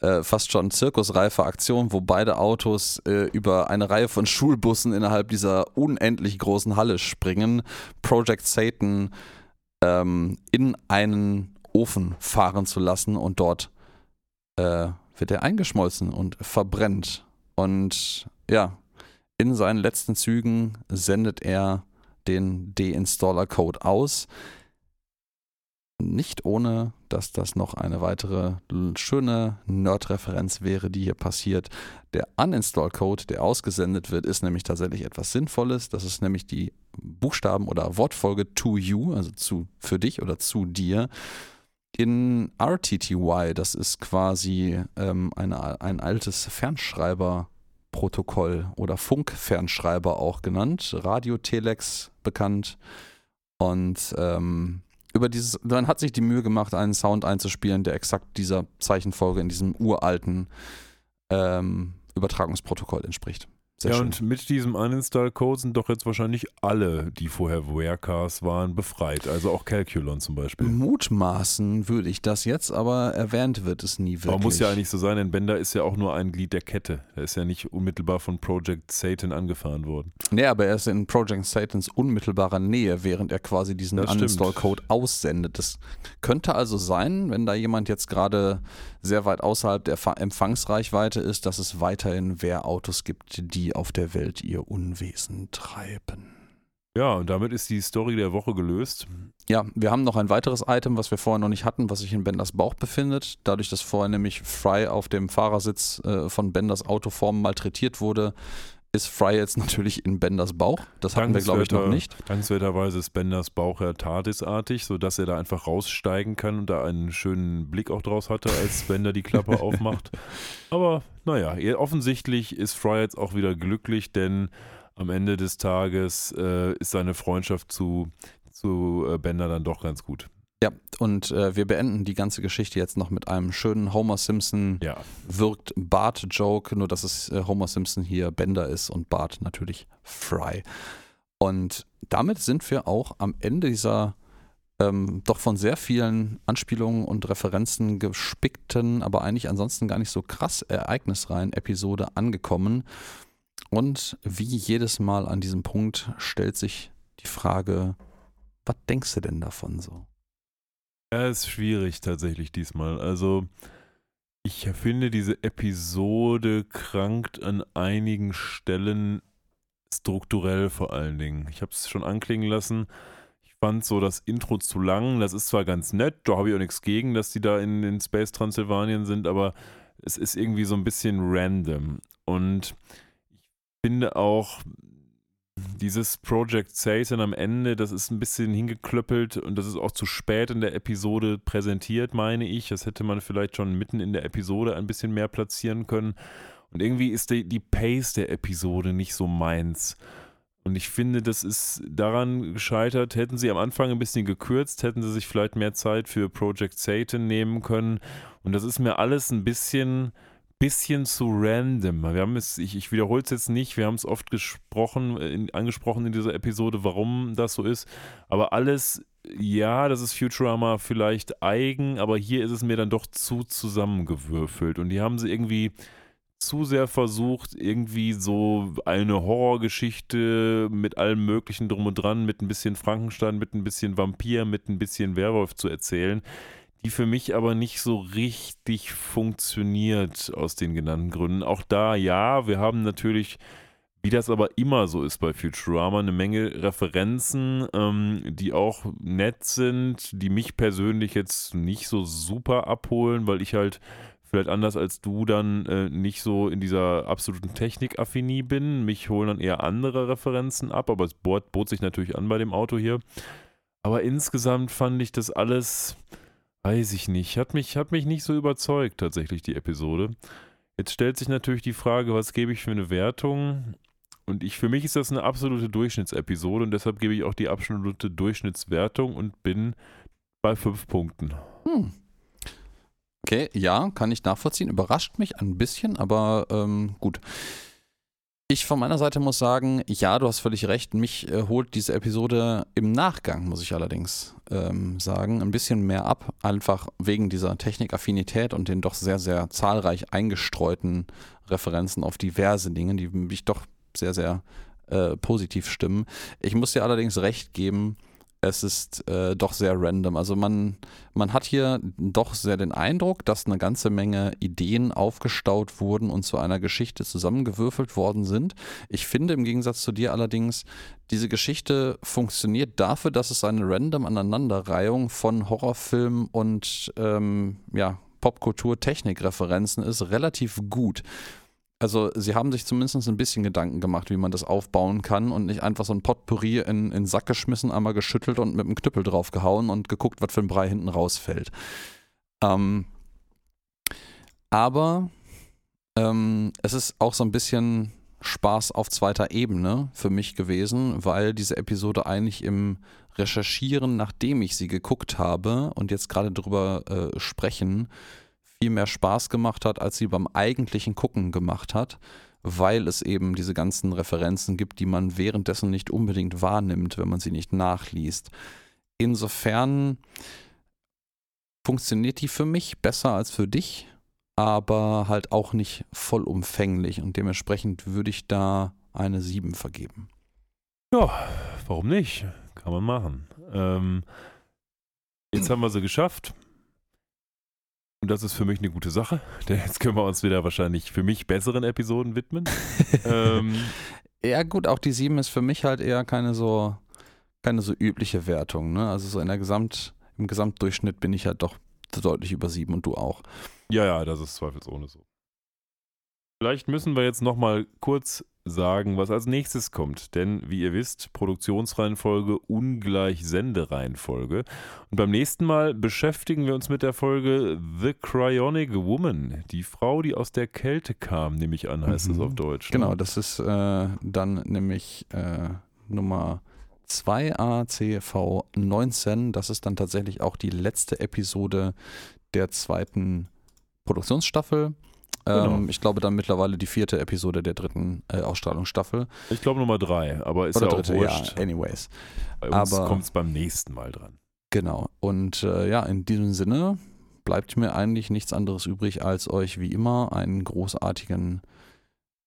Speaker 2: äh, fast schon zirkusreife Aktion, wo beide Autos äh, über eine Reihe von Schulbussen innerhalb dieser unendlich großen Halle springen, Project Satan ähm, in einen Ofen fahren zu lassen und dort äh, wird er eingeschmolzen und verbrennt. Und ja, in seinen letzten Zügen sendet er den Deinstaller-Code aus. Nicht ohne, dass das noch eine weitere schöne Nerd-Referenz wäre, die hier passiert. Der Uninstall-Code, der ausgesendet wird, ist nämlich tatsächlich etwas Sinnvolles. Das ist nämlich die Buchstaben- oder Wortfolge to you, also zu, für dich oder zu dir. In RTTY, das ist quasi ähm, eine, ein altes Fernschreiber- Protokoll oder Funkfernschreiber auch genannt, Radiotelex bekannt. Und ähm, über dieses, dann hat sich die Mühe gemacht, einen Sound einzuspielen, der exakt dieser Zeichenfolge in diesem uralten ähm, Übertragungsprotokoll entspricht.
Speaker 1: Sehr ja, schön. und mit diesem Uninstall-Code sind doch jetzt wahrscheinlich alle, die vorher Warecars waren, befreit. Also auch Calculon zum Beispiel.
Speaker 2: Mutmaßen würde ich das jetzt, aber erwähnt wird es nie wirklich. Aber
Speaker 1: muss ja eigentlich so sein, denn Bender ist ja auch nur ein Glied der Kette. Er ist ja nicht unmittelbar von Project Satan angefahren worden.
Speaker 2: Nee, aber er ist in Project Satans unmittelbarer Nähe, während er quasi diesen Uninstall-Code aussendet. Das könnte also sein, wenn da jemand jetzt gerade sehr weit außerhalb der Empfangsreichweite ist, dass es weiterhin Wehrautos gibt, die auf der Welt ihr Unwesen treiben.
Speaker 1: Ja, und damit ist die Story der Woche gelöst.
Speaker 2: Ja, wir haben noch ein weiteres Item, was wir vorher noch nicht hatten, was sich in Benders Bauch befindet. Dadurch, dass vorher nämlich Fry auf dem Fahrersitz äh, von Benders Autoform malträtiert wurde, ist Fry jetzt natürlich in Benders Bauch. Das hatten wir, glaube ich, noch nicht.
Speaker 1: Dankenswerterweise ist Benders Bauch ja TARDIS-artig, sodass er da einfach raussteigen kann und da einen schönen Blick auch draus hatte, als Bender die Klappe aufmacht. Aber naja, offensichtlich ist Fry jetzt auch wieder glücklich, denn am Ende des Tages äh, ist seine Freundschaft zu, zu äh, Bender dann doch ganz gut.
Speaker 2: Ja, und äh, wir beenden die ganze Geschichte jetzt noch mit einem schönen Homer Simpson ja. wirkt Bart-Joke, nur dass es äh, Homer Simpson hier Bender ist und Bart natürlich Fry. Und damit sind wir auch am Ende dieser ähm, doch von sehr vielen Anspielungen und Referenzen gespickten, aber eigentlich ansonsten gar nicht so krass ereignisreihen Episode angekommen. Und wie jedes Mal an diesem Punkt stellt sich die Frage, was denkst du denn davon so?
Speaker 1: Ja, ist schwierig tatsächlich diesmal. Also, ich finde, diese Episode krankt an einigen Stellen strukturell vor allen Dingen. Ich habe es schon anklingen lassen. Ich fand so das Intro zu lang. Das ist zwar ganz nett, da habe ich auch nichts gegen, dass die da in, in Space Transylvanien sind, aber es ist irgendwie so ein bisschen random. Und ich finde auch, dieses Project Satan am Ende, das ist ein bisschen hingeklöppelt und das ist auch zu spät in der Episode präsentiert, meine ich. Das hätte man vielleicht schon mitten in der Episode ein bisschen mehr platzieren können. Und irgendwie ist die, die Pace der Episode nicht so meins. Und ich finde, das ist daran gescheitert. Hätten sie am Anfang ein bisschen gekürzt, hätten sie sich vielleicht mehr Zeit für Project Satan nehmen können. Und das ist mir alles ein bisschen bisschen zu random. Wir haben es, ich, ich wiederhole es jetzt nicht, wir haben es oft gesprochen, in, angesprochen in dieser Episode, warum das so ist. Aber alles, ja, das ist Futurama vielleicht eigen, aber hier ist es mir dann doch zu zusammengewürfelt. Und die haben sie irgendwie zu sehr versucht, irgendwie so eine Horrorgeschichte mit allem Möglichen drum und dran, mit ein bisschen Frankenstein, mit ein bisschen Vampir, mit ein bisschen Werwolf zu erzählen die für mich aber nicht so richtig funktioniert aus den genannten Gründen. Auch da, ja, wir haben natürlich wie das aber immer so ist bei Futurama, eine Menge Referenzen, ähm, die auch nett sind, die mich persönlich jetzt nicht so super abholen, weil ich halt vielleicht anders als du dann äh, nicht so in dieser absoluten Technikaffinie bin. Mich holen dann eher andere Referenzen ab, aber es bot, bot sich natürlich an bei dem Auto hier. Aber insgesamt fand ich das alles, weiß ich nicht, hat mich, hat mich nicht so überzeugt tatsächlich die Episode. Jetzt stellt sich natürlich die Frage, was gebe ich für eine Wertung? Und ich, für mich ist das eine absolute Durchschnittsepisode und deshalb gebe ich auch die absolute Durchschnittswertung und bin bei fünf Punkten.
Speaker 2: Hm. Okay, ja, kann ich nachvollziehen. Überrascht mich ein bisschen, aber ähm, gut. Ich von meiner Seite muss sagen, ja, du hast völlig recht. Mich äh, holt diese Episode im Nachgang, muss ich allerdings ähm, sagen, ein bisschen mehr ab. Einfach wegen dieser Technikaffinität und den doch sehr, sehr zahlreich eingestreuten Referenzen auf diverse Dinge, die mich doch sehr, sehr äh, positiv stimmen. Ich muss dir allerdings recht geben, es ist äh, doch sehr random. Also man, man hat hier doch sehr den Eindruck, dass eine ganze Menge Ideen aufgestaut wurden und zu einer Geschichte zusammengewürfelt worden sind. Ich finde im Gegensatz zu dir allerdings, diese Geschichte funktioniert dafür, dass es eine random Aneinanderreihung von Horrorfilmen und ähm, ja, Popkultur-Technik-Referenzen ist, relativ gut. Also sie haben sich zumindest ein bisschen Gedanken gemacht, wie man das aufbauen kann und nicht einfach so ein Potpourri in, den Sack geschmissen, einmal geschüttelt und mit dem Knüppel draufgehauen und geguckt, was für ein Brei hinten rausfällt. Ähm, aber ähm, es ist auch so ein bisschen Spaß auf zweiter Ebene für mich gewesen, weil diese Episode eigentlich im Recherchieren, nachdem ich sie geguckt habe und jetzt gerade drüber äh, sprechen, viel mehr Spaß gemacht hat, als sie beim eigentlichen Gucken gemacht hat, weil es eben diese ganzen Referenzen gibt, die man währenddessen nicht unbedingt wahrnimmt, wenn man sie nicht nachliest. Insofern funktioniert die für mich besser als für dich, aber halt auch nicht vollumfänglich und dementsprechend würde ich da eine 7 vergeben.
Speaker 1: Ja, warum nicht? Kann man machen. Ähm, jetzt haben wir sie geschafft. Und das ist für mich eine gute Sache, denn jetzt können wir uns wieder wahrscheinlich für mich besseren Episoden widmen. ähm,
Speaker 2: ja, gut, auch die 7 ist für mich halt eher keine so, keine so übliche Wertung. Ne? Also so in der Gesamt, im Gesamtdurchschnitt bin ich halt doch deutlich über 7 und du auch.
Speaker 1: Ja, ja, das ist zweifelsohne so. Vielleicht müssen wir jetzt nochmal kurz sagen, was als nächstes kommt. Denn wie ihr wisst, Produktionsreihenfolge ungleich Sendereihenfolge. Und beim nächsten Mal beschäftigen wir uns mit der Folge The Cryonic Woman. Die Frau, die aus der Kälte kam, nehme ich an, heißt es
Speaker 2: Mhm.
Speaker 1: auf Deutsch.
Speaker 2: Genau,
Speaker 1: Ne?
Speaker 2: das ist äh, dann nämlich äh, Nummer 2 ACV19. Das ist dann tatsächlich auch die letzte Episode der zweiten Produktionsstaffel.
Speaker 1: Genau.
Speaker 2: Ähm, ich glaube dann mittlerweile die vierte Episode der dritten äh, Ausstrahlungsstaffel.
Speaker 1: Ich glaube Nummer drei, aber ist
Speaker 2: Oder
Speaker 1: ja auch
Speaker 2: dritte,
Speaker 1: wurscht.
Speaker 2: ja, anyways.
Speaker 1: Bei uns
Speaker 2: aber-
Speaker 1: kommt es beim nächsten Mal dran.
Speaker 2: Genau. Und äh, ja, in diesem Sinne bleibt mir eigentlich nichts anderes übrig, als euch wie immer einen großartigen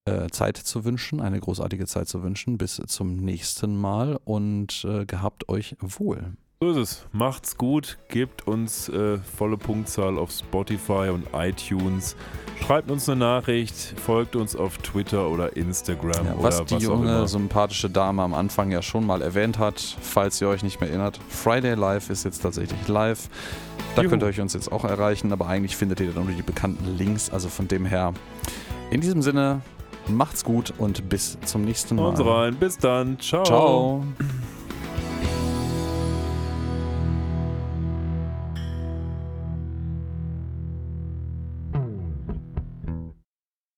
Speaker 2: äh, Zeit zu wünschen, eine großartige Zeit zu wünschen. Bis zum nächsten Mal und äh, gehabt euch wohl.
Speaker 1: So ist es. Macht's gut, gebt uns äh, volle Punktzahl auf Spotify und iTunes. Schreibt uns eine Nachricht, folgt uns auf Twitter oder Instagram
Speaker 2: Ja,
Speaker 1: oder
Speaker 2: was
Speaker 1: was,
Speaker 2: die
Speaker 1: auch
Speaker 2: junge, sympathische Dame am Anfang ja schon mal erwähnt hat, falls ihr euch nicht mehr erinnert. Friday Live ist jetzt tatsächlich live. Da
Speaker 1: Juhu.
Speaker 2: könnt ihr euch uns jetzt auch erreichen, aber eigentlich findet ihr dann nur die bekannten Links. Also von dem her, in diesem Sinne, macht's gut und bis zum nächsten Mal.
Speaker 1: Uns rein. Bis dann. Ciao.
Speaker 2: Ciao.